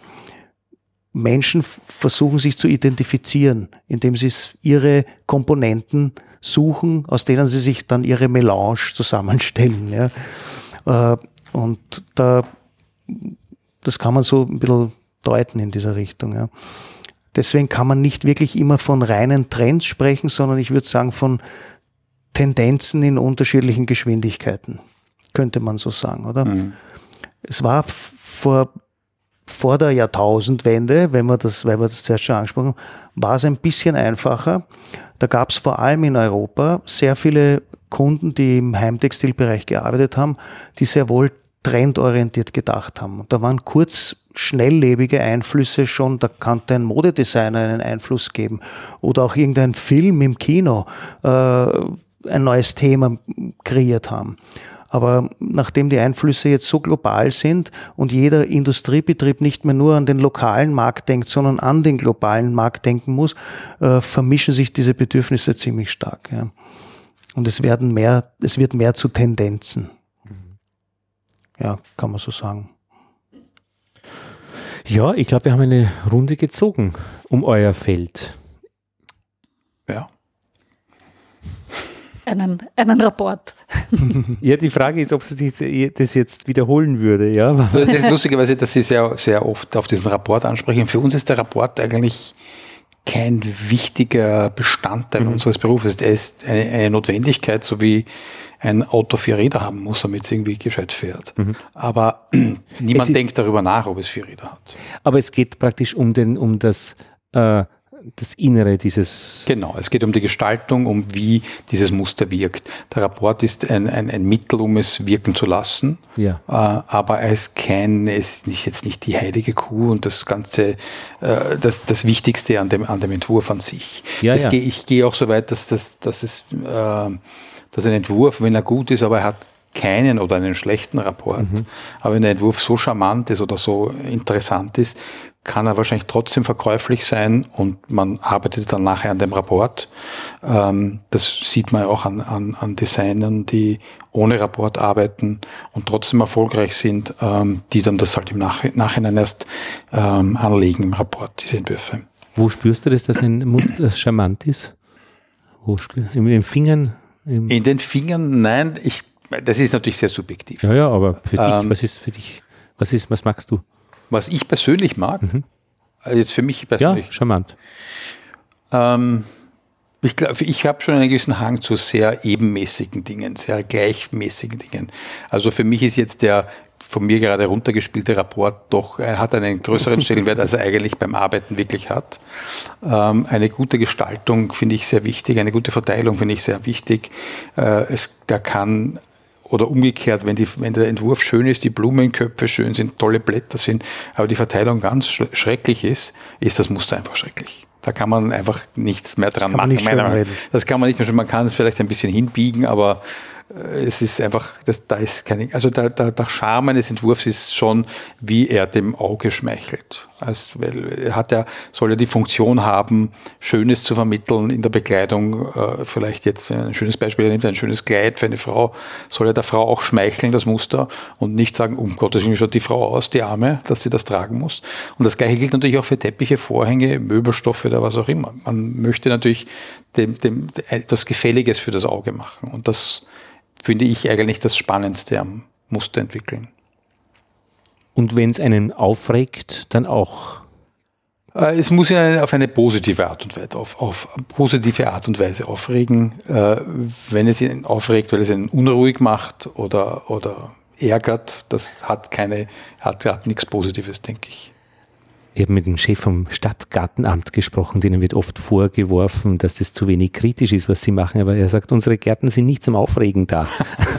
Menschen versuchen sich zu identifizieren, indem sie ihre Komponenten suchen, aus denen sie sich dann ihre Melange zusammenstellen. Ja. Äh, und da, das kann man so ein bisschen deuten in dieser Richtung. Ja. Deswegen kann man nicht wirklich immer von reinen Trends sprechen, sondern ich würde sagen von Tendenzen in unterschiedlichen Geschwindigkeiten. Könnte man so sagen, oder? Mhm. Es war vor vor der Jahrtausendwende, wenn wir das, weil wir das zuerst schon angesprochen haben, war es ein bisschen einfacher. Da gab es vor allem in Europa sehr viele Kunden, die im Heimtextilbereich gearbeitet haben, die sehr wohl trendorientiert gedacht haben. Da waren kurz schnelllebige Einflüsse schon, da kannte ein Modedesigner einen Einfluss geben oder auch irgendein Film im Kino äh, ein neues Thema kreiert haben. Aber nachdem die Einflüsse jetzt so global sind und jeder Industriebetrieb nicht mehr nur an den lokalen Markt denkt, sondern an den globalen Markt denken muss, äh, vermischen sich diese Bedürfnisse ziemlich stark. Ja. Und es werden mehr, es wird mehr zu Tendenzen. Ja, kann man so sagen. Ja, ich glaube, wir haben eine Runde gezogen um euer Feld. Ja. Einen, einen Rapport. Ja, die Frage ist, ob sie das jetzt wiederholen würde. Ja? Das ist lustigerweise, dass Sie sehr, sehr oft auf diesen Rapport ansprechen. Für uns ist der Rapport eigentlich kein wichtiger Bestandteil mhm. unseres Berufes. Er ist eine, eine, Notwendigkeit, so wie ein Auto vier Räder haben muss, damit es irgendwie gescheit fährt. Mhm. Aber niemand denkt darüber nach, ob es vier Räder hat. Aber es geht praktisch um, den, um das äh, das Innere dieses. Genau, es geht um die Gestaltung, um wie dieses Muster wirkt. Der Rapport ist ein, ein, ein Mittel, um es wirken zu lassen, ja. Äh, aber er ist kein, es ist jetzt nicht die heilige Kuh und das Ganze, äh, das, das Wichtigste an dem, an dem Entwurf an sich. Ja, ja. Geh, ich gehe auch so weit, dass, dass, dass, es, äh, dass ein Entwurf, wenn er gut ist, aber er hat keinen oder einen schlechten Rapport. Mhm. Aber wenn der Entwurf so charmant ist oder so interessant ist, kann er wahrscheinlich trotzdem verkäuflich sein und man arbeitet dann nachher an dem Rapport. Ähm, das sieht man auch an, an, an Designern, die ohne Rapport arbeiten und trotzdem erfolgreich sind, ähm, die dann das halt im Nachhinein erst ähm, anlegen im Rapport, diese Entwürfe. Wo spürst du das, dass ein Muster charmant ist? Wo in den Fingern? in den Fingern, nein, ich, das ist natürlich sehr subjektiv. Ja, ja, aber für dich, ähm, was ist für dich, was ist, was magst du? Was ich persönlich mag, mhm. Also jetzt für mich persönlich. Ja, charmant. Ähm, ich glaube, ich habe schon einen gewissen Hang zu sehr ebenmäßigen Dingen, sehr gleichmäßigen Dingen. Also für mich ist jetzt der von mir gerade runtergespielte Rapport doch er hat einen größeren Stellenwert, als er eigentlich beim Arbeiten wirklich hat. Ähm, eine gute Gestaltung finde ich sehr wichtig, eine gute Verteilung finde ich sehr wichtig. Äh, es, da kann oder umgekehrt, wenn, die, wenn der Entwurf schön ist, die Blumenköpfe schön sind, tolle Blätter sind, aber die Verteilung ganz schrecklich ist, ist das Muster einfach schrecklich. Da kann man einfach nichts mehr dran das machen. Das kann man nicht mehr schon, man kann es vielleicht ein bisschen hinbiegen, aber es ist einfach, das, da ist keine, also der, der, der Charme eines Entwurfs ist schon, wie er dem Auge schmeichelt. Also, weil er hat ja, soll ja die Funktion haben, Schönes zu vermitteln in der Bekleidung. Äh, vielleicht jetzt, ein schönes Beispiel er nimmt, ein schönes Kleid für eine Frau, soll ja der Frau auch schmeicheln, das Muster, und nicht sagen, um Gottes Willen schaut die Frau aus, die Arme, dass sie das tragen muss. Und das gleiche gilt natürlich auch für Teppiche, Vorhänge, Möbelstoffe oder was auch immer. Man möchte natürlich dem, dem, etwas Gefälliges für das Auge machen. Und das finde ich eigentlich das Spannendste am Muster entwickeln. Und wenn es einen aufregt, dann auch? Äh, es muss ihn auf eine positive Art und Weise, auf, auf positive Art und Weise aufregen. Äh, wenn es ihn aufregt, weil es ihn unruhig macht oder, oder ärgert, das hat keine, hat, hat nichts Positives, denke ich. Ich habe mit dem Chef vom Stadtgartenamt gesprochen, denen wird oft vorgeworfen, dass das zu wenig kritisch ist, was sie machen, aber er sagt, unsere Gärten sind nicht zum Aufregen da.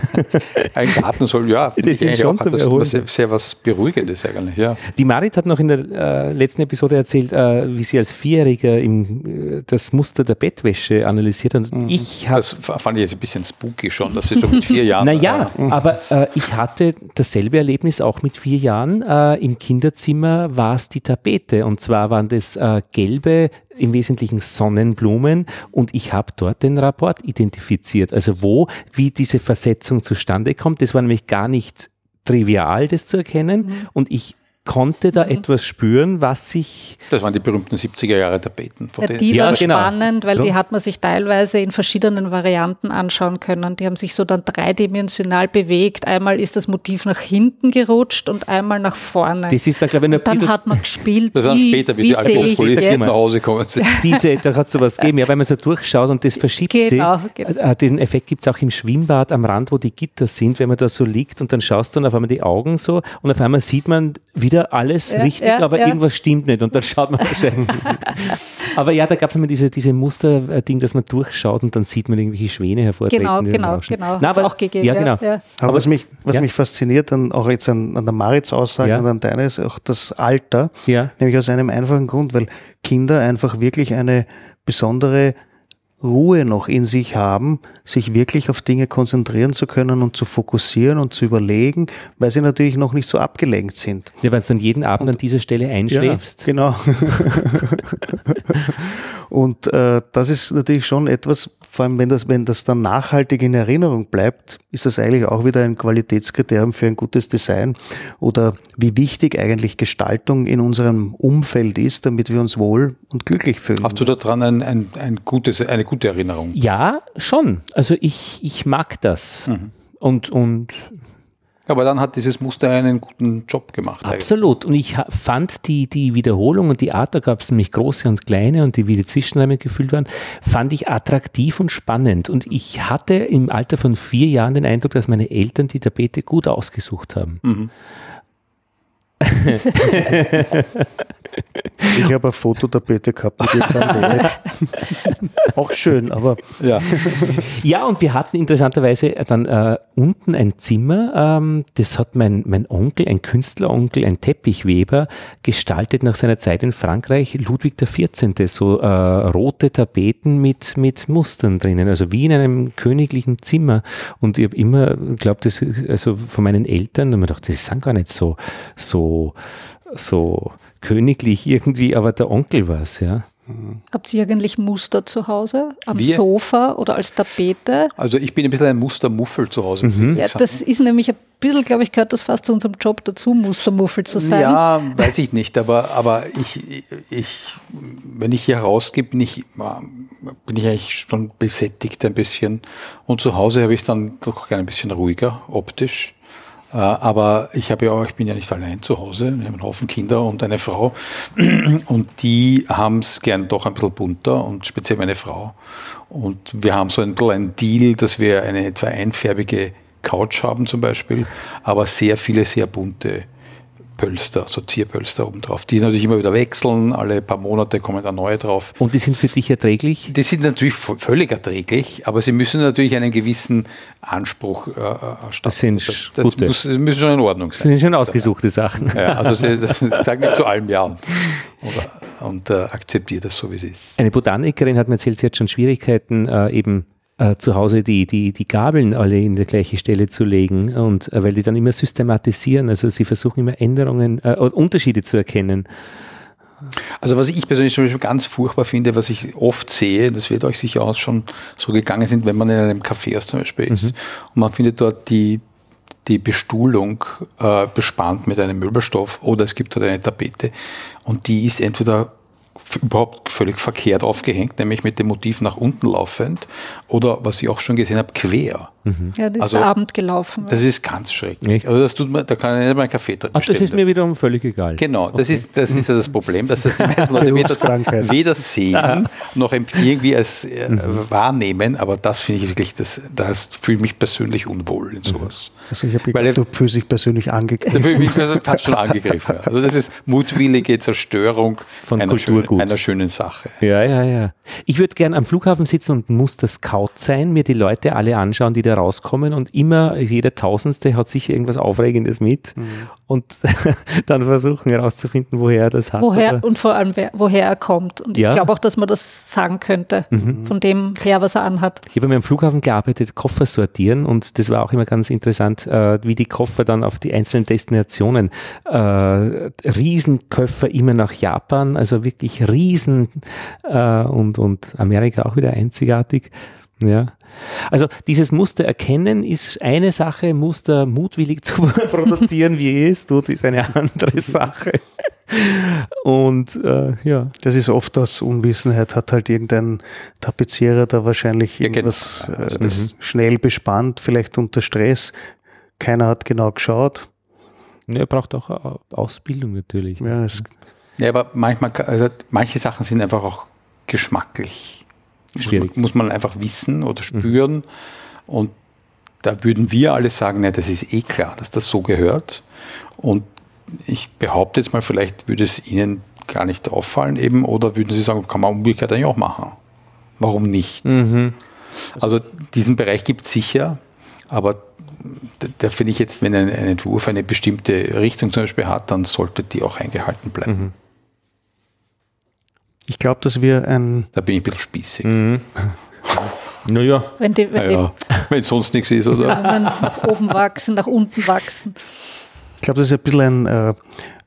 Ein Garten soll, ja, das ist schon zum Erholen. Sehr, sehr was Beruhigendes eigentlich, ja. Die Marit hat noch in der äh, letzten Episode erzählt, äh, wie sie als Vierjähriger im, äh, das Muster der Bettwäsche analysiert hat. Mhm. Ich das fand ich jetzt ein bisschen spooky schon, dass sie schon mit vier Jahren... Naja, äh, aber äh, ich hatte dasselbe Erlebnis auch mit vier Jahren. Äh, Im Kinderzimmer war es die Tapete Beete. Und zwar waren das äh, gelbe, im Wesentlichen Sonnenblumen. Und ich habe dort den Rapport identifiziert. Also wo, wie diese Versetzung zustande kommt. Das war nämlich gar nicht trivial, das zu erkennen. Mhm. Und ich konnte da mhm. etwas spüren, was sich. Das waren die berühmten 70er Jahre Tapeten. Von ja, die ja, waren genau. spannend, weil ja. die hat man sich teilweise in verschiedenen Varianten anschauen können. Die haben sich so dann dreidimensional bewegt. Einmal ist das Motiv nach hinten gerutscht und einmal nach vorne. Das ist da, glaube ich, und dann hat man gespielt. Das war später, wie, wie die Alkoholpolizisten nach Hause kommen. Diese, da hat es sowas gegeben, ja, weil man so durchschaut und das verschiebt genau, sich. Genau. Äh, diesen Effekt gibt es auch im Schwimmbad am Rand, wo die Gitter sind, wenn man da so liegt und dann schaust du und auf einmal die Augen so und auf einmal sieht man wieder alles Ja, richtig, ja, aber ja. irgendwas stimmt nicht und dann schaut man wahrscheinlich. aber ja, da gab es immer diese, diese Muster-Ding, dass man durchschaut und dann sieht man irgendwelche Schwäne hervortreten. Genau, genau, rauschen. genau. Na, aber, auch gegeben, Ja, genau. ja. Aber, was, mich, was ja. mich fasziniert, dann auch jetzt an, an der Marits-Aussage Ja. und an deiner, ist auch das Alter. Ja. Nämlich aus einem einfachen Grund, weil Kinder einfach wirklich eine besondere Ruhe noch in sich haben, sich wirklich auf Dinge konzentrieren zu können und zu fokussieren und zu überlegen, weil sie natürlich noch nicht so abgelenkt sind. Ja, wenn du dann jeden Abend an dieser Stelle einschläfst. Ja, genau. und äh, das ist natürlich schon etwas, vor allem wenn das, wenn das dann nachhaltig in Erinnerung bleibt, ist das eigentlich auch wieder ein Qualitätskriterium für ein gutes Design oder wie wichtig eigentlich Gestaltung in unserem Umfeld ist, damit wir uns wohl und glücklich fühlen. Hast du daran ein, ein, ein gutes, eine gute Erinnerung? Ja, schon. Also ich, ich mag das. Mhm. Und, und Aber dann hat dieses Muster einen guten Job gemacht. eigentlich. Absolut. Und ich fand die, die Wiederholung und die Art, da gab es nämlich große und kleine und die wie die Zwischenräume gefüllt waren, fand ich attraktiv und spannend. Und ich hatte im Alter von vier Jahren den Eindruck, dass meine Eltern die Tapete gut ausgesucht haben. Mhm. Ich habe eine Fototapete gehabt mit Pandemie. Auch schön, aber Ja. Ja, und wir hatten interessanterweise dann äh, unten ein Zimmer, ähm, das hat mein, mein Onkel, ein Künstleronkel, ein Teppichweber, gestaltet nach seiner Zeit in Frankreich, Ludwig XIV., so äh, rote Tapeten mit, mit Mustern drinnen, also wie in einem königlichen Zimmer. Und ich habe immer glaubt, das also von meinen Eltern, und mir gedacht, das sind gar nicht so, so, so königlich irgendwie, aber der Onkel war es, ja. Habt ihr eigentlich Muster zu Hause? Am Wir? Sofa oder als Tapete? Also ich bin ein bisschen ein Mustermuffel zu Hause. Mhm. Ja, das ist nämlich ein bisschen, glaube ich, gehört das fast zu unserem Job dazu, Mustermuffel zu sein. Ja, weiß ich nicht, aber, aber ich, ich, wenn ich hier rausgehe, bin ich, bin ich eigentlich schon besättigt ein bisschen. Und zu Hause habe ich dann doch gerne ein bisschen ruhiger, optisch. Äh, Aber ich habe ja auch, ich bin ja nicht allein zu Hause. Ich habe einen Haufen Kinder und eine Frau. Und die haben es gern doch ein bisschen bunter und speziell meine Frau. Und wir haben so ein bisschen einen Deal, dass wir eine etwa einfärbige Couch haben zum Beispiel, aber sehr viele sehr bunte Pölster, so Zierpölster obendrauf, die natürlich immer wieder wechseln, alle paar Monate kommen da neue drauf. Und die sind für dich erträglich? Die sind natürlich völlig erträglich, aber sie müssen natürlich einen gewissen Anspruch äh, erstatten. Das sind das, das, gute. muss, das müssen schon in Ordnung Das sein. sind schon ausgesuchte Sachen. Ja, also sie- das sagt nicht zu allem Ja und, äh, akzeptiert das so, wie es ist. Eine Botanikerin hat mir erzählt, sie hat schon Schwierigkeiten, äh, eben äh, zu Hause die, die, die Gabeln alle in der gleiche Stelle zu legen und äh, weil die dann immer systematisieren, also sie versuchen immer Änderungen, äh, Unterschiede zu erkennen. Also was ich persönlich zum Beispiel ganz furchtbar finde, was ich oft sehe, das wird euch sicher auch schon so gegangen sind, wenn man in einem Café zum Beispiel ist und man findet dort die, die Bestuhlung äh, bespannt mit einem Möbelstoff oder es gibt dort eine Tapete und die ist entweder überhaupt völlig verkehrt aufgehängt, nämlich mit dem Motiv nach unten laufend oder was ich auch schon gesehen habe, quer. Ja, das ist Also, der Abend gelaufen. Das ist ganz schrecklich. Echt? Also das tut man, da kann ich nicht mal einen Kaffee drin Ach, das ist mir wiederum völlig egal. Genau, das, ist, das ist ja das Problem, dass das die meisten Leute weder, weder sehen noch irgendwie als äh, wahrnehmen, aber das finde ich wirklich, das, das fühle ich mich persönlich unwohl in sowas. also ich habe Weil gedacht, du fühlst dich persönlich Da angegriffen. fühle ich mich fast schon angegriffen. ja. Also das ist mutwillige Zerstörung Von einer, schönen, Kulturgut. einer schönen Sache. Ja, ja, ja. Ich würde gern am Flughafen sitzen und muss der Scout sein, mir die Leute alle anschauen, die da rauskommen und immer, jeder Tausendste hat sicher irgendwas Aufregendes mit und dann versuchen herauszufinden, woher er das hat. woher und vor allem wer, woher er kommt. Und Ja. ich glaube auch, dass man das sagen könnte, von dem her, was er anhat. Ich habe mir am Flughafen gearbeitet, Koffer sortieren und das war auch immer ganz interessant, äh, wie die Koffer dann auf die einzelnen Destinationen, äh, Riesenköffer immer nach Japan, also wirklich Riesen äh, und, und Amerika auch wieder einzigartig. Ja. Also dieses Muster erkennen ist eine Sache, Muster mutwillig zu produzieren, wie es tut, ist eine andere Sache. Und äh, ja. Das ist oft aus Unwissenheit, hat halt irgendein Tapezierer da wahrscheinlich Ja, genau. irgendwas Ja, also äh, das schnell bespannt, vielleicht unter Stress. Keiner hat genau geschaut. Er braucht auch äh, Ausbildung natürlich. Ja, es, Ja, aber manchmal, also manche Sachen sind einfach auch geschmacklich. Schwierig. Muss man, einfach wissen oder spüren. Und da würden wir alle sagen, ne, das ist eh klar, dass das so gehört. Und ich behaupte jetzt mal, vielleicht würde es Ihnen gar nicht auffallen eben, oder würden Sie sagen, kann man umgekehrt eigentlich auch machen? Warum nicht? Mhm. Also diesen Bereich gibt es sicher, aber da, da finde ich jetzt, wenn ein, ein, Entwurf eine bestimmte Richtung zum Beispiel hat, dann sollte die auch eingehalten bleiben. Mhm. Ich glaube, dass wir ein. Da bin ich ein bisschen spießig. Mhm. naja. Wenn, die, wenn, naja. wenn sonst nichts ist, oder? nach oben wachsen, nach unten wachsen. Ich glaube, das ist ein bisschen ein,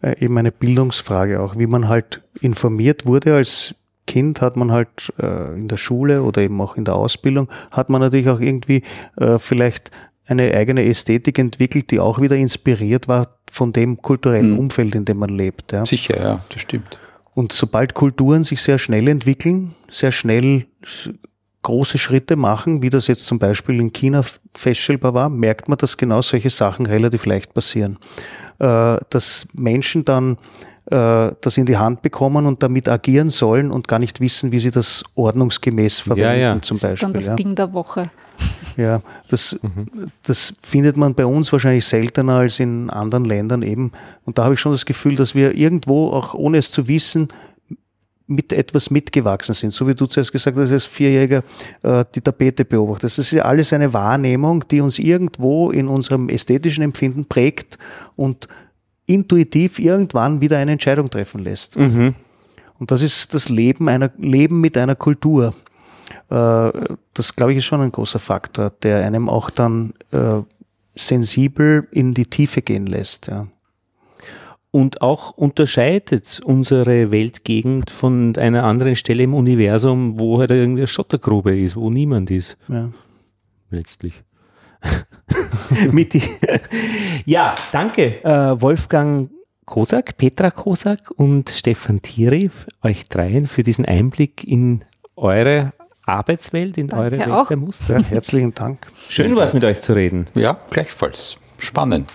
äh, eben eine Bildungsfrage auch, wie man halt informiert wurde als Kind, hat man halt äh, in der Schule oder eben auch in der Ausbildung, hat man natürlich auch irgendwie äh, vielleicht eine eigene Ästhetik entwickelt, die auch wieder inspiriert war von dem kulturellen mhm. Umfeld, in dem man lebt. Ja. Sicher, ja, das stimmt. Und sobald Kulturen sich sehr schnell entwickeln, sehr schnell große Schritte machen, wie das jetzt zum Beispiel in China feststellbar war, merkt man, dass genau solche Sachen relativ leicht passieren. Äh, dass Menschen dann das in die Hand bekommen und damit agieren sollen und gar nicht wissen, wie sie das ordnungsgemäß verwenden, ja, ja. zum das Beispiel. Das ist dann das ja. Ding der Woche. Ja, das, mhm. das findet man bei uns wahrscheinlich seltener als in anderen Ländern eben. Und da habe ich schon das Gefühl, dass wir irgendwo, auch ohne es zu wissen, mit etwas mitgewachsen sind. So wie du zuerst gesagt hast, als Vierjäger äh, die Tapete beobachtest. Das ist ja alles eine Wahrnehmung, die uns irgendwo in unserem ästhetischen Empfinden prägt und intuitiv irgendwann wieder eine Entscheidung treffen lässt. Mhm. Und das ist das Leben, einer, Leben mit einer Kultur. Äh, das, glaube ich, ist schon ein großer Faktor, der einem auch dann äh, sensibel in die Tiefe gehen lässt. Ja. Und auch unterscheidet unsere Weltgegend von einer anderen Stelle im Universum, wo halt irgendwie eine Schottergrube ist, wo niemand ist. Ja. Letztlich. ja, danke, äh, Wolfgang Kosak, Petra Kosak und Stefan Thierry, euch dreien für diesen Einblick in eure Arbeitswelt, in Danke eure Welt auch. der Muster. Herzlichen Dank. Schön war es mit euch zu reden. Ja, gleichfalls. Spannend.